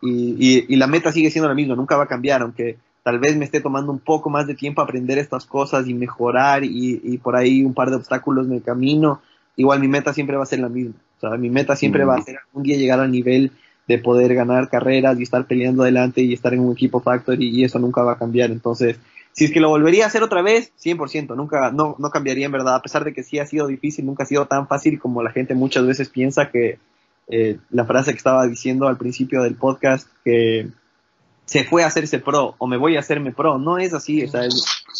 y, y, y la meta sigue siendo la misma, nunca va a cambiar, aunque tal vez me esté tomando un poco más de tiempo aprender estas cosas y mejorar y, y por ahí un par de obstáculos en el camino, igual mi meta siempre va a ser la misma. O sea, mi meta siempre va a ser algún día llegar al nivel de poder ganar carreras y estar peleando adelante y estar en un equipo factory y eso nunca va a cambiar. Entonces, si es que lo volvería a hacer otra vez, 100%, nunca, no, no cambiaría en verdad, a pesar de que sí ha sido difícil, nunca ha sido tan fácil como la gente muchas veces piensa que eh, la frase que estaba diciendo al principio del podcast, que se fue a hacerse pro o me voy a hacerme pro, no es así, o sea,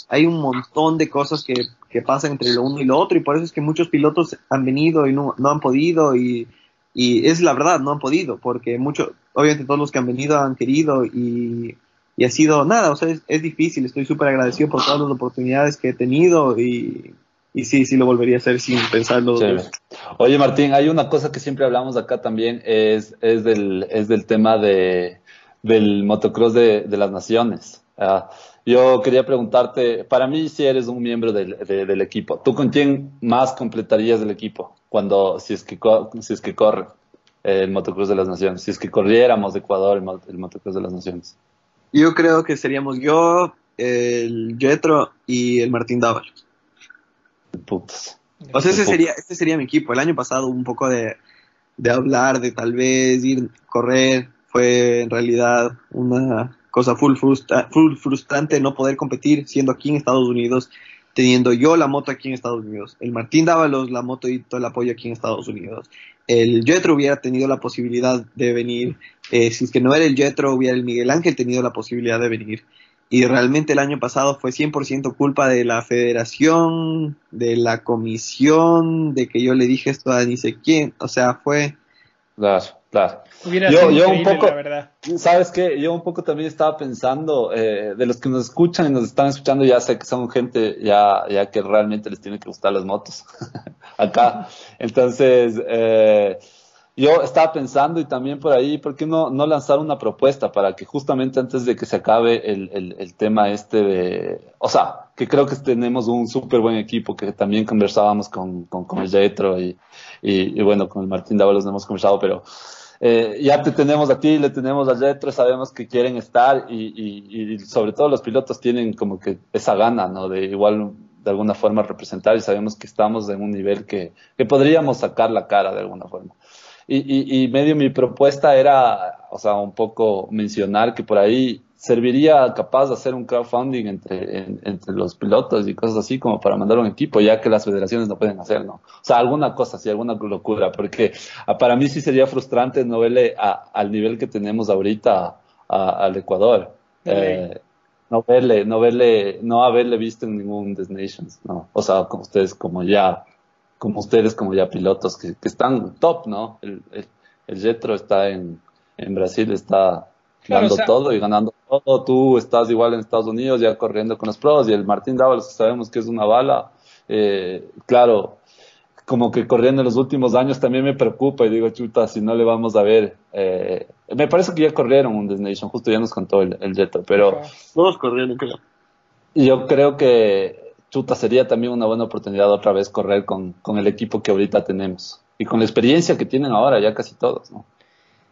hay un montón de cosas que, que pasan entre lo uno y lo otro y por eso es que muchos pilotos han venido y no, no han podido y y es la verdad, no han podido, porque mucho, obviamente todos los que han venido han querido y, y ha sido nada, o sea, es, es difícil, estoy súper agradecido por todas las oportunidades que he tenido y, y sí, sí lo volvería a hacer sin pensarlo. dos Chévere. veces. Oye, Martín, hay una cosa que siempre hablamos acá también, es, es, del, es del tema de, del motocross de, de las naciones. Ah, yo quería preguntarte, para mí si eres un miembro del, de- del equipo, ¿tú con quién más completarías el equipo cuando, si es que, si es que corre el motocross de las naciones? Si es que corriéramos de Ecuador el, el motocross de las naciones. Yo creo que seríamos yo, el Jetro y el Martín Dávalos. Putas. O sea, ese sería, este sería mi equipo. El año pasado un poco de, de hablar, de tal vez ir correr, fue en realidad una cosa full, full frustrante no poder competir siendo aquí en Estados Unidos, teniendo yo la moto aquí en Estados Unidos, el Martín Dávalos la moto y todo el apoyo aquí en Estados Unidos, el Jetro hubiera tenido la posibilidad de venir, eh, si es que no era el Jetro, hubiera el Miguel Ángel tenido la posibilidad de venir. Y realmente el año pasado fue 100% culpa de la federación, de la comisión, de que yo le dije esto a ni sé quién. O sea, fue... Claro, claro. yo, yo un poco, ¿sabes qué? Yo un poco también estaba pensando, eh, de los que nos escuchan y nos están escuchando, ya sé que son gente ya, ya que realmente les tiene que gustar las motos acá. Entonces, eh, yo estaba pensando y también por ahí, ¿por qué no, no lanzar una propuesta para que justamente antes de que se acabe el, el, tema este de, o sea, que creo que tenemos un súper buen equipo, que también conversábamos con, con, el Jetro y, y, bueno, con el Martín Dávalos hemos conversado, pero eh, ya te tenemos a ti, le tenemos al Jetro, sabemos que quieren estar y, y, y sobre todo los pilotos tienen como que esa gana, ¿no? De igual de alguna forma representar y sabemos que estamos en un nivel que, que podríamos sacar la cara de alguna forma. Y, y, medio mi propuesta era, o sea, un poco mencionar que por ahí serviría capaz de hacer un crowdfunding entre, entre los pilotos y cosas así como para mandar un equipo, ya que las federaciones no pueden hacer, ¿no? O sea, alguna cosa, sí, alguna locura, porque ah, para mí sí sería frustrante no verle a, al nivel que tenemos ahorita al Ecuador. Eh, no verle, no verle, no haberle visto en ningún Nations, ¿no? O sea, con ustedes como ya como ustedes, como ya pilotos que, que están top, ¿no? El, el, el Jetro está en, en Brasil, está claro, dando o sea, todo y ganando todo. Tú estás igual en Estados Unidos ya corriendo con los pros y el Martín Dávalos, que sabemos que es una bala. Eh, claro, como que corriendo en los últimos años también me preocupa y digo, chuta, si no le vamos a ver. Eh, me parece que ya corrieron un Destination, justo ya nos contó el, el Jetro, pero. Todos corrieron, creo. Yo creo que chuta, sería también una buena oportunidad otra vez correr con, con, el equipo que ahorita tenemos y con la experiencia que tienen ahora ya casi todos, ¿no?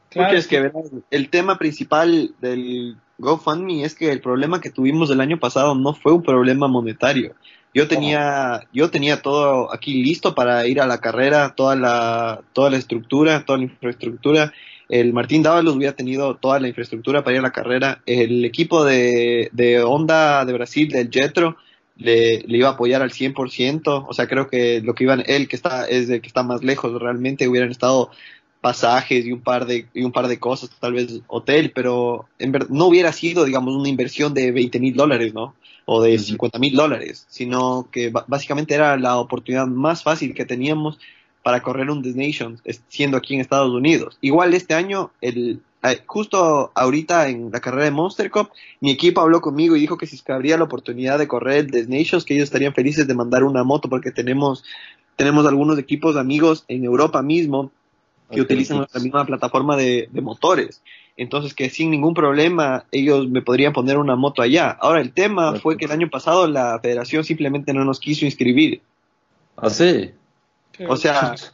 Claro, Porque es que el tema principal del GoFundMe es que el problema que tuvimos el año pasado no fue un problema monetario. Yo tenía, yo tenía todo aquí listo para ir a la carrera, toda la, toda la estructura, toda la infraestructura. El Martín Dávalos hubiera tenido toda la infraestructura para ir a la carrera. El equipo de, de Honda de Brasil, del Jetro, le, le, iba a apoyar al 100%, o sea, creo que lo que iban, él que está, es el que está más lejos, realmente hubieran estado pasajes y un par de, y un par de cosas, tal vez hotel, pero en verdad no hubiera sido, digamos, una inversión de 20 mil dólares, ¿no? O de 50 mil dólares, sino que básicamente era la oportunidad más fácil que teníamos para correr un Destination siendo aquí en Estados Unidos. Igual este año, el, justo ahorita en la carrera de Monster Cup, mi equipo habló conmigo y dijo que si habría la oportunidad de correr el Desnations, que ellos estarían felices de mandar una moto porque tenemos, tenemos algunos equipos amigos en Europa mismo que okay, utilizan la misma plataforma de, de, motores. Entonces que sin ningún problema ellos me podrían poner una moto allá. Ahora el tema fue que el año pasado la federación simplemente no nos quiso inscribir. ¿Ah, sí? O sea...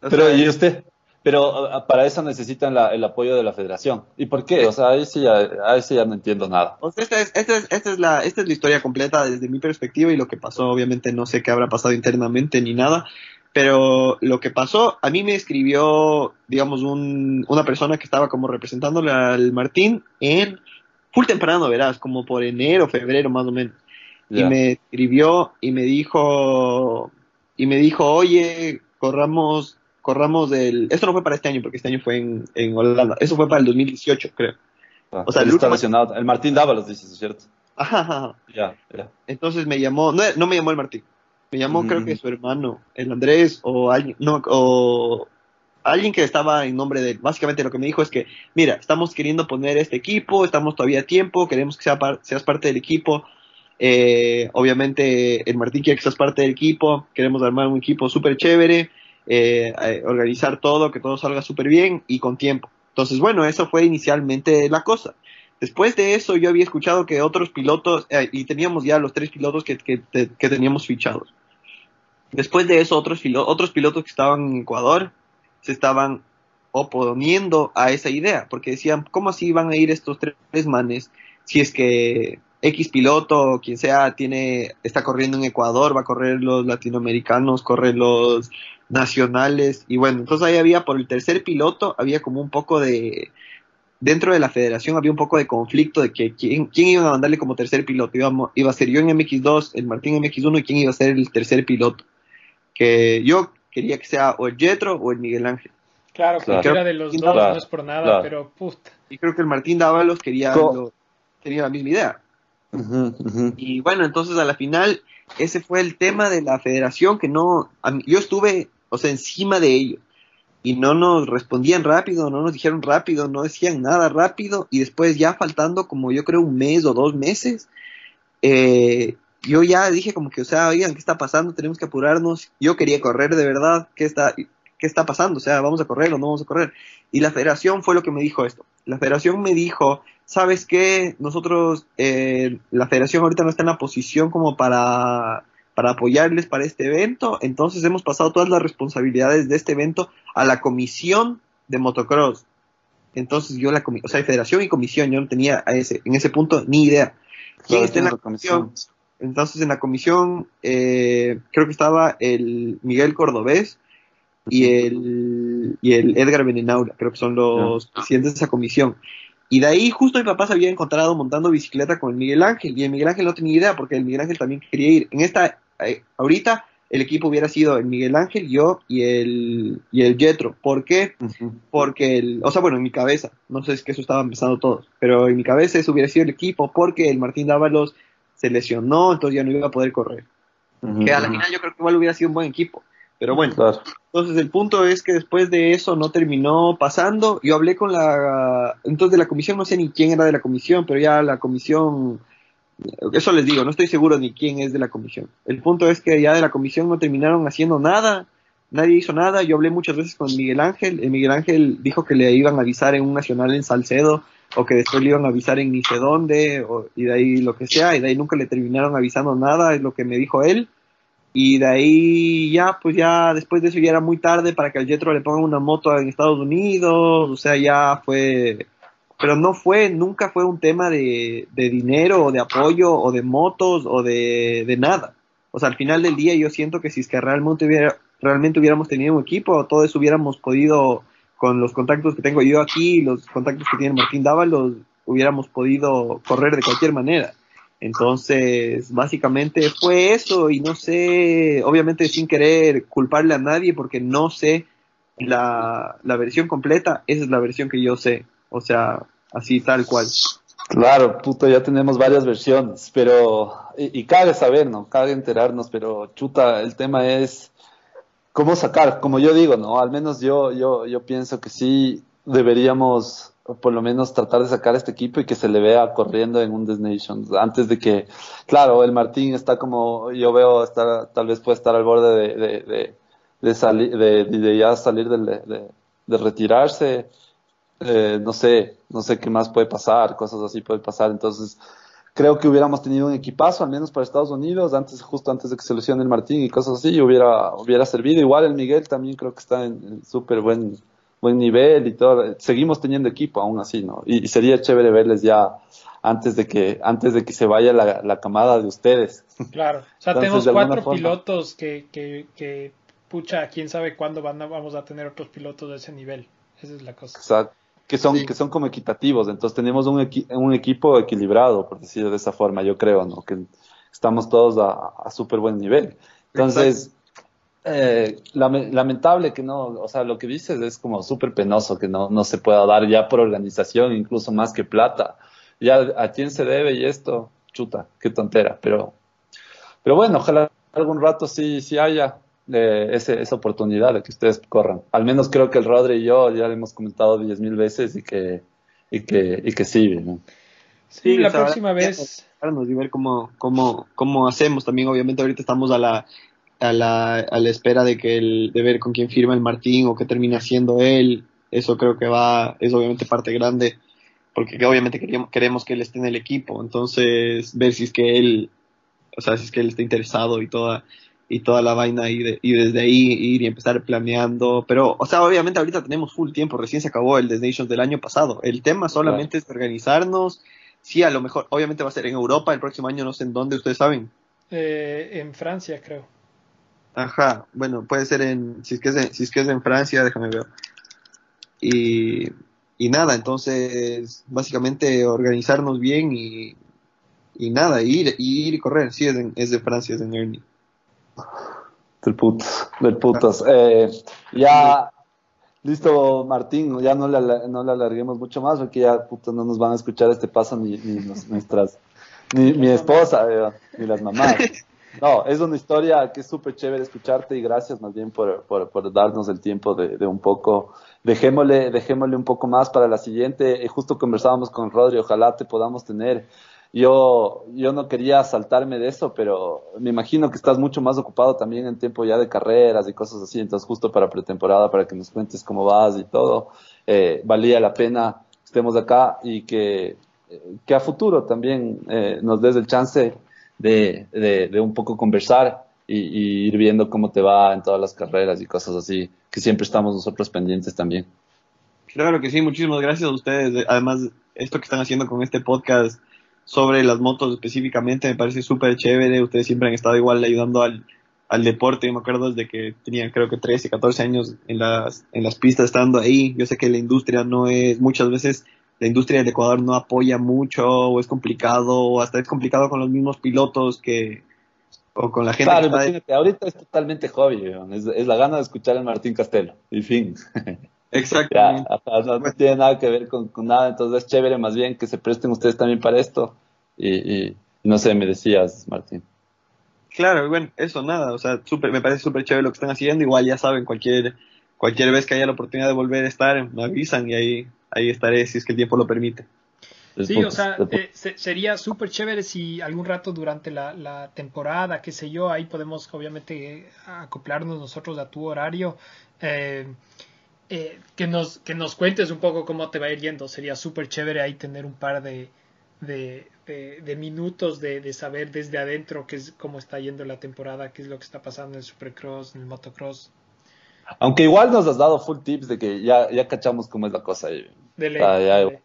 Pero, ¿y usted? Pero para eso necesitan la, el apoyo de la federación. ¿Y por qué? O sea, ahí sí ya, ahí sí ya no entiendo nada. Sea, esta es, esta, es, esta, es la, esta es la historia completa desde mi perspectiva y lo que pasó, obviamente no sé qué habrá pasado internamente ni nada, pero lo que pasó, a mí me escribió, digamos, un, una persona que estaba como representándole al Martín en full temprano, verás, como por enero, febrero más o menos. Yeah. Y me escribió y me dijo, y me dijo, oye, corramos corramos del... Esto no fue para este año, porque este año fue en, en Holanda. Eso fue para el 2018, creo. Ah, o sea, el, último... el Martín Dávalos, dices, ¿cierto? Ajá, ajá. Ya, ya. Entonces me llamó, no, no me llamó el Martín, me llamó mm. creo que su hermano, el Andrés, o alguien, no, o alguien que estaba en nombre de, básicamente lo que me dijo es que, mira, estamos queriendo poner este equipo, estamos todavía a tiempo, queremos que sea par seas parte del equipo, eh, obviamente el Martín quiere que seas parte del equipo, queremos armar un equipo súper chévere, eh, organizar todo, que todo salga súper bien y con tiempo. Entonces, bueno, eso fue inicialmente la cosa. Después de eso, yo había escuchado que otros pilotos, eh, y teníamos ya los tres pilotos que, que, que, teníamos fichados. Después de eso, otros, otros pilotos que estaban en Ecuador se estaban oponiendo a esa idea, porque decían, ¿cómo así van a ir estos tres manes si es que X piloto o quien sea tiene, está corriendo en Ecuador, va a correr los latinoamericanos, corre los nacionales y bueno, entonces ahí había por el tercer piloto, había como un poco de, dentro de la federación había un poco de conflicto de que quién, quién iba a mandarle como tercer piloto. Iba, iba a ser yo en MX2, el Martín en MX1 y quién iba a ser el tercer piloto. Que yo quería que sea o el Jetro o el Miguel Ángel. Claro, Claro. cualquiera de los dos Claro, no es por nada, claro. pero puta. Y creo que el Martín Dávalos quería lo- tenía la misma idea. Y bueno, entonces a la final, ese fue el tema de la federación que no, a mí- yo estuve, o sea, encima de ellos. Y no nos respondían rápido, no nos dijeron rápido, no decían nada rápido. Y después ya faltando como yo creo un mes o dos meses, eh, yo ya dije como que, o sea, oigan, ¿qué está pasando? Tenemos que apurarnos. Yo quería correr de verdad. ¿Qué está, qué está pasando? O sea, ¿vamos a correr o no vamos a correr? Y la federación fue lo que me dijo esto. La federación me dijo, ¿sabes qué? Nosotros, eh, la federación ahorita no está en la posición como para, para apoyarles para este evento, entonces hemos pasado todas las responsabilidades de este evento a la comisión de motocross. Entonces yo la comi- o sea, federación y comisión, yo no tenía a ese, en ese punto ni idea. ¿Quién está en la comisión? Entonces en la comisión eh, creo que estaba el Miguel Cordobés y el, y el Edgar Benenaura, creo que son los presidentes de esa comisión. Y de ahí justo mi papá se había encontrado montando bicicleta con el Miguel Ángel y el Miguel Ángel no tenía idea porque el Miguel Ángel también quería ir. En esta, ahorita el equipo hubiera sido el Miguel Ángel, yo y el, y el Jetro. ¿Por qué? Porque el, o sea, bueno, en mi cabeza, no sé si es que eso estaban pensando todos, pero en mi cabeza eso hubiera sido el equipo porque el Martín Dávalos se lesionó, entonces ya no iba a poder correr. Que a la final yo creo que igual hubiera sido un buen equipo. Pero bueno, Claro. entonces el punto es que después de eso no terminó pasando. Yo hablé con la, entonces de la comisión, no sé ni quién era de la comisión, pero ya la comisión, eso les digo, no estoy seguro ni quién es de la comisión. El punto es que ya de la comisión no terminaron haciendo nada, nadie hizo nada. Yo hablé muchas veces con Miguel Ángel. El Miguel Ángel dijo que le iban a avisar en un nacional en Salcedo o que después le iban a avisar en ni sé dónde o- y de ahí lo que sea y de ahí nunca le terminaron avisando nada, es lo que me dijo él. Y de ahí ya, pues ya después de eso ya era muy tarde para que al Jetro le pongan una moto en Estados Unidos, o sea, ya fue, pero no fue, nunca fue un tema de, de dinero o de apoyo o de motos o de, de nada. O sea, al final del día yo siento que si es que realmente hubiera, realmente hubiéramos tenido un equipo, todo eso hubiéramos podido, con los contactos que tengo yo aquí, los contactos que tiene Martín Dávalos, hubiéramos podido correr de cualquier manera. Entonces, básicamente fue eso y no sé, obviamente sin querer culparle a nadie porque no sé la, la versión completa, esa es la versión que yo sé, o sea, así tal cual. Claro, puto, ya tenemos varias versiones, pero, y, cabe saber, ¿no? Cabe enterarnos, pero chuta, el tema es cómo sacar, como yo digo, ¿no? Al menos yo, yo, yo pienso que sí deberíamos por lo menos tratar de sacar a este equipo y que se le vea corriendo en un Nations antes de que, claro, el Martín está como, yo veo, estar, tal vez puede estar al borde de, de, de, de de, ya salir de retirarse, eh, no sé, no sé qué más puede pasar, cosas así pueden pasar, entonces creo que hubiéramos tenido un equipazo, al menos para Estados Unidos, antes, justo antes de que se lesione el Martín y cosas así, hubiera, hubiera servido. Igual el Miguel también creo que está en, en súper buen, buen nivel y todo. Seguimos teniendo equipo aún así, ¿no? Y, y sería chévere verles ya antes de que, antes de que se vaya la, la camada de ustedes. Claro. O sea, Entonces, tenemos cuatro forma- pilotos que, que, que, pucha, quién sabe cuándo van a- vamos a tener otros pilotos de ese nivel. Esa es la cosa. O sea, que son, Sí. que son como equitativos. Entonces tenemos un, equi- un equipo equilibrado, por decirlo de esa forma, yo creo, ¿no? Que estamos todos a, a súper buen nivel. Entonces, eh, lame- lamentable que no, o sea, lo que dices es como súper penoso que no, no se pueda dar ya por organización, incluso más que plata. Ya a quién se debe y esto, chuta, qué tontera. Pero, pero bueno, ojalá algún rato sí, sí haya eh, ese- esa oportunidad de que ustedes corran. Al menos creo que el Rodri y yo ya le hemos comentado diez mil veces y que, y que, y que sí, ¿no? Sí, Sí, la próxima ahora- vez. y ver cómo, cómo, cómo hacemos. También, obviamente, ahorita estamos a la, a la, a la espera de que el, de ver con quién firma el Martín o qué termina haciendo él. Eso creo que va, es obviamente parte grande, porque que obviamente queríamos, queremos que él esté en el equipo. Entonces, ver si es que él, o sea, si es que él está interesado y toda, y toda la vaina y, de- y desde ahí ir y empezar planeando. Pero, o sea, obviamente ahorita tenemos full tiempo, recién se acabó el The Nations del año pasado. El tema solamente es organizarnos. Sí, a lo mejor, obviamente va a ser en Europa el próximo año, no sé en dónde, ustedes saben. eh, en Francia, creo. Ajá, bueno, puede ser en, si es que es en, si es que es en Francia, déjame ver. Y, y nada, entonces básicamente organizarnos bien y, y nada, ir, ir y correr, sí, es, es de Francia, es de Nerny. Del putas, del putas. Eh, ya, listo, Martín, ya no le, no le alarguemos mucho más porque ya no nos van a escuchar este paso ni, ni nuestras, ni mi esposa, eh, ni las mamás. No, es una historia que es súper chévere escucharte y gracias más bien por, por, darnos el tiempo de, de, un poco, dejémosle, dejémosle un poco más para la siguiente. Eh, justo conversábamos con Rodri, ojalá te podamos tener yo, yo no quería saltarme de eso, pero me imagino que estás mucho más ocupado también en tiempo ya de carreras y cosas así, entonces justo para pretemporada, para que nos cuentes cómo vas y todo, eh, valía la pena que estemos acá y que, que a futuro también eh, nos des el chance de, de, de un poco conversar y, y, ir viendo cómo te va en todas las carreras y cosas así, que siempre estamos nosotros pendientes también. Claro que sí, muchísimas gracias a ustedes. Además, esto que están haciendo con este podcast sobre las motos específicamente, me parece súper chévere. Ustedes siempre han estado igual ayudando al, al deporte. Me acuerdo desde que tenía creo que 13, 14 años en las, en las pistas estando ahí. Yo sé que la industria no es, muchas veces la industria del Ecuador no apoya mucho o es complicado o hasta es complicado con los mismos pilotos que o con la gente claro, que imagínate, ahorita es totalmente hobby, es, es, la gana de escuchar a Martín Castelo, y fin. Exactamente. Ya, no, no, tiene nada que ver con, con, nada, entonces es chévere más bien que se presten ustedes también para esto. Y, y no sé, me decías, Martín. Claro, bueno, eso nada, o sea, super, me parece súper chévere lo que están haciendo, igual ya saben, cualquier, cualquier vez que haya la oportunidad de volver a estar, me avisan y ahí, ahí estaré si es que el tiempo lo permite. Sí, o sea, eh, se, sería súper chévere si algún rato durante la, la, temporada, qué sé yo, ahí podemos obviamente acoplarnos nosotros a tu horario. Eh, eh, que, nos, que nos cuentes un poco cómo te va a ir yendo. Sería súper chévere ahí tener un par de, de, de, de minutos de, de, saber desde adentro qué es, cómo está yendo la temporada, qué es lo que está pasando en el Supercross, en el Motocross. Aunque igual nos has dado full tips de que ya, ya cachamos cómo es la cosa. Y, ley, ah, ya.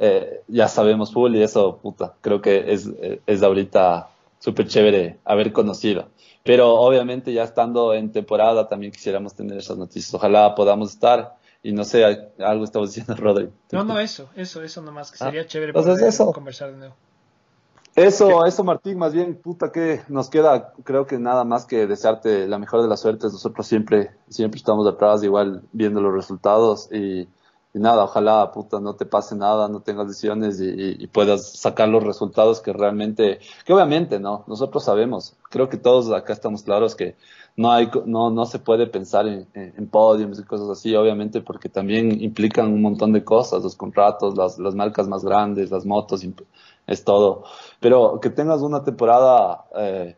Eh, ya sabemos full y eso, puta, creo que es, es ahorita súper chévere haber conocido. Pero obviamente ya estando en temporada también quisiéramos tener esas noticias. Ojalá podamos estar. Y no sé, algo estamos diciendo, Rodri. No, no, eso, eso, eso nomás, que sería ah, chévere poder poder eso. conversar de nuevo. Eso, eso Martín, más bien, puta que nos queda, creo que nada más que desearte la mejor de las suertes. Nosotros siempre, siempre estamos atrás, igual viendo los resultados y, y nada, ojalá, puta, no te pase nada, no tengas lesiones y, puedas sacar los resultados que realmente, que obviamente, ¿no? Nosotros sabemos, creo que todos acá estamos claros que no hay, no, no se puede pensar en, en, podiums y cosas así, obviamente, porque también implican un montón de cosas, los contratos, las, las marcas más grandes, las motos, es todo. Pero que tengas una temporada eh,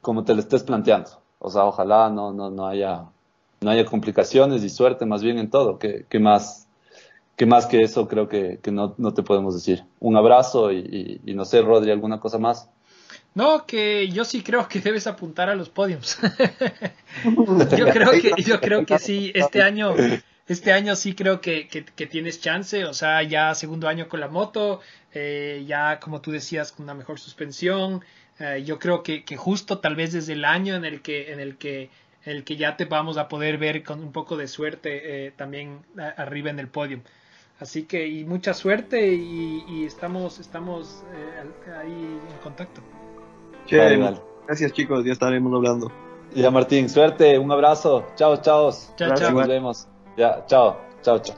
como te lo estés planteando. O sea, ojalá no, no, no haya, no haya complicaciones y suerte más bien en todo. que, que más, que más que eso creo que, que no, no, te podemos decir. Un abrazo y, y, y, no sé, Rodri, ¿alguna cosa más? No, que yo sí creo que debes apuntar a los podiums. yo, creo que, yo creo que sí, este año, este año sí creo que, que, que tienes chance, o sea, ya segundo año con la moto, eh, ya como tú decías, con una mejor suspensión. Eh, yo creo que, que justo tal vez desde el año en el que, en el que en el que ya te vamos a poder ver con un poco de suerte eh, también a, arriba en el podio. Así que y mucha suerte y, y estamos estamos eh, ahí en contacto. Vale, vale. Gracias chicos, ya estaremos hablando. Ya Martín, suerte, un abrazo. Chao, chao. Chao, chao. Nos vemos. Ya, chao, chao, chao.